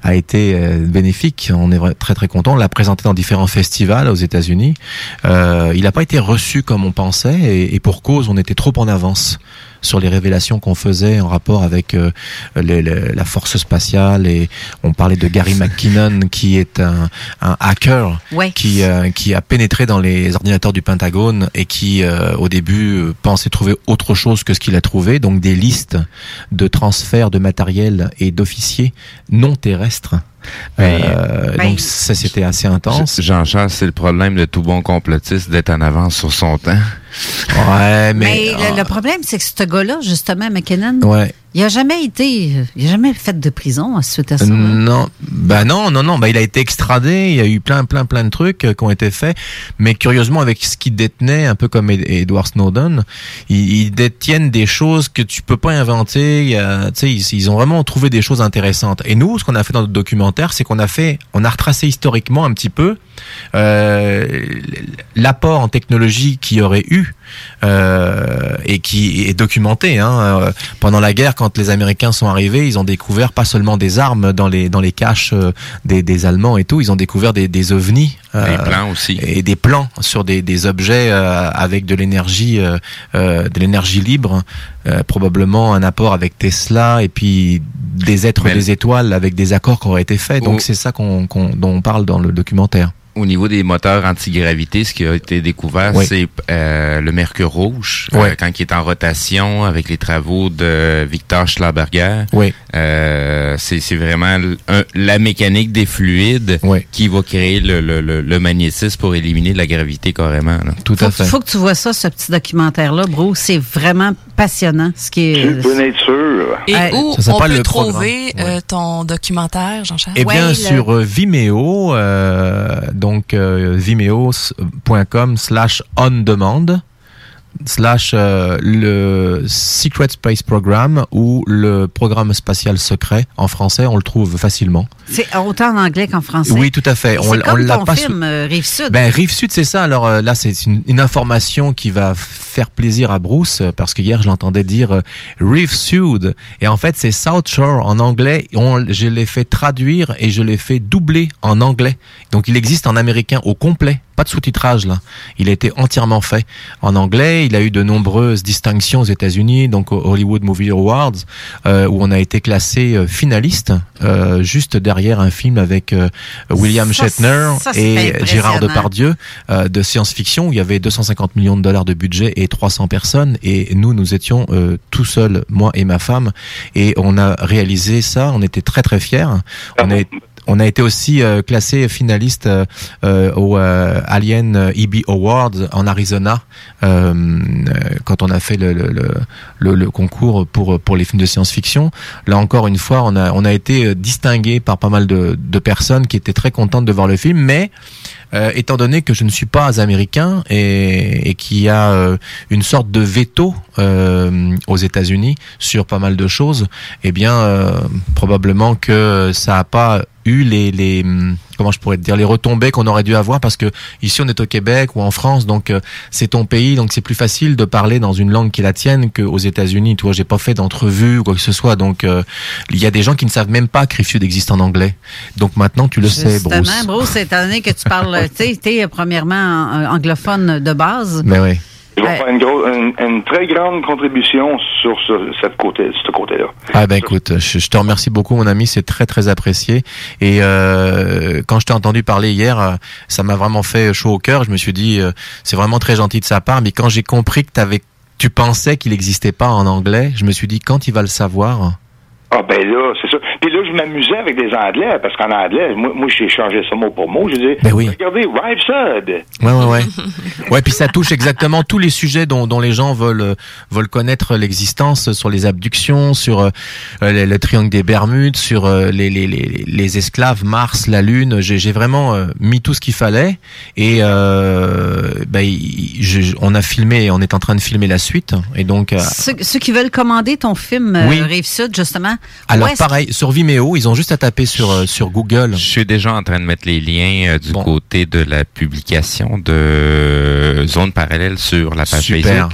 a été bénéfique. On est très très content. On l'a présenté dans différents festivals aux États-Unis. Euh, il n'a pas été reçu comme on pensait, et, et pour cause, on était trop en avance sur les révélations qu'on faisait en rapport avec euh, les- les- la force spatiale et on parlait de Gary McKinnon [LAUGHS] qui est un, un hacker Ouais. qui euh, qui a pénétré dans les ordinateurs du Pentagone et qui euh, au début pensait trouver autre chose que ce qu'il a trouvé donc des listes de transferts de matériel et d'officiers non terrestres Euh, Ben, donc ça c'était assez intense Jean-Charles, c'est le problème de tout bon complotiste d'être en avance sur son temps. Ouais, Mais, le, le problème, c'est que ce gars-là, justement, McKinnon, Ouais. Il a jamais été, il a jamais fait de prison suite à ça. hein? Non, bah non, non, non. Bah il a été extradé. Il y a eu plein, plein, plein de trucs euh, qui ont été faits. Mais curieusement, avec ce qu'il détenait, un peu comme Ed- Edward Snowden, ils, détiennent des choses que tu peux pas inventer. Il y a- ils, ils ont vraiment trouvé des choses intéressantes. Et nous, ce qu'on a fait dans notre documentaire, c'est qu'on a fait, on a retracé historiquement un petit peu euh, l'apport en technologie qu'il y aurait eu euh, et qui est documenté. Hein. Euh, Pendant la guerre, quand les Américains sont arrivés, ils ont découvert pas seulement des armes dans les dans les caches euh, des, des Allemands et tout, ils ont découvert des, des ovnis. Des plans aussi. Et des plans sur des, des objets euh, avec de l'énergie euh, euh, de l'énergie libre, euh, probablement un apport avec Tesla et puis des êtres Mais- des étoiles avec des accords qui auraient été faits. Donc Oh. c'est ça qu'on qu'on- dont on parle dans le documentaire. Au niveau des moteurs antigravité, ce qui a été découvert, Oui. c'est euh, le Mercure Rouge, euh, quand il est en rotation avec les travaux de Victor Schlaberger. Oui. Euh, c'est vraiment un- la mécanique des fluides qui va créer le, le, le, le magnétisme pour éliminer la gravité carrément. là. Tout faut, faut que tu vois ça, ce petit documentaire-là, bro. C'est vraiment passionnant. Ce qui est. Tu peux en être sûr. Et où Ça on peut le trouver euh, ton documentaire, Jean-Charles? Eh bien, sur euh, Vimeo, euh, donc euh, vimeo.com slash on demand slash euh, le Secret Space Program ou le programme spatial secret en français, on le trouve facilement. C'est autant en anglais qu'en français. Oui, tout à fait. On- on l'a pas film euh, Rive-Sud. Ben, Rive Sud, c'est ça. Alors euh, là, c'est une, une information qui va faire plaisir à Bruce euh, parce que hier, je l'entendais dire Rive Sud. Et en fait, c'est South Shore en anglais. On, je l'ai fait traduire et je l'ai fait doubler en anglais. Donc, il existe en américain au complet. Pas de sous-titrage là. Il a été entièrement fait en anglais. Il a eu de nombreuses distinctions aux États-Unis, donc au Hollywood Movie Awards, euh, où on a été classé euh, finaliste, euh, juste derrière un film avec euh, William Ça, Shatner ça, et. Gérard Depardieu euh, de science-fiction où il y avait 250 millions de dollars de budget et 300 personnes et nous nous étions euh, tout seuls moi et ma femme et on a réalisé ça on était très très fiers on on a été aussi euh, classé finaliste euh, euh, au Alien EB Awards en Arizona quand on a fait le, le, le, le- concours pour pour les films de science-fiction. Là encore une fois, on a on a été distingué par pas mal de, de personnes qui étaient très contentes de voir le film, mais euh, étant donné que je ne suis pas américain et, et qu'il y a euh, une sorte de veto euh, aux États-Unis sur pas mal de choses, eh bien probablement que ça a pas eu les, les hum, comment je pourrais te dire les retombées qu'on aurait dû avoir parce que ici on est au Québec ou en France donc euh, c'est ton pays donc c'est plus facile de parler dans une langue qui est la tienne qu'aux États-Unis. Tu vois j'ai pas fait d'entrevue ou quoi que ce soit donc euh, il y a des gens qui ne savent même pas que Rive Sud existe en anglais. Donc maintenant tu le sais Justement, Bruce Bruce, étant donné que tu parles, [LAUGHS] tu sais, premièrement euh, anglophone de base. mais oui Ils vont faire une, gros- une, une très grande contribution sur ce, cette côté, ce côté-là. Ah ben écoute, je, je te remercie beaucoup mon ami, c'est très très apprécié. Et euh, quand je t'ai entendu parler hier, euh, ça m'a vraiment fait chaud au cœur. Je me suis dit, euh, c'est vraiment très gentil de sa part. Mais quand j'ai compris que t'avais, tu pensais qu'il n'existait pas en anglais, je me suis dit, quand il va le savoir, Ah ben là, c'est ça. Puis là, je m'amusais avec des Anglais, parce qu'en anglais, moi, moi j'ai changé ça mot pour mot. Je dis, Ben oui. regardez, Rive Sud. Ouais, ouais, ouais. Ouais, puis ça touche exactement tous les sujets dont, dont les gens veulent euh, veulent connaître l'existence sur les abductions, sur euh, le, le triangle des Bermudes, sur euh, les, les, les, les esclaves, Mars, la Lune. J'ai j'ai vraiment euh, mis tout ce qu'il fallait et euh, ben, je- on a filmé, on est en train de filmer la suite et donc. euh, Ceux, ceux qui veulent commander ton film euh, Oui. Rive-Sud, justement. alors pareil sur Vimeo, ils ont juste à taper sur euh, sur Google. Je suis déjà en train de mettre les liens euh, du côté de la publication de Zone Parallèle sur la page Super. Facebook.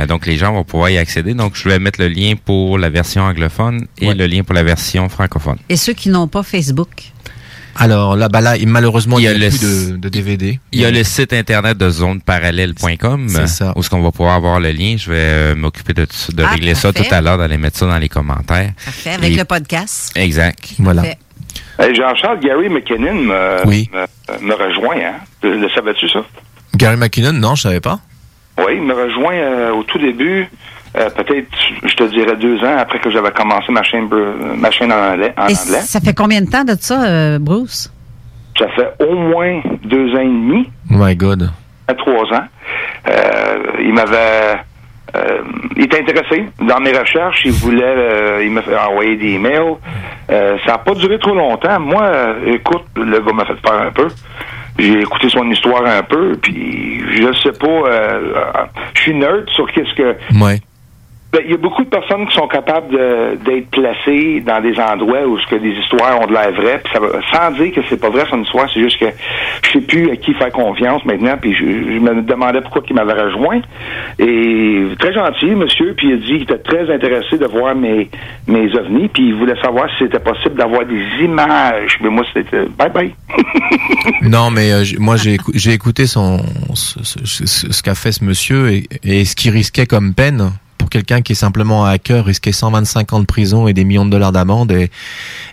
Euh, donc les gens vont pouvoir y accéder. Donc je vais mettre le lien pour la version anglophone et le lien pour la version francophone. Et ceux qui n'ont pas Facebook? Alors là, bah là, malheureusement, il y a, le plus de, de DVD. Il y a le site internet de zoneparallèle.com où ce qu'on va pouvoir avoir le lien. Je vais euh, m'occuper de, Ah, régler ça tout à l'heure, d'aller mettre ça dans les commentaires. Parfait, avec Et- le podcast. Exact. Voilà. Hey, Jean-Charles, Gary McKinnon me, Oui. me, me rejoint. Hein? Le, le savais-tu, ça? Gary McKinnon, non, je savais pas. Oui, il me rejoint euh, au tout début, euh, peut-être, je te dirais, deux ans après que j'avais commencé ma chaîne, ma chaîne en anglais. En Et anglais. ça fait combien de temps de ça, euh, Bruce? Ça fait au moins deux ans et demi, Oh my God. à trois ans. Euh, il m'avait... euh, il était intéressé dans mes recherches. Il voulait... euh, il m'a fait envoyer des emails. Euh, ça n'a pas duré trop longtemps. Moi, écoute, le gars m'a fait peur un peu. J'ai écouté son histoire un peu, puis je sais pas... euh, euh, je suis nerd sur qu'est-ce que... Ouais. Ben, il y a beaucoup de personnes qui sont capables d'être placées dans des endroits où ce que des histoires ont de l'air vraies, puis ça sans dire que c'est pas vrai son histoire, c'est juste que je sais plus à qui faire confiance maintenant, puis je, je me demandais pourquoi il m'avait rejoint. Et très gentil, monsieur, puis il a dit qu'il était très intéressé de voir mes mes ovnis, puis il voulait savoir si c'était possible d'avoir des images. Mais moi, c'était bye bye. [LAUGHS] Non, mais euh, moi j'ai écou- j'ai écouté son ce, ce- ce- qu'a fait ce monsieur et, et ce qu'il risquait comme peine quelqu'un qui est simplement un hacker, risquer 125 ans de prison et des millions de dollars d'amende et,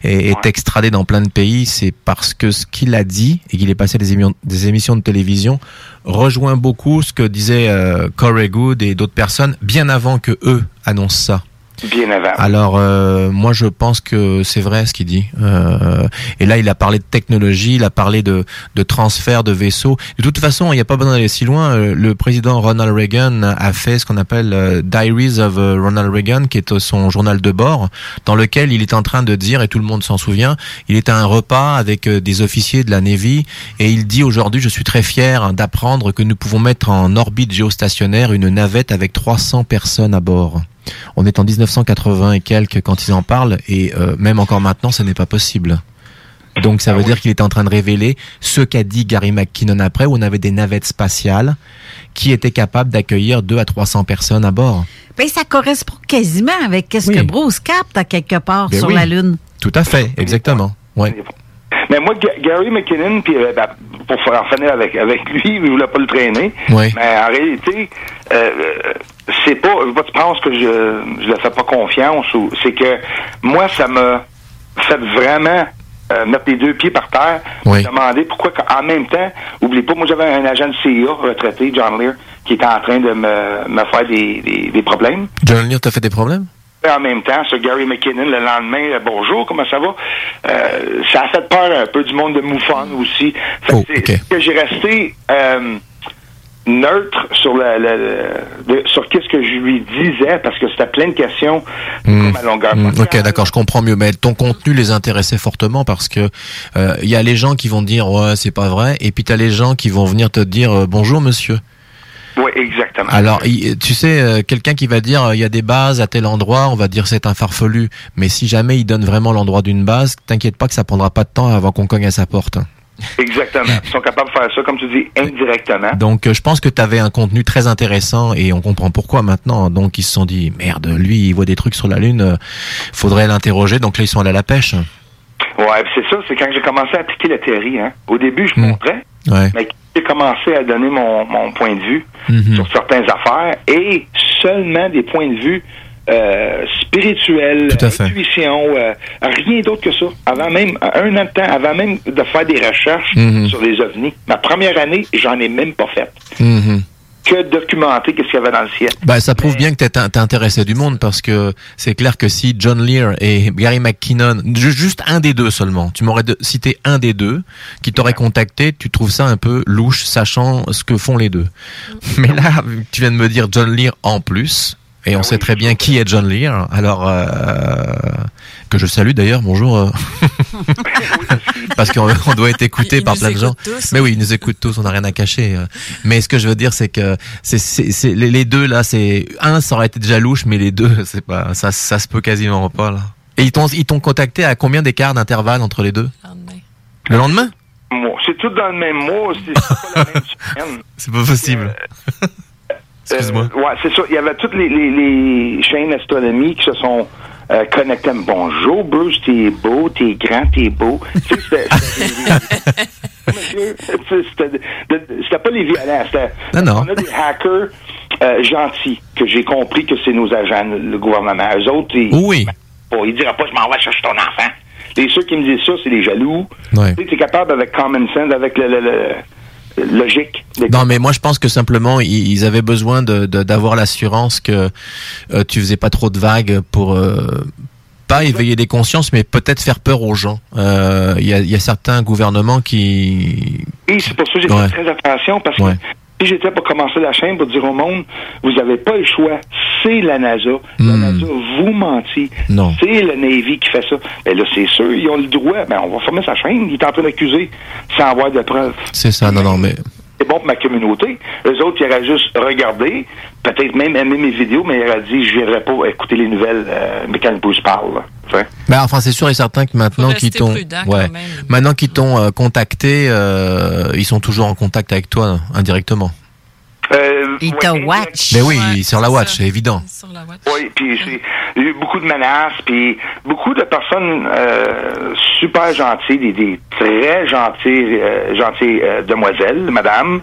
et est extradé dans plein de pays, c'est parce que ce qu'il a dit et qu'il est passé à des, émissions- des émissions de télévision rejoint beaucoup ce que disaient euh, Corey Good et d'autres personnes bien avant que eux annoncent ça. Alors euh, moi je pense que c'est vrai ce qu'il dit. Euh, et là il a parlé de technologie, il a parlé de, de transfert de vaisseaux. De toute façon il n'y a pas besoin d'aller si loin. Euh, Le président Ronald Reagan a fait ce qu'on appelle euh, Diaries of euh, Ronald Reagan, qui est son journal de bord, dans lequel il est en train de dire et tout le monde s'en souvient. Il est à un repas avec des officiers de la Navy et il dit aujourd'hui je suis très fier hein, d'apprendre que nous pouvons mettre en orbite géostationnaire une navette avec 300 personnes à bord. On est en 1980 et quelques quand ils en parlent et euh, même encore maintenant, ce n'est pas possible. Donc ça veut dire qu'il était en train de révéler ce qu'a dit Gary McKinnon après, où on avait des navettes spatiales qui étaient capables d'accueillir 2 à 300 personnes à bord. Ben, ça correspond quasiment avec ce que Bruce capte à quelque part Ben sur oui. la Lune. Tout à fait, exactement. Ouais. Mais moi, Ga- Gary McKinnon, puis euh, ben, pour faire en finir avec, avec lui, il voulait pas le traîner. Oui. Mais en réalité, euh, c'est pas, je que penses que je je le fais pas confiance ou c'est que moi, ça m'a fait vraiment euh, mettre les deux pieds par terre, Oui. me demander pourquoi en même temps, oublie pas, moi j'avais un agent de CIA retraité, John Lear, qui était en train de me, me faire des, des, des problèmes. John Lear, t'as fait des problèmes? En même temps, ce Gary McKinnon, le lendemain, euh, bonjour, comment ça va? Euh, ça a fait peur un peu du monde de MUFON aussi. Fait Oh, que j'ai resté euh, neutre sur le- sur qu'est-ce que je lui disais parce que c'était plein de questions comme à longueur. Hmm, ok, d'accord, je comprends mieux. Mais ton contenu les intéressait fortement parce que euh, il y a les gens qui vont dire ouais c'est pas vrai, et puis t'as les gens qui vont venir te dire bonjour monsieur. Oui, exactement. Alors, tu sais, euh, quelqu'un qui va dire euh, il y a des bases à tel endroit, on va dire c'est un farfelu. Mais si jamais il donne vraiment l'endroit d'une base, t'inquiète pas que ça prendra pas de temps avant qu'on cogne à sa porte. Exactement. [LAUGHS] Ils sont capables de faire ça, comme tu dis, indirectement. Donc, euh, je pense que tu avais un contenu très intéressant et on comprend pourquoi maintenant. Donc, ils se sont dit merde, lui, il voit des trucs sur la lune, faudrait l'interroger. Donc là, ils sont allés à la pêche. Ouais, c'est ça, c'est quand j'ai commencé à appliquer la théorie. Hein. Au début, je montrais, Ouais. mais j'ai commencé à donner mon, mon point de vue Mhm. sur certaines affaires et seulement des points de vue euh, spirituels, intuition, euh, rien d'autre que ça. Avant même, un an de temps, avant même de faire des recherches Mhm. sur les ovnis. Ma première année, j'en ai même pas fait. Mhm. Que documenter qu'est-ce qu'il y avait dans le ciel. Bah, ça prouve bien que t'es t'es intéressé du monde parce que c'est clair que si John Lear et Gary McKinnon, ju- juste un des deux seulement, tu m'aurais cité un des deux qui t'aurait contacté, tu trouves ça un peu louche, sachant ce que font les deux. Mais là, tu viens de me dire John Lear en plus, et on sait très bien qui est John Lear, alors euh, que je salue d'ailleurs, bonjour. euh, [LAUGHS] parce qu'on on doit être écouté par plein de gens. tous, Mais oui, ils nous écoutent tous, on n'a rien à cacher. euh. Mais ce que je veux dire, c'est que c'est c'est c'est- les, deux là, c'est un, ça aurait été déjà louche, mais les deux, c'est pas ça, ça se peut quasiment pas là. Et ils t'ont ils t'ont contacté à combien d'écart d'intervalle entre les deux? Le lendemain C'est tout dans le même mois, c'est c'est pas la même [LAUGHS] semaine. C'est pas possible. Excuse-moi. Euh, ouais, c'est ça. Il y avait toutes les, les, les chaînes d'astronomie qui se sont euh, connectées. Bonjour, Bruce, t'es beau, t'es grand, t'es beau. Tu sais, c'était- pas les violents. C'était, Non, non. On a des hackers euh, gentils que j'ai compris que c'est nos agents, le, gouvernement. Eux autres, ils, Oui. bon, ils diraient pas, je m'en vais chercher ton enfant. Les ceux qui me disent ça, c'est les jaloux. Ouais. Tu sais, t'es capable avec common sense, avec le- le logique. Non, mais moi je pense que simplement ils avaient besoin de de- d'avoir l'assurance que euh, tu faisais pas trop de vagues pour euh, pas éveiller des consciences, mais peut-être faire peur aux gens. Euh, Il y, a, il y a certains gouvernements qui Et c'est pour ça que j'ai Ouais. fait très attention parce Ouais. que si j'étais pour commencer la chaîne pour dire au monde, vous n'avez pas le choix, c'est la NASA. La Hmm. NASA vous mentit. Non. C'est le Navy qui fait ça. Mais là, c'est sûr, ils ont le droit. Ben, on va fermer sa chaîne. Il est en train d'accuser sans avoir de preuves. c'est ça. Non, non, mais C'est bon pour ma communauté. Eux autres, ils auraient juste regardé, peut-être même aimé mes vidéos, mais ils auraient dit, je viendrai pas écouter les nouvelles, euh, mais quand Bruce parle. Ben, enfin, c'est sûr et certain que maintenant qu'ils t'ont, ouais, maintenant qu'ils t'ont euh, contacté, euh, ils sont toujours en contact avec toi indirectement. Euh, Ils ouais, te watch. Mais oui, sur la watch, c'est évident. Oui, puis a eu beaucoup de menaces, puis beaucoup de personnes euh, super gentilles, des, des très gentilles, euh, gentilles euh, demoiselles, madame.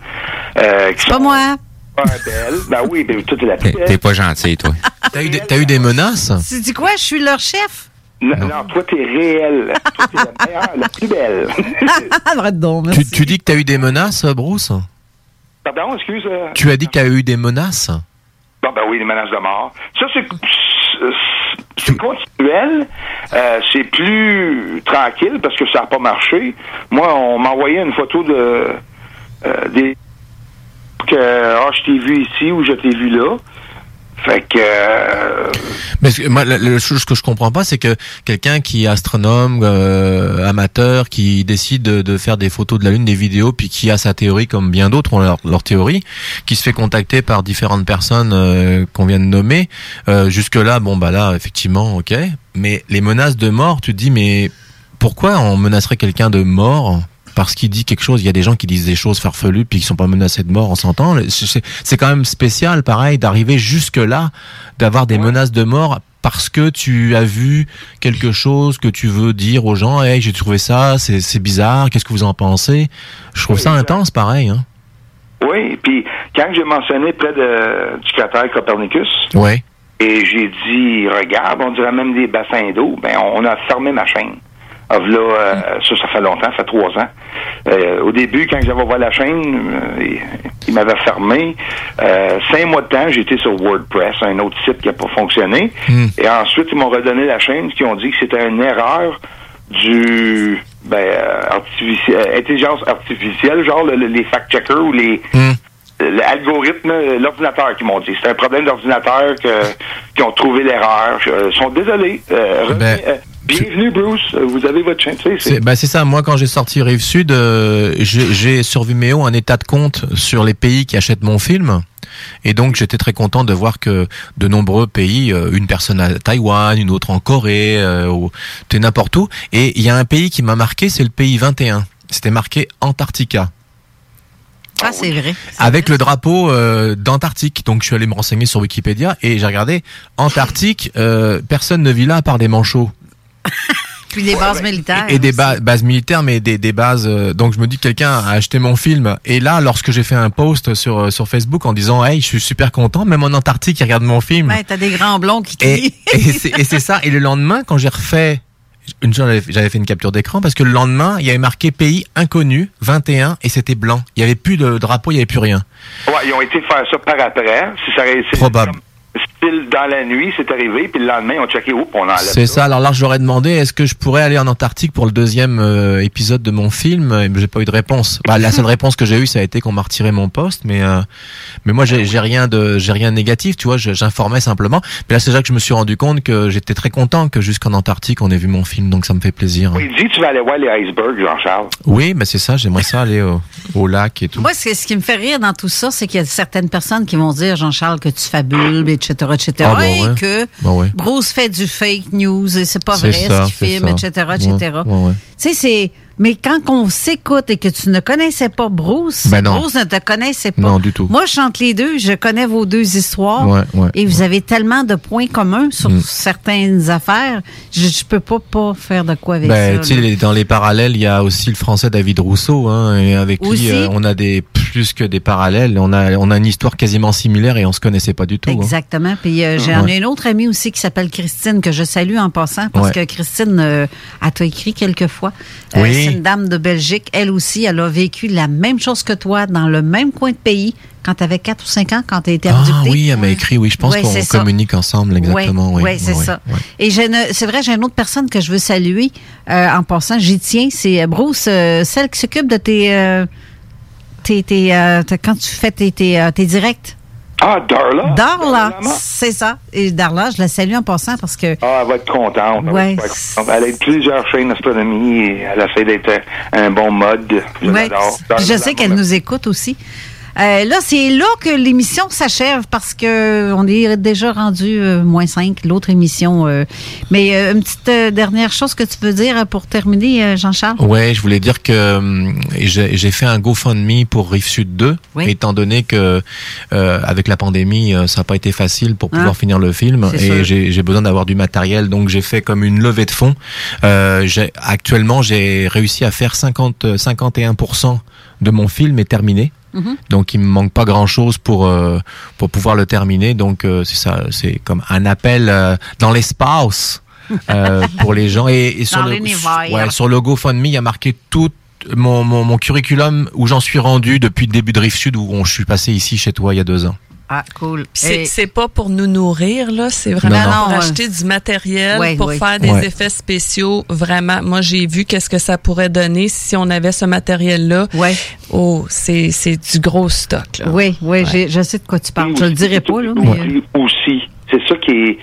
Euh, Pas moi. belle. Ben oui, ben toi, t'es la T'es pas gentil, toi. T'as eu, des- t'as eu des menaces? Tu dis quoi? Je suis leur chef? Non, non, toi, t'es réelle. toi, t'es la meilleure, la plus belle. [LAUGHS] Arrête donc, tu, tu dis que t'as eu des menaces, Bruce? Pardon, excuse. euh, Tu as dit que t'as eu des menaces? Bon, ben oui, les menaces de mort. Ça, c'est continuel. Euh, c'est plus tranquille parce que ça n'a pas marché. Moi, on m'a envoyé une photo de euh, des que ah, je t'ai vu ici ou je t'ai vu là. Fait que euh, Mais ce moi, la, la chose que je comprends pas, c'est que quelqu'un qui est astronome, euh, amateur, qui décide de, de faire des photos de la Lune, des vidéos, puis qui a sa théorie, comme bien d'autres ont leur, leur théorie, qui se fait contacter par différentes personnes euh, qu'on vient de nommer. Euh, jusque là, bon bah là, effectivement, ok. Mais les menaces de mort, tu te dis, mais pourquoi on menacerait quelqu'un de mort? Parce qu'il dit quelque chose, il y a des gens qui disent des choses farfelues puis qui sont pas menacés de mort, on s'entend. C'est quand même spécial, pareil, d'arriver jusque là, d'avoir des menaces de mort parce que tu as vu quelque chose que tu veux dire aux gens. Hey, j'ai trouvé ça, c'est bizarre. Qu'est-ce que vous en pensez? Je trouve ça intense, pareil. Hein. oui. Puis quand j'ai mentionné près de, du cratère Copernicus, et j'ai dit regarde, on dirait même des bassins d'eau, ben on a fermé ma chaîne. Ah, là, euh, ça, ça fait longtemps, ça fait trois ans. Euh, au début, quand j'avais ouvert la chaîne, euh, il, m'avait fermé. Euh, cinq mois de temps, j'étais sur WordPress, un autre site qui n'a pas fonctionné. Et ensuite, ils m'ont redonné la chaîne, qui ont dit que c'était une erreur du ben, euh, euh, intelligence artificielle, genre le- le- les fact-checkers ou les l'algorithme, euh, l'ordinateur qui m'ont dit. C'est un problème d'ordinateur que qui ont trouvé l'erreur. Ils sont désolés. Ben, bienvenue Bruce, vous avez votre chaîne. Sais, c'est- bah, ça. Moi, quand j'ai sorti Rive Sud, euh, j'ai j'ai sur Vimeo un état de compte sur les pays qui achètent mon film. Et donc, j'étais très content de voir que de nombreux pays, euh, une personne à Taïwan, une autre en Corée, euh, ou t'es n'importe où. Et il y a un pays qui m'a marqué, c'est le pays 21. C'était marqué Antarctica. Ah, c'est vrai. Avec le drapeau euh, d'Antarctique. Donc je suis allé me renseigner sur Wikipédia et j'ai regardé Antarctique, euh, personne ne vit là à part des manchots. [LAUGHS] Puis les bases militaires. Et des ba- bases militaires, mais des, des bases. euh, donc je me dis que quelqu'un a acheté mon film. Et là, lorsque j'ai fait un post sur euh, sur Facebook en disant, hey, je suis super content, même en Antarctique, ils regardent mon film. Ouais, t'as des grands blonds qui Et, et c'est et c'est ça. Et le lendemain, quand j'ai refait, une j'avais- fait une capture d'écran parce que le lendemain, il y avait marqué pays inconnu 21 et c'était blanc. Il y avait plus de drapeau, il y avait plus rien. Ouais, ils ont été faire ça par après. Si ça Probable. comme style dans la nuit, c'est arrivé, puis le lendemain, ont checké, oups, on enlève C'est ça. Alors là, je leur ai demandé est-ce que je pourrais aller en Antarctique pour le deuxième euh, épisode de mon film? Et j'ai pas eu de réponse. Bah, la seule réponse que j'ai eue, ça a été qu'on m'a retiré mon poste. Mais euh, mais moi, j'ai rien de j'ai rien de négatif. Tu vois, j'informais simplement. Mais là, c'est là que je me suis rendu compte que j'étais très content que jusqu'en Antarctique, on ait vu mon film. Donc ça me fait plaisir. Il dit tu vas aller voir les icebergs, Jean-Charles. Oui, bah c'est ça. J'aimerais ça aller au, au lac et tout. Moi, ce, ce qui me fait rire dans tout ça, c'est qu'il y a certaines personnes qui vont dire, Jean-Charles, que tu fabules, etc., etc., Ah, bon, et ouais. que Bon, ouais. Bruce fait du fake news et c'est pas vrai ça, ce qu'il filme, ça. etc., etc. ouais. Tu sais, c'est... Mais quand on s'écoute et que tu ne connaissais pas Bruce, Ben. Bruce ne te connaissait pas. Non, du tout. Moi, je chante les deux, je connais vos deux histoires. Ouais, ouais, et vous avez tellement de points communs sur Mm. certaines affaires, je, je peux pas, pas faire de quoi avec Ben, ça. là. dans les parallèles, il y a aussi le français David Rousseau, hein, et avec Aussi. qui euh, on a des plus que des parallèles. On a on a une histoire quasiment similaire et on se connaissait pas du tout. hein. Exactement. Puis euh, j'ai Ouais. une autre amie aussi qui s'appelle Christine, que je salue en passant, parce Ouais. que Christine, euh, elle t'a écrit quelques fois. Euh, Oui. C'est une dame de Belgique. Elle aussi, elle a vécu la même chose que toi, dans le même coin de pays, quand tu avais 4 ou 5 ans, quand tu été Ah abductée. oui, elle m'a écrit. Oui, je pense Ouais, qu'on ça. communique ensemble exactement. Oui, oui, c'est oui, ça. Et c'est vrai, j'ai une autre personne que je veux saluer euh, en passant. J'y tiens. C'est Bruce, euh, celle qui s'occupe de tes, euh, tes, tes, euh, quand tu fais tes, tes, euh, tes directs? Ah, Darla. Darla, c'est ça. Et Darla, je la salue en passant parce que Ah, elle va être contente. Ouais. elle a plusieurs chaînes d'astronomie et elle essaie d'être un, un bon mode. Je Ouais. je sais qu'elle nous écoute aussi. Euh, là, c'est là que l'émission s'achève parce que on est déjà rendu euh, moins 5, l'autre émission. euh. mais euh, une petite euh, dernière chose que tu veux dire pour terminer, euh, Jean-Charles? Ouais, je voulais dire que j'ai fait un GoFundMe pour Rive Sud 2, Oui. étant donné que euh, avec la pandémie, euh, ça n'a pas été facile pour pouvoir Ah. finir le film et j'ai besoin d'avoir du matériel, donc j'ai fait comme une levée de fonds. Euh, j'ai- actuellement, j'ai réussi à faire 50 51% de mon film est terminé. Donc il me manque pas grand chose pour euh, pour pouvoir le terminer. Donc euh, c'est ça, c'est comme un appel euh, dans l'espace euh, [LAUGHS] pour les gens. Et, et sur le ouais, sur le GoFundMe, il y a marqué tout mon, mon, mon curriculum où j'en suis rendu depuis le début de Rive Sud où on- je suis passé ici chez toi il y a deux ans. Ah, cool. C'est Et- c'est pas pour nous nourrir, là. C'est vraiment Non, non. pour Non, acheter du matériel, Ouais, pour ouais. faire des Ouais. effets spéciaux. Vraiment, moi, j'ai vu qu'est-ce que ça pourrait donner si on avait ce matériel-là. Ouais. Oh, c'est c'est du gros stock, là. Oui, oui, j'ai- je sais de quoi tu parles. Je le dirai pas, là, mais... euh, Aussi. C'est ça qui est.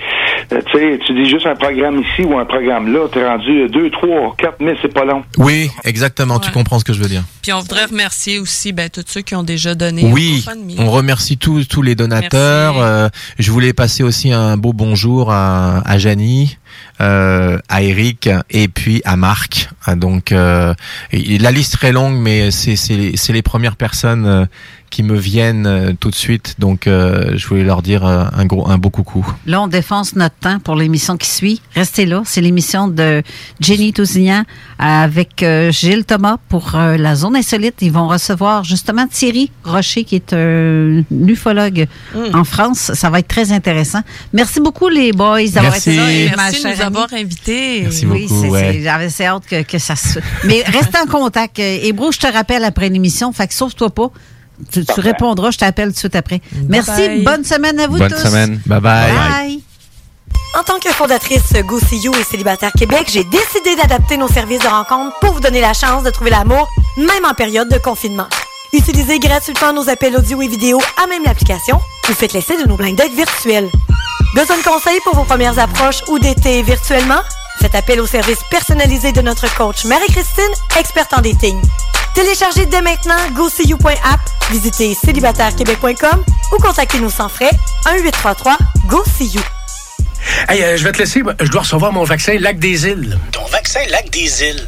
euh, tu sais, tu dis juste un programme ici ou un programme là, t'es rendu 2, 3, 4 000, c'est pas long. Oui, exactement, tu comprends ce que je veux dire. Puis on voudrait remercier aussi ben, tous ceux qui ont déjà donné. Oui, on remercie tous tous les donateurs. Euh, je voulais passer aussi un beau bonjour à, à Janie, euh, à Eric et puis à Marc. Ah, Donc euh, la liste est très longue, mais c'est c'est les, c'est les premières personnes euh, qui me viennent euh, tout de suite. Donc euh, je voulais leur dire euh, un gros un beau coucou. Là, on défonce notre temps pour l'émission qui suit. Restez là. C'est l'émission de Jenny Tousignan avec euh, Gilles Thomas pour euh, la zone insolite. Ils vont recevoir justement Thierry Rocher, qui est un ufologue Mm. en France. Ça va être très intéressant. Merci beaucoup, les boys, d'avoir été là. et Merci nous avoir invités. Merci oui, beaucoup, ouais. j'avais assez hâte que, que ça se... Mais reste en contact. Euh, Hébro, je te rappelle après l'émission. Fait que sauve-toi pas. Tu, tu répondras, je t'appelle tout de suite après. Merci. bye. Bonne semaine à vous Bonne tous. semaine. Bye bye. Bye. En tant que fondatrice Go See You et Célibataire Québec, j'ai décidé d'adapter nos services de rencontre pour vous donner la chance de trouver l'amour, même en période de confinement. Utilisez gratuitement nos appels audio et vidéo à même l'application ou faites l'essai de nos blind dates virtuels. Besoin de conseils pour vos premières approches ou d'été virtuellement? Faites appel au service personnalisé de notre coach Marie-Christine, experte en dating. Téléchargez dès maintenant GoSeeYou.app, visitez célibatairequebec.com ou contactez-nous sans frais 1-833-GO-SEE-YOU. Hey, euh, je vais te laisser. Je dois recevoir mon vaccin Lac des Îles. Ton vaccin Lac des Îles.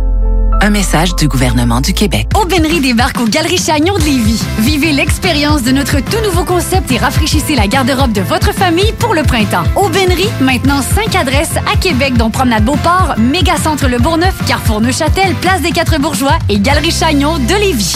Un message du gouvernement du Québec. Aubainerie débarque aux Galeries Chagnon de Lévis. Vivez l'expérience de notre tout nouveau concept et rafraîchissez la garde-robe de votre famille pour le printemps. Aubainerie, maintenant 5 adresses à Québec, dont Promenade Beauport, Mégacentre Le Bourgneuf, Carrefour Neuchâtel, Place des Quatre Bourgeois et Galerie Chagnon de Lévis.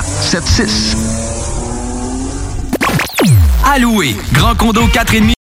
681 4476. Alloué, grand condo 4,5